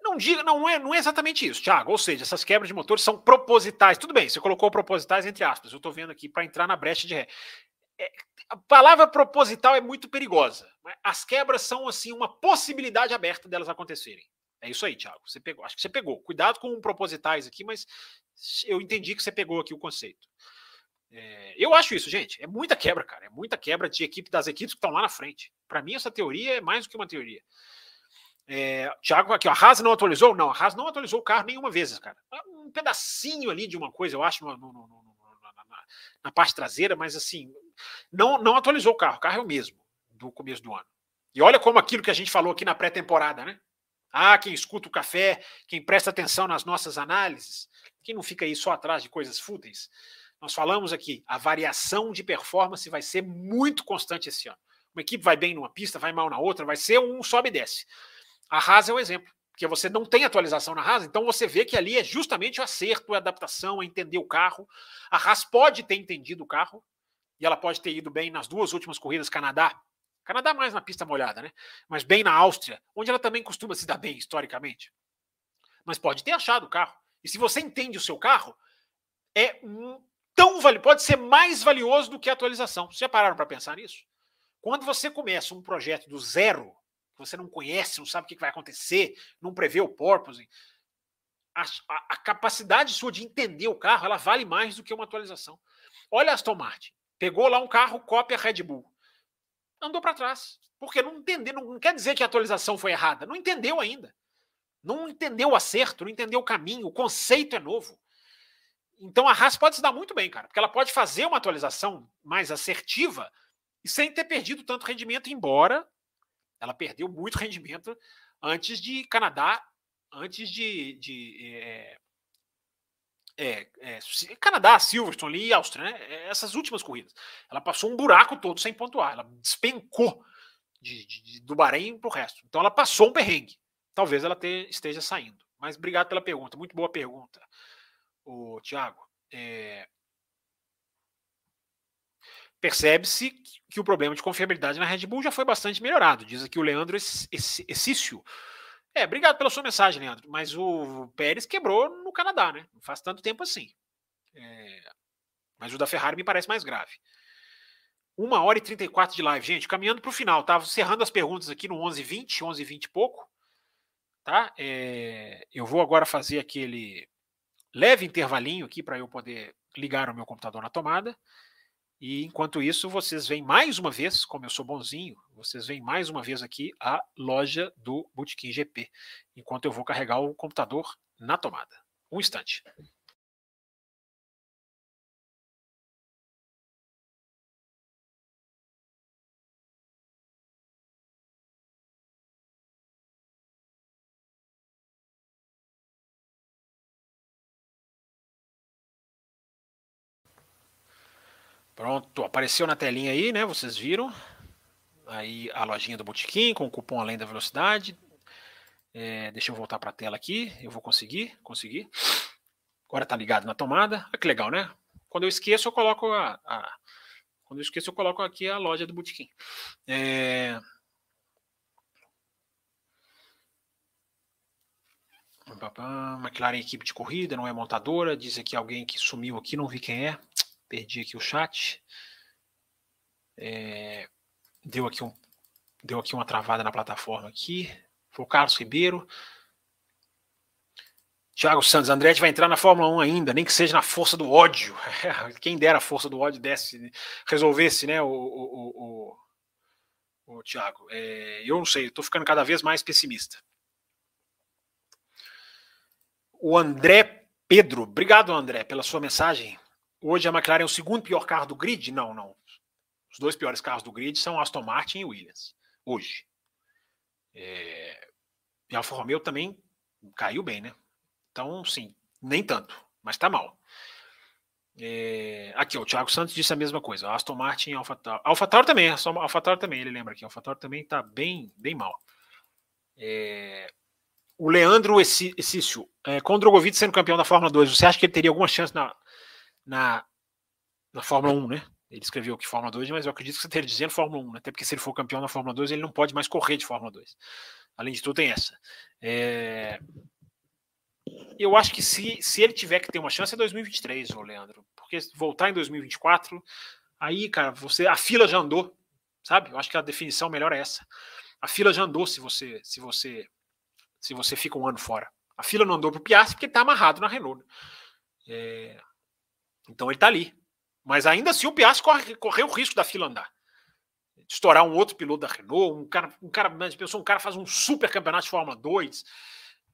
Não diga, não é, não é exatamente isso, Thiago. Ou seja, essas quebras de motores são propositais. Tudo bem, você colocou propositais entre aspas. Eu estou vendo aqui para entrar na brecha de ré. É, a palavra proposital é muito perigosa. As quebras são assim uma possibilidade aberta delas acontecerem. É isso aí, Thiago. Você pegou. Acho que você pegou. Cuidado com propositais aqui, mas eu entendi que você pegou aqui o conceito. É, eu acho isso, gente. É muita quebra, cara. É muita quebra de equipe das equipes que estão lá na frente. Para mim, essa teoria é mais do que uma teoria. É, Thiago, aqui, ó, a Haas não atualizou? Não, a Haas não atualizou o carro nenhuma vez, cara. É um pedacinho ali de uma coisa, eu acho, no, no, no, na, na, parte traseira, mas assim, não, não atualizou o carro. O carro é o mesmo do começo do ano. E olha como aquilo que a gente falou aqui na pré-temporada, né? Ah, quem escuta o café, quem presta atenção nas nossas análises, quem não fica aí só atrás de coisas fúteis, nós falamos aqui, a variação de performance vai ser muito constante esse ano. Uma equipe vai bem numa pista, vai mal na outra, vai ser um sobe e desce. A Haas é o exemplo, porque você não tem atualização na Haas, então você vê que ali é justamente o acerto, a adaptação, a entender o carro. A Haas pode ter entendido o carro, e ela pode ter ido bem nas duas últimas corridas, Canadá. Canadá mais na pista molhada, né? Mas bem na Áustria, onde ela também costuma se dar bem historicamente. Mas pode ter achado o carro. E se você entende o seu carro, é um tão valioso, pode ser mais valioso do que a atualização. Vocês já pararam para pensar nisso? Quando você começa um projeto do zero, que você não conhece, não sabe o que vai acontecer, não prevê o purpose, a, a, a, capacidade sua de entender o carro, ela vale mais do que uma atualização. Olha a Aston Martin, pegou lá um carro cópia Red Bull, andou para trás, porque não entendeu, não, não quer dizer que a atualização foi errada, não entendeu ainda. Não entendeu o acerto, não entendeu o caminho, o conceito é novo. Então a Haas pode se dar muito bem, cara, porque ela pode fazer uma atualização mais assertiva e sem ter perdido tanto rendimento, embora ela perdeu muito rendimento antes de Canadá, antes de, de é, é, é, Canadá, Silverstone ali e Áustria, né? É, essas últimas corridas. Ela passou um buraco todo sem pontuar, ela despencou de, de, de do Bahrein para o resto. Então ela passou um perrengue. Talvez ela te, esteja saindo. Mas obrigado pela pergunta, muito boa pergunta o Thiago. é, percebe-se que o problema de confiabilidade na Red Bull já foi bastante melhorado. Diz aqui o Leandro Essício. É, obrigado pela sua mensagem, Leandro. Mas o Pérez quebrou no Canadá, né? Não faz tanto tempo assim. É, mas o da Ferrari me parece mais grave. Uma hora e 34 de live, gente. Caminhando para o final, tá? Cerrando as perguntas aqui no 11h20, 11h20 e pouco. Tá? É, eu vou agora fazer aquele leve intervalinho aqui para eu poder ligar o meu computador na tomada. E enquanto isso, vocês veem mais uma vez, como eu sou bonzinho, vocês veem mais uma vez aqui a loja do Bootkin GP, enquanto eu vou carregar o computador na tomada. Um instante. Pronto, apareceu na telinha aí, né? Vocês viram. Aí a lojinha do Botequim com o cupom Além da Velocidade. É, deixa eu voltar para a tela aqui. Eu vou conseguir, conseguir. Agora tá ligado na tomada. Ah, que legal, né? Quando eu esqueço, eu coloco a, a quando eu esqueço, eu coloco aqui a loja do Botequim. É... McLaren equipe de corrida, não é montadora. Diz aqui alguém que sumiu aqui, não vi quem é. Perdi aqui o chat. É, deu, aqui um, deu aqui uma travada na plataforma aqui. Foi o Carlos Ribeiro. Thiago Santos, André vai entrar na Fórmula 1 ainda, nem que seja na força do ódio. Quem dera a força do ódio desse, resolvesse, né, o, o, o, o Thiago. É, eu não sei, estou ficando cada vez mais pessimista. O André Pedro, obrigado, André, pela sua mensagem. Hoje a McLaren é o segundo pior carro do grid? Não, não. Os dois piores carros do grid são Aston Martin e Williams. Hoje. É... E a Alfa Romeo também caiu bem, né? Então, sim, nem tanto, mas tá mal. É... Aqui, ó, o Thiago Santos disse a mesma coisa. Aston Martin e Alfa Tauri. Alfa Tauri também, Alfa Tauri também, ele lembra aqui. Alfa Tauri também tá bem, bem mal. É... O Leandro Essício, é, com o Drogovic sendo campeão da Fórmula 2, você acha que ele teria alguma chance na, na, na Fórmula 1, né? Ele escreveu que Fórmula 2, mas eu acredito que você esteja dizendo Fórmula 1, né? até porque se ele for campeão na Fórmula 2, ele não pode mais correr de Fórmula 2. Além de tudo, tem essa. É... Eu acho que se, se ele tiver que ter uma chance é 2023, ô Leandro. Porque voltar em 2024, aí, cara, você a fila já andou, sabe? Eu acho que a definição melhor é essa. A fila já andou se você se você se você fica um ano fora. A fila não andou para o Piastri porque está amarrado na Renault. Né? É, então ele está ali. Mas ainda assim o Piastri corre, correu o risco da fila andar. Estourar um outro piloto da Renault, um cara, um cara, pensou, um cara faz um super campeonato de Fórmula 2,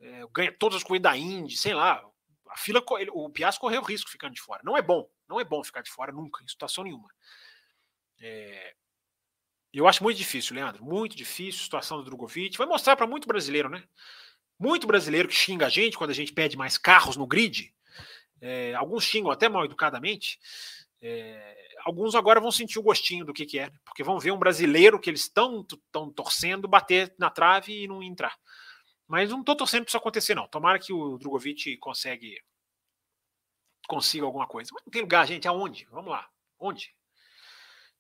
é, ganha todas as corridas da Indy, sei lá. A fila, o Piastri correu o risco ficando de fora. Não é bom, não é bom ficar de fora nunca, em situação nenhuma. É, eu acho muito difícil, Leandro, muito difícil a situação do Drogovic. Vai mostrar para muito brasileiro, né? Muito brasileiro que xinga a gente quando a gente pede mais carros no grid é, alguns xingam até mal educadamente. É, alguns agora vão sentir o gostinho do que, que é, porque vão ver um brasileiro que eles estão tão torcendo bater na trave e não entrar. Mas não estou torcendo para isso acontecer, não. Tomara que o Drogovic consegue, consiga alguma coisa. Mas não tem lugar, gente. Aonde? Vamos lá. Onde?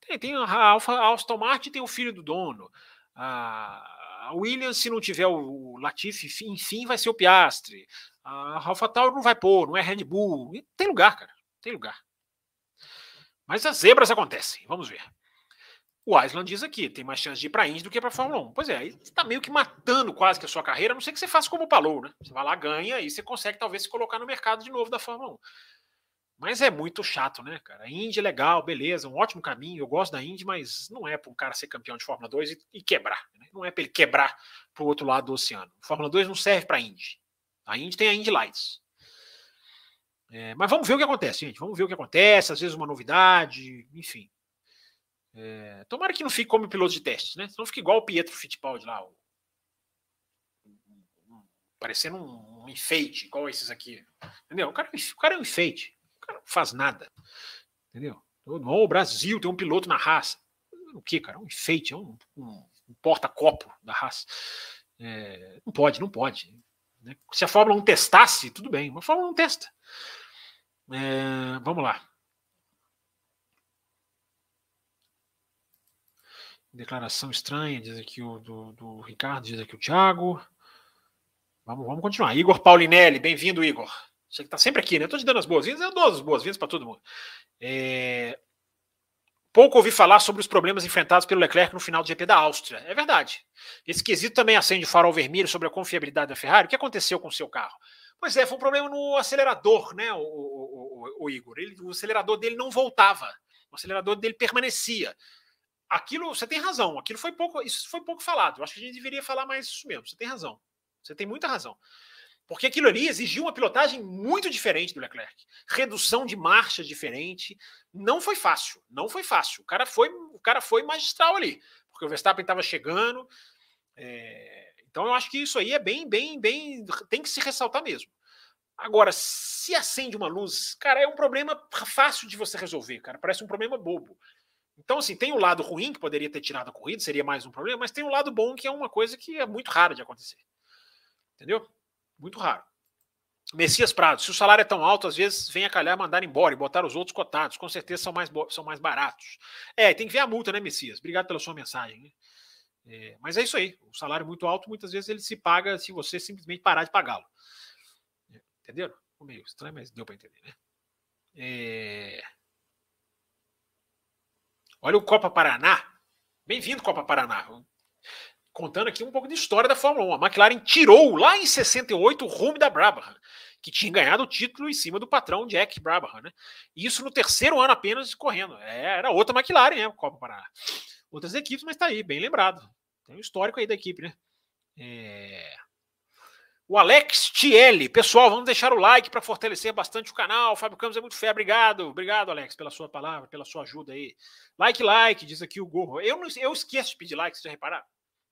Tem, tem a Alfa, Aston Martin tem o filho do dono. A Williams, se não tiver o Latifi, enfim, vai ser o Piastre. A AlphaTauri não vai pôr, não é Red Bull. Tem lugar, cara. Tem lugar. Mas as zebras acontecem. Vamos ver. O Island diz aqui, tem mais chance de ir para a Indy do que para a Fórmula 1. Pois é, aí você está meio que matando quase que a sua carreira, a não ser que você faça como o Palou, né? Você vai lá, ganha e você consegue talvez se colocar no mercado de novo da Fórmula 1. Mas é muito chato, né, cara? A Indy é legal, beleza, um ótimo caminho. Eu gosto da Indy, mas não é para um cara ser campeão de Fórmula 2 e, e quebrar. Né? Não é para ele quebrar para o outro lado do oceano. Fórmula 2 não serve para Indy. A Indy tem a Indy Lights. É, mas vamos ver o que acontece, gente. Vamos ver o que acontece, às vezes uma novidade, enfim. É, tomara que não fique como piloto de testes, né? Não fique igual o Pietro Fittipaldi lá, o, parecendo um, um, enfeite, igual esses aqui. Entendeu? O cara, o cara é um enfeite. O cara não faz nada. Entendeu? o Brasil tem um piloto na raça. O que, cara? Um enfeite, é um, um, um porta-copo da raça. É, não pode, não pode. Né? Se a Fórmula 1 testasse, tudo bem, mas a Fórmula 1 testa. É, vamos lá. Declaração estranha, diz aqui o do, do Ricardo, diz aqui o Thiago. Vamos, vamos continuar. Igor Paulinelli, bem-vindo, Igor. Você que está sempre aqui, né? Estou te dando as boas-vindas, eu dou as boas-vindas para todo mundo. É... Pouco ouvi falar sobre os problemas enfrentados pelo Leclerc no final do GP da Áustria. É verdade. Esse quesito também acende o farol vermelho sobre a confiabilidade da Ferrari. O que aconteceu com o seu carro? Pois é, foi um problema no acelerador, né, o, o, o, o Igor? Ele, o acelerador dele não voltava. O acelerador dele permanecia aquilo, você tem razão, aquilo foi pouco, isso foi pouco falado. Eu acho que a gente deveria falar mais isso mesmo. Você tem razão. Você tem muita razão. Porque aquilo ali exigiu uma pilotagem muito diferente do Leclerc. Redução de marcha diferente. Não foi fácil. Não foi fácil. O cara foi, o cara foi magistral ali. Porque o Verstappen estava chegando. É... Então eu acho que isso aí é bem, bem, bem. Tem que se ressaltar mesmo. Agora, se acende uma luz, cara, é um problema fácil de você resolver, cara. Parece um problema bobo. Então, assim, tem o lado ruim que poderia ter tirado a corrida, seria mais um problema, mas tem o lado bom que é uma coisa que é muito rara de acontecer. Entendeu? Muito raro. Messias Prado, se o salário é tão alto, às vezes vem a calhar mandar embora e botar os outros cotados. Com certeza são mais, são mais baratos. É, tem que ver a multa, né, Messias? Obrigado pela sua mensagem. Né? É, mas é isso aí. O salário muito alto, muitas vezes ele se paga se você simplesmente parar de pagá-lo. Entenderam? Meio estranho, mas deu para entender, né? É... Olha o Copa Paraná. Bem-vindo, Copa Paraná contando aqui um pouco de história da Fórmula 1. A McLaren tirou lá em 68 o rumo da Brabham, que tinha ganhado o título em cima do patrão Jack Brabham, né? Isso no terceiro ano apenas correndo. É, era outra McLaren, né? Copa Paraná. Outras equipes, mas tá aí, bem lembrado. Tem um histórico aí da equipe, né? É... O Alex Tielli. Pessoal, vamos deixar o like para fortalecer bastante o canal. O Fábio Campos é muito fé. Obrigado. Obrigado, Alex, pela sua palavra, pela sua ajuda aí. Like, like, diz aqui o Gorro. Eu, eu esqueço de pedir like, vocês já repararam?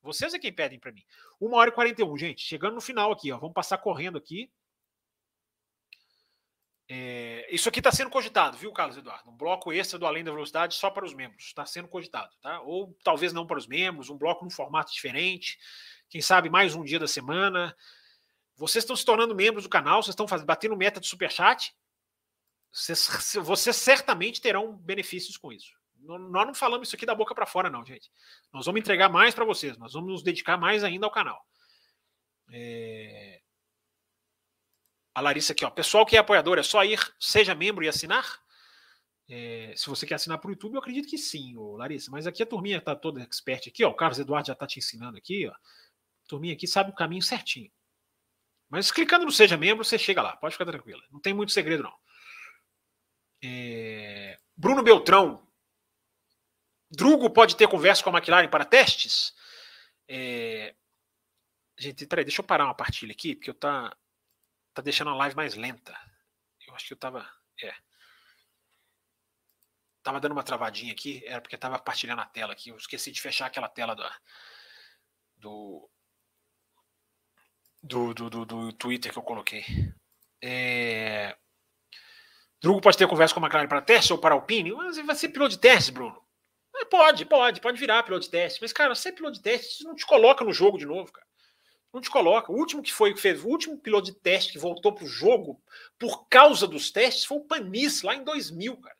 Vocês é quem pedem para mim. 1 hora e 41, gente. Chegando no final aqui, ó. Vamos passar correndo aqui. É, isso aqui está sendo cogitado, viu, Carlos Eduardo? Um bloco extra do Além da Velocidade só para os membros. Está sendo cogitado, tá? Ou talvez não para os membros, um bloco num formato diferente. Quem sabe mais um dia da semana. Vocês estão se tornando membros do canal, vocês estão fazendo, batendo meta de superchat. Vocês, vocês certamente terão benefícios com isso. Nós não falamos isso aqui da boca para fora, não, gente. Nós vamos entregar mais para vocês, nós vamos nos dedicar mais ainda ao canal. É... A Larissa aqui, ó. Pessoal que é apoiador, é só ir, seja membro e assinar? É... se você quer assinar para o YouTube, eu acredito que sim, ô, Larissa. Mas aqui a turminha está toda expert aqui, ó. O Carlos Eduardo já está te ensinando aqui, ó. A turminha aqui sabe o caminho certinho. Mas clicando no Seja Membro, você chega lá, pode ficar tranquila. Não tem muito segredo, não. É... Bruno Beltrão, Drugo pode ter conversa com a McLaren para testes? É... Gente, peraí, deixa eu parar uma partilha aqui, porque eu tá, tá deixando a live mais lenta. Eu acho que eu tava. É. Tava dando uma travadinha aqui, era porque tava partilhando a tela aqui. Eu esqueci de fechar aquela tela do. Do, do, do, do Twitter que eu coloquei. É... Drugo pode ter conversa com a McLaren para teste ou para Alpine? Mas vai ser piloto de teste, Bruno. Pode, pode, pode virar piloto de teste. Mas, cara, ser piloto de teste, isso não te coloca no jogo de novo, cara. Não te coloca. O último que foi que fez, o último piloto de teste que voltou pro jogo por causa dos testes foi o Panis, lá em 2000, cara.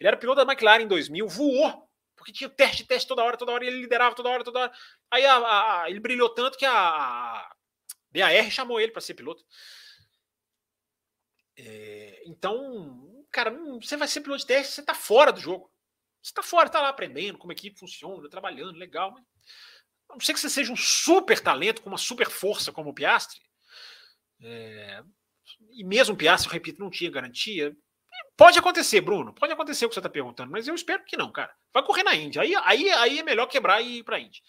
Ele era piloto da McLaren em 2000, voou, porque tinha teste, teste toda hora, toda hora, ele liderava toda hora, toda hora. Aí a, a, ele brilhou tanto que a, a BAR chamou ele para ser piloto. É, então, cara, você vai ser piloto de teste, você tá fora do jogo. Você está fora, está lá aprendendo como a equipe funciona, trabalhando, legal. Mas a não ser que você seja um super talento, com uma super força como o Piastri, é, e mesmo o Piastri, eu repito, não tinha garantia. Pode acontecer, Bruno, pode acontecer o que você está perguntando, mas eu espero que não, cara. Vai correr na Índia. Aí, aí, aí é melhor quebrar e ir para a Índia.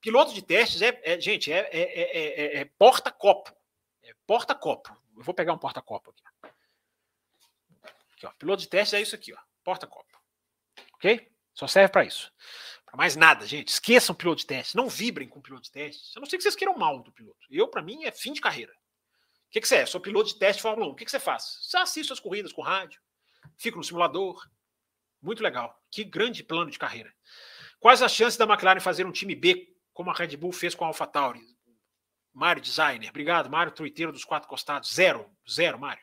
Piloto de testes é, é gente, é, é, é porta-copo. É porta-copo. Eu vou pegar um porta-copo aqui. aqui ó. Piloto de testes é isso aqui, ó. Porta-copo. Ok? Só serve para isso. Para mais nada, gente. Esqueçam o piloto de teste. Não vibrem com o piloto de teste. A não ser que vocês queiram mal do piloto. Eu, para mim, é fim de carreira. O que, que você é? Sou piloto de teste de Fórmula 1. O que, que você faz? Você assiste as corridas com rádio, fica no simulador. Muito legal. Que grande plano de carreira. Quais as chances da McLaren fazer um time B, como a Red Bull fez com a AlphaTauri? Mário Designer. Obrigado, Mário, truiteiro dos quatro costados. Zero. Zero, Mário.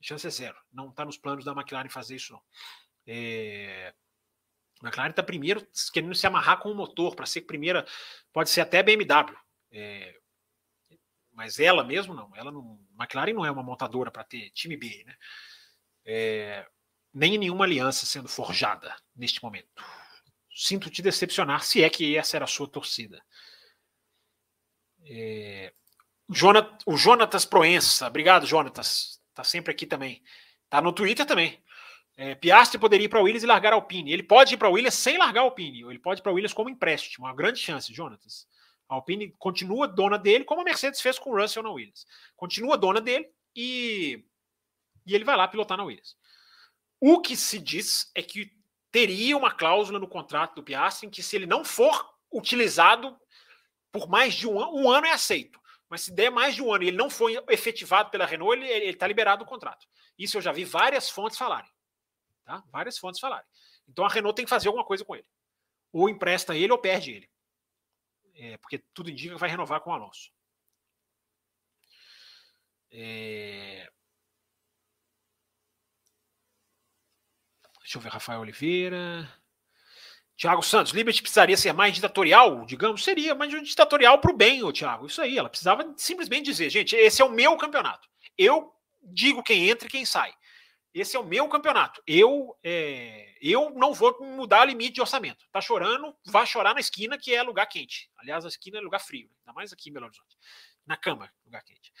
Chance é zero. Não está nos planos da McLaren fazer isso, não. É... A McLaren está primeiro querendo se amarrar com o motor para ser primeira, pode ser até BMW. É... Mas ela mesmo não. Ela não. McLaren não é uma montadora para ter time B, né? É... Nem nenhuma aliança sendo forjada neste momento. Sinto te decepcionar, se é que essa era a sua torcida. É... o Jonatas Proença, obrigado, Jonatas. Tá sempre aqui também. Tá no Twitter também. É, Piastri poderia ir para o Williams e largar a Alpine. Ele pode ir para o Williams sem largar a Alpine. Ou ele pode ir para o Williams como empréstimo. Uma grande chance, Jonatas. A Alpine continua dona dele, como a Mercedes fez com o Russell na Williams. Continua dona dele e, e ele vai lá pilotar na Williams. O que se diz é que teria uma cláusula no contrato do Piastri em que se ele não for utilizado por mais de um ano, um ano é aceito. Mas se der mais de um ano e ele não for efetivado pela Renault, ele está liberado do contrato. Isso eu já vi várias fontes falarem. Tá? Várias fontes falarem. Então a Renault tem que fazer alguma coisa com ele. Ou empresta ele ou perde ele. É, porque tudo indica que vai renovar com o Alonso. É... Deixa eu ver, Rafael Oliveira. Tiago Santos, Liberty precisaria ser mais ditatorial, digamos? Seria, mas ditatorial para o bem, ô Tiago. Isso aí, ela precisava simplesmente dizer, gente, esse é o meu campeonato. Eu digo quem entra e quem sai. Esse é o meu campeonato. Eu é, eu não vou mudar o limite de orçamento. Tá chorando, vá chorar na esquina, que é lugar quente. Aliás, a esquina é lugar frio, ainda mais aqui em Belo Horizonte. Na cama, lugar quente.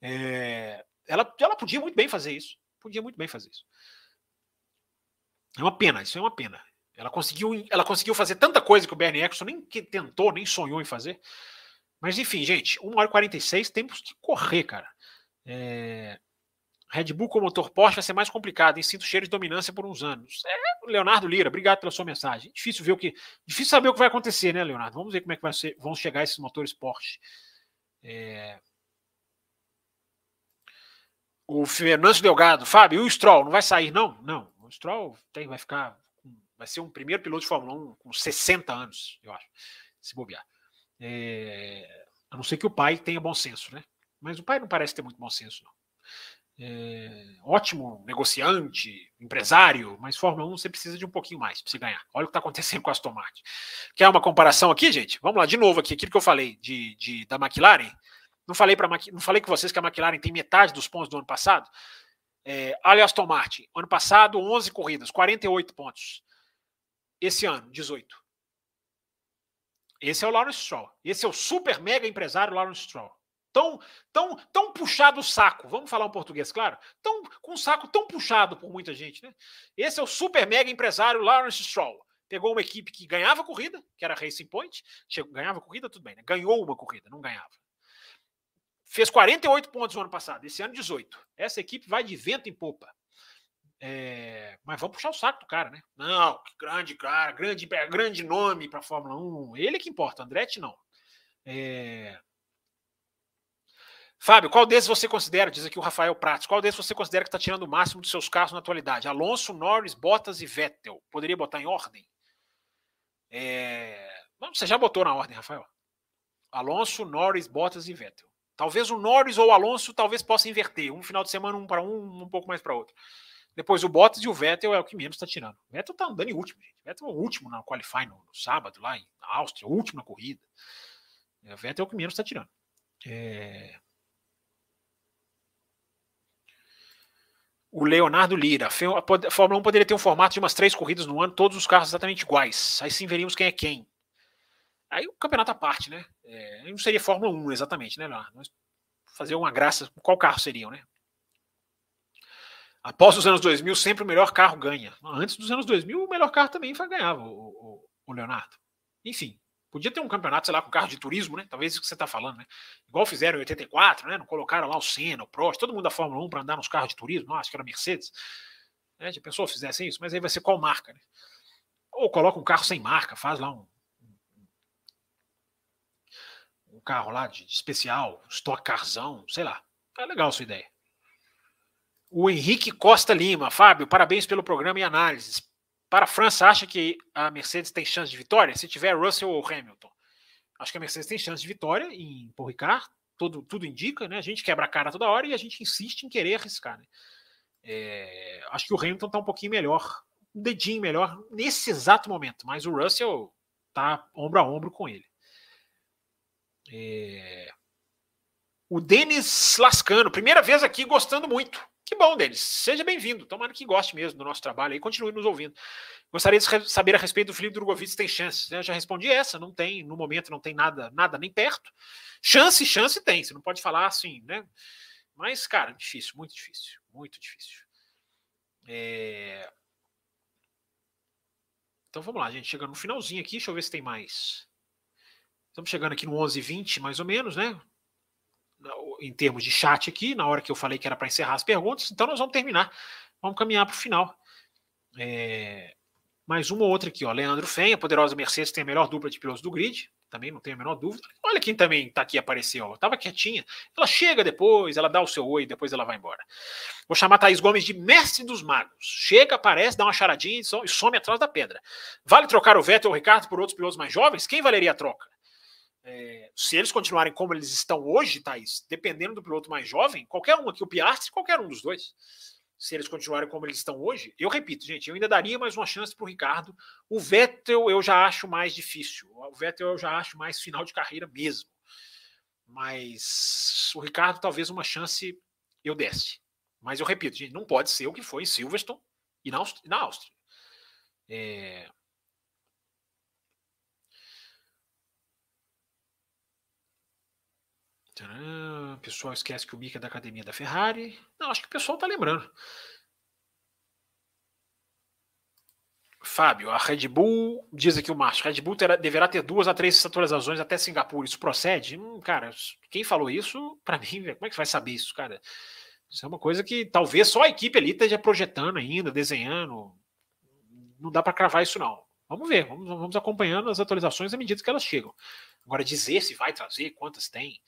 É, ela, ela podia muito bem fazer isso. Podia muito bem fazer isso. É uma pena, isso é uma pena. Ela conseguiu, ela conseguiu fazer tanta coisa que o Bernie Eccleston nem tentou, nem sonhou em fazer. Mas enfim, gente, 1 hora e 46, temos que correr, cara. É, Red Bull com motor Porsche vai ser mais complicado, em sinto cheiro de dominância por uns anos. É, Leonardo Lira, obrigado pela sua mensagem. Difícil ver o que, difícil saber o que vai acontecer, né, Leonardo? Vamos ver como é que vai ser, vão chegar esses motores Porsche. É... O Fernando Delgado, Fábio, e o Stroll não vai sair não? Não, o Stroll tem, vai ficar, vai ser um primeiro piloto de Fórmula 1 com 60 anos, eu acho, se bobear. É... A não ser que o pai tenha bom senso, né? Mas o pai não parece ter muito bom senso, não é, ótimo negociante, empresário, mas Fórmula 1 você precisa de um pouquinho mais para você ganhar. Olha o que está acontecendo com a Aston Martin. Quer uma comparação aqui, gente? Vamos lá, de novo aqui, aquilo que eu falei de, de da McLaren. Não falei, pra, não falei com vocês que a McLaren tem metade dos pontos do ano passado? É, olha Aston Martin. Ano passado, 11 corridas, 48 pontos. Esse ano, 18. Esse é o Lawrence Stroll. Esse é o super mega empresário Lawrence Stroll tão, tão, tão puxado o saco, vamos falar um português, claro, tão, com um saco tão puxado por muita gente. Né? Esse é o super mega empresário Lawrence Stroll. Pegou uma equipe que ganhava corrida, que era Racing Point, chegou, ganhava corrida, tudo bem, né? ganhou uma corrida, não ganhava. Fez 48 pontos no ano passado, esse ano 18. Essa equipe vai de vento em popa. É, mas vamos puxar o saco do cara, né? Não, grande cara, grande, grande nome para Fórmula 1. Ele que importa, Andretti não. É, Fábio, qual desses você considera, diz aqui o Rafael Prates, qual desses você considera que está tirando o máximo dos seus carros na atualidade? Alonso, Norris, Bottas e Vettel. Poderia botar em ordem? É... Você já botou na ordem, Rafael. Alonso, Norris, Bottas e Vettel. Talvez o Norris ou o Alonso talvez possa inverter. Um final de semana, um para um, um pouco mais para outro. Depois o Bottas e o Vettel é o que menos está tirando. O Vettel está andando em último, gente. O Vettel é o último na qualify no, no sábado, lá em Áustria, o último na corrida. O Vettel é o que menos está tirando. É... O Leonardo Lira. A Fórmula 1 poderia ter um formato de umas três corridas no ano, todos os carros exatamente iguais. Aí sim veríamos quem é quem. Aí o campeonato à parte, né? É, não seria Fórmula 1 exatamente, né, Leonardo? fazer uma graça. Qual carro seriam, né? Após os anos 2000, sempre o melhor carro ganha. Antes dos anos 2000, o melhor carro também ganhava, o, o, o Leonardo. Enfim, Podia ter um campeonato, sei lá, com carro de turismo, né? Talvez isso que você está falando, né? Igual fizeram em 84, né? Não colocaram lá o Senna, o Prost, todo mundo da Fórmula 1 para andar nos carros de turismo, acho que era Mercedes. Né? Já pensou fizessem isso? Mas aí vai ser qual marca, né? Ou coloca um carro sem marca, faz lá um, um carro lá de especial, Stock Carzão, sei lá. É legal sua ideia. O Henrique Costa Lima, Fábio, parabéns pelo programa e análises. Para a França, acha que a Mercedes tem chance de vitória? Se tiver Russell ou Hamilton. Acho que a Mercedes tem chance de vitória em Paul Ricard, tudo, tudo indica, né? A gente quebra a cara toda hora e a gente insiste em querer arriscar, né? É, acho que o Hamilton está um pouquinho melhor, um dedinho melhor nesse exato momento, mas o Russell tá ombro a ombro com ele. É, o Denis Lascano, primeira vez aqui, gostando muito. Que bom, Denis. Seja bem-vindo. Tomara que goste mesmo do nosso trabalho e continue nos ouvindo. Gostaria de saber a respeito do Felipe Drogovic tem chances. Eu já respondi essa, não tem, no momento não tem nada, nada nem perto. Chance, chance tem. Você não pode falar assim, né? Mas, cara, difícil, muito difícil, muito difícil. É... Então vamos lá, gente. Chegando no finalzinho aqui, deixa eu ver se tem mais. Estamos chegando aqui no 11h20, mais ou menos, né? Em termos de chat aqui, na hora que eu falei que era para encerrar as perguntas, então nós vamos terminar. Vamos caminhar para o final. É, mais uma ou outra aqui, ó. Leandro Fenha, a poderosa Mercedes tem a melhor dupla de pilotos do grid, também não tenho a menor dúvida. Olha quem também está aqui apareceu, ó. Tava quietinha. Ela chega depois, ela dá o seu oi, depois ela vai embora. Vou chamar a Thaís Gomes de mestre dos magos. Chega, aparece, dá uma charadinha e some atrás da pedra. Vale trocar o Vettel ou o Ricardo por outros pilotos mais jovens? Quem valeria a troca? É, se eles continuarem como eles estão hoje, Thaís, dependendo do piloto mais jovem, qualquer um aqui, o Piastri, qualquer um dos dois, se eles continuarem como eles estão hoje, eu repito, gente, eu ainda daria mais uma chance para o Ricardo. O Vettel eu já acho mais difícil. O Vettel eu já acho mais final de carreira mesmo. Mas o Ricardo, talvez uma chance eu desse. Mas eu repito, gente, não pode ser o que foi em Silverstone e na Áustria. É, O pessoal esquece que o Mick é da academia da Ferrari. Não, acho que o pessoal tá lembrando. Fábio, a Red Bull, diz aqui o Márcio, Red Bull terá, deverá ter duas a três atualizações até Singapura. Isso procede? Hum, cara, quem falou isso, para mim, como é que vai saber isso, cara? Isso é uma coisa que talvez só a equipe ali esteja projetando ainda, desenhando. Não dá para cravar isso, não. Vamos ver, vamos, vamos acompanhando as atualizações à medida que elas chegam. Agora, dizer se vai trazer, quantas tem,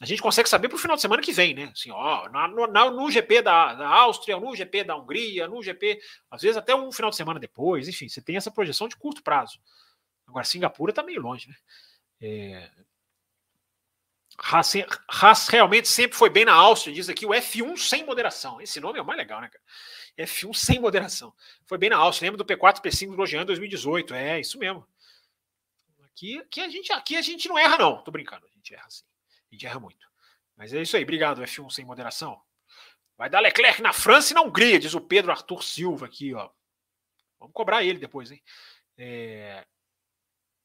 a gente consegue saber para o final de semana que vem, né? Assim, ó, na, no, no, GP da, da, Áustria, no GP da Hungria, no GP, às vezes até um final de semana depois, enfim, você tem essa projeção de curto prazo. Agora, Singapura está meio longe, né? É... Haas, Haas, realmente sempre foi bem na Áustria, diz aqui o F1 sem moderação. Esse nome é o mais legal, né, cara? F1 sem moderação. Foi bem na Áustria, lembra do P4 P5 do Grosjean em 2018. É, isso mesmo. Aqui, aqui, a gente, aqui a gente não erra, não. Tô brincando, a gente erra sim. A gente erra muito. Mas é isso aí. Obrigado, F1 sem moderação. Vai dar Leclerc na França e na Hungria, diz o Pedro Arthur Silva aqui, ó. Vamos cobrar ele depois, hein? É...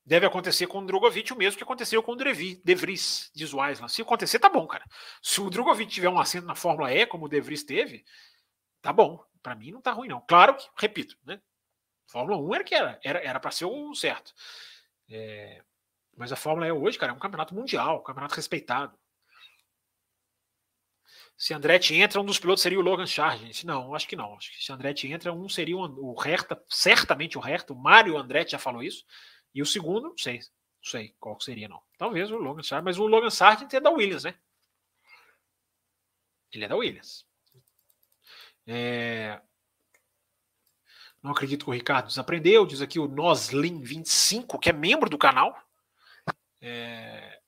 Deve acontecer com o Drogovic o mesmo que aconteceu com o Drevi, De Vries, diz o Island. Se acontecer, tá bom, cara. Se o Drogovic tiver um assento na Fórmula E, como o De Vries teve, tá bom. Para mim não tá ruim, não. Claro que, repito, né? Fórmula 1 era que era. Era para ser o certo. É... Mas a Fórmula E hoje, cara, é um campeonato mundial, um campeonato respeitado. Se Andretti entra, um dos pilotos seria o Logan Sargent. Não, acho que não. Acho que se Andretti entra, um seria o Herta, certamente o Herta. O Mário Andretti já falou isso. E o segundo, não sei. Não sei qual seria, não. Talvez o Logan Sargent, mas o Logan Sargent é da Williams, né? Ele é da Williams. É... Não acredito que o Ricardo desaprendeu. Diz aqui o Noslin25, que é membro do canal. É...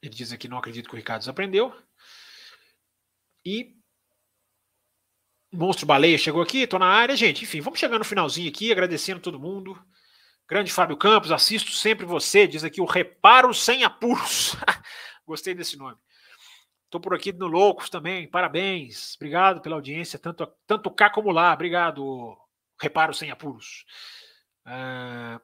Ele diz aqui: não acredito que o Ricardo desaprendeu. E. Monstro Baleia chegou aqui, estou na área, gente. Enfim, vamos chegar no finalzinho aqui, agradecendo todo mundo. Grande Fábio Campos, assisto sempre você, diz aqui o Reparo Sem Apuros. Gostei desse nome. Estou por aqui no Loucos também, parabéns. Obrigado pela audiência, tanto, tanto cá como lá. Obrigado, Reparo Sem Apuros. Uh,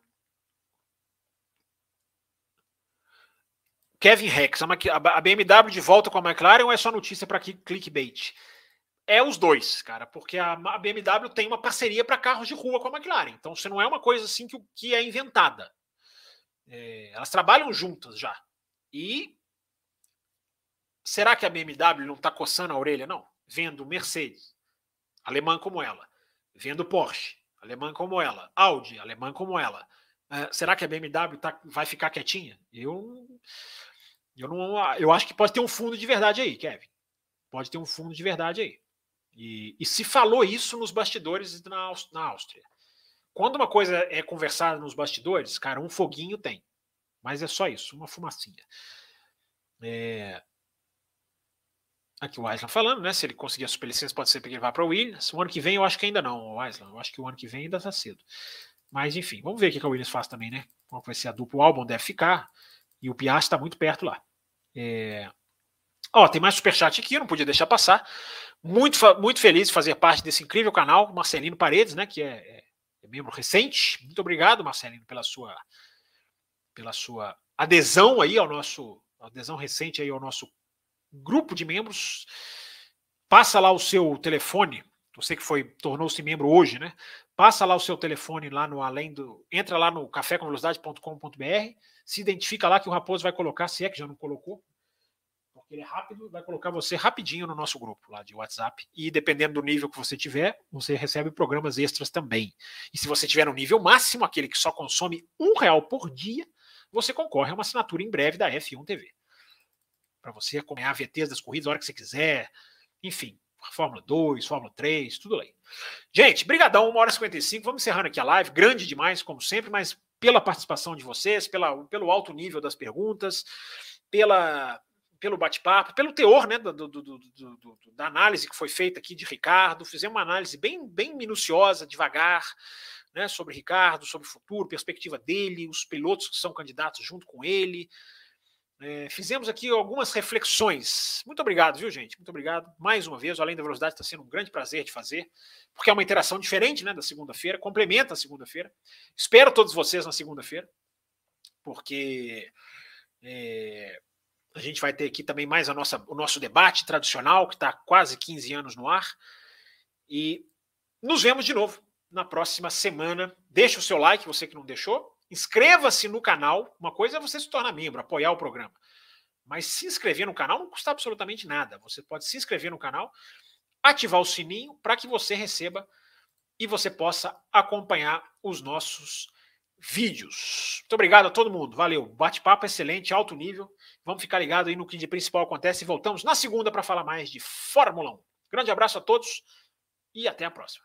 Kevin Rex, a BMW de volta com a McLaren ou é só notícia para clickbait? É os dois, cara, porque a BMW tem uma parceria para carros de rua com a McLaren. Então, você não é uma coisa assim que, que é inventada. É, elas trabalham juntas já. E será que a BMW não está coçando a orelha? Não. Vendo Mercedes, alemã como ela. Vendo Porsche, alemã como ela. Audi, alemã como ela. Uh, será que a BMW tá, vai ficar quietinha? Eu eu, não, eu acho que pode ter um fundo de verdade aí, Kevin. Pode ter um fundo de verdade aí. E, e se falou isso nos bastidores na, na Áustria. Quando uma coisa é conversada nos bastidores, cara, um foguinho tem. Mas é só isso, uma fumacinha. É... Aqui o Island falando, né? Se ele conseguir a superlicença, pode ser que ele vá para o Williams. O ano que vem eu acho que ainda não, o Island. Eu acho que o ano que vem ainda está cedo. Mas enfim, vamos ver o que, que a Williams faz também, né? Qual vai ser a dupla. O álbum deve ficar. E o Piastri está muito perto lá. É... Ó, tem mais superchat aqui, eu não podia deixar passar. Muito, muito feliz de fazer parte desse incrível canal, Marcelino Paredes, né? Que é, é, é membro recente. Muito obrigado, Marcelino, pela sua, pela sua adesão aí ao nosso adesão recente aí ao nosso grupo de membros. Passa lá o seu telefone, você que foi tornou-se membro hoje, né? Passa lá o seu telefone lá no além do, entra lá no cafécomvelocidade.com.br, se identifica lá que o Raposo vai colocar, se é que já não colocou, porque ele é rápido, vai colocar você rapidinho no nosso grupo lá de WhatsApp. E dependendo do nível que você tiver, você recebe programas extras também. E se você tiver no nível máximo, aquele que só consome um real por dia, você concorre a uma assinatura em breve da F1 TV. Para você acompanhar VTs das corridas a hora que você quiser. Enfim, Fórmula 2, Fórmula 3, tudo aí. Gente, brigadão, 1 hora e 55. Vamos encerrando aqui a live. Grande demais, como sempre, mas pela participação de vocês, pela, pelo alto nível das perguntas, pela, pelo bate-papo, pelo teor né, do, do, do, da análise que foi feita aqui de Ricardo. Fizemos uma análise bem, bem minuciosa, devagar, né, sobre Ricardo, sobre o futuro, perspectiva dele, os pilotos que são candidatos junto com ele. É, fizemos aqui algumas reflexões. Muito obrigado, viu, gente? Muito obrigado. Mais uma vez, além da velocidade, está sendo um grande prazer de fazer, porque é uma interação diferente né, da segunda-feira, complementa a segunda-feira. Espero todos vocês na segunda-feira, porque é, a gente vai ter aqui também mais a nossa, o nosso debate tradicional, que está quase 15 anos no ar. E nos vemos de novo na próxima semana. Deixa o seu like, você que não deixou. Inscreva-se no canal. Uma coisa é você se tornar membro, apoiar o programa. Mas se inscrever no canal não custa absolutamente nada. Você pode se inscrever no canal, ativar o sininho para que você receba e você possa acompanhar os nossos vídeos. Muito obrigado a todo mundo. Valeu. Bate-papo excelente, alto nível. Vamos ficar ligado aí no que de principal acontece e voltamos na segunda para falar mais de Fórmula 1. Grande abraço a todos e até a próxima.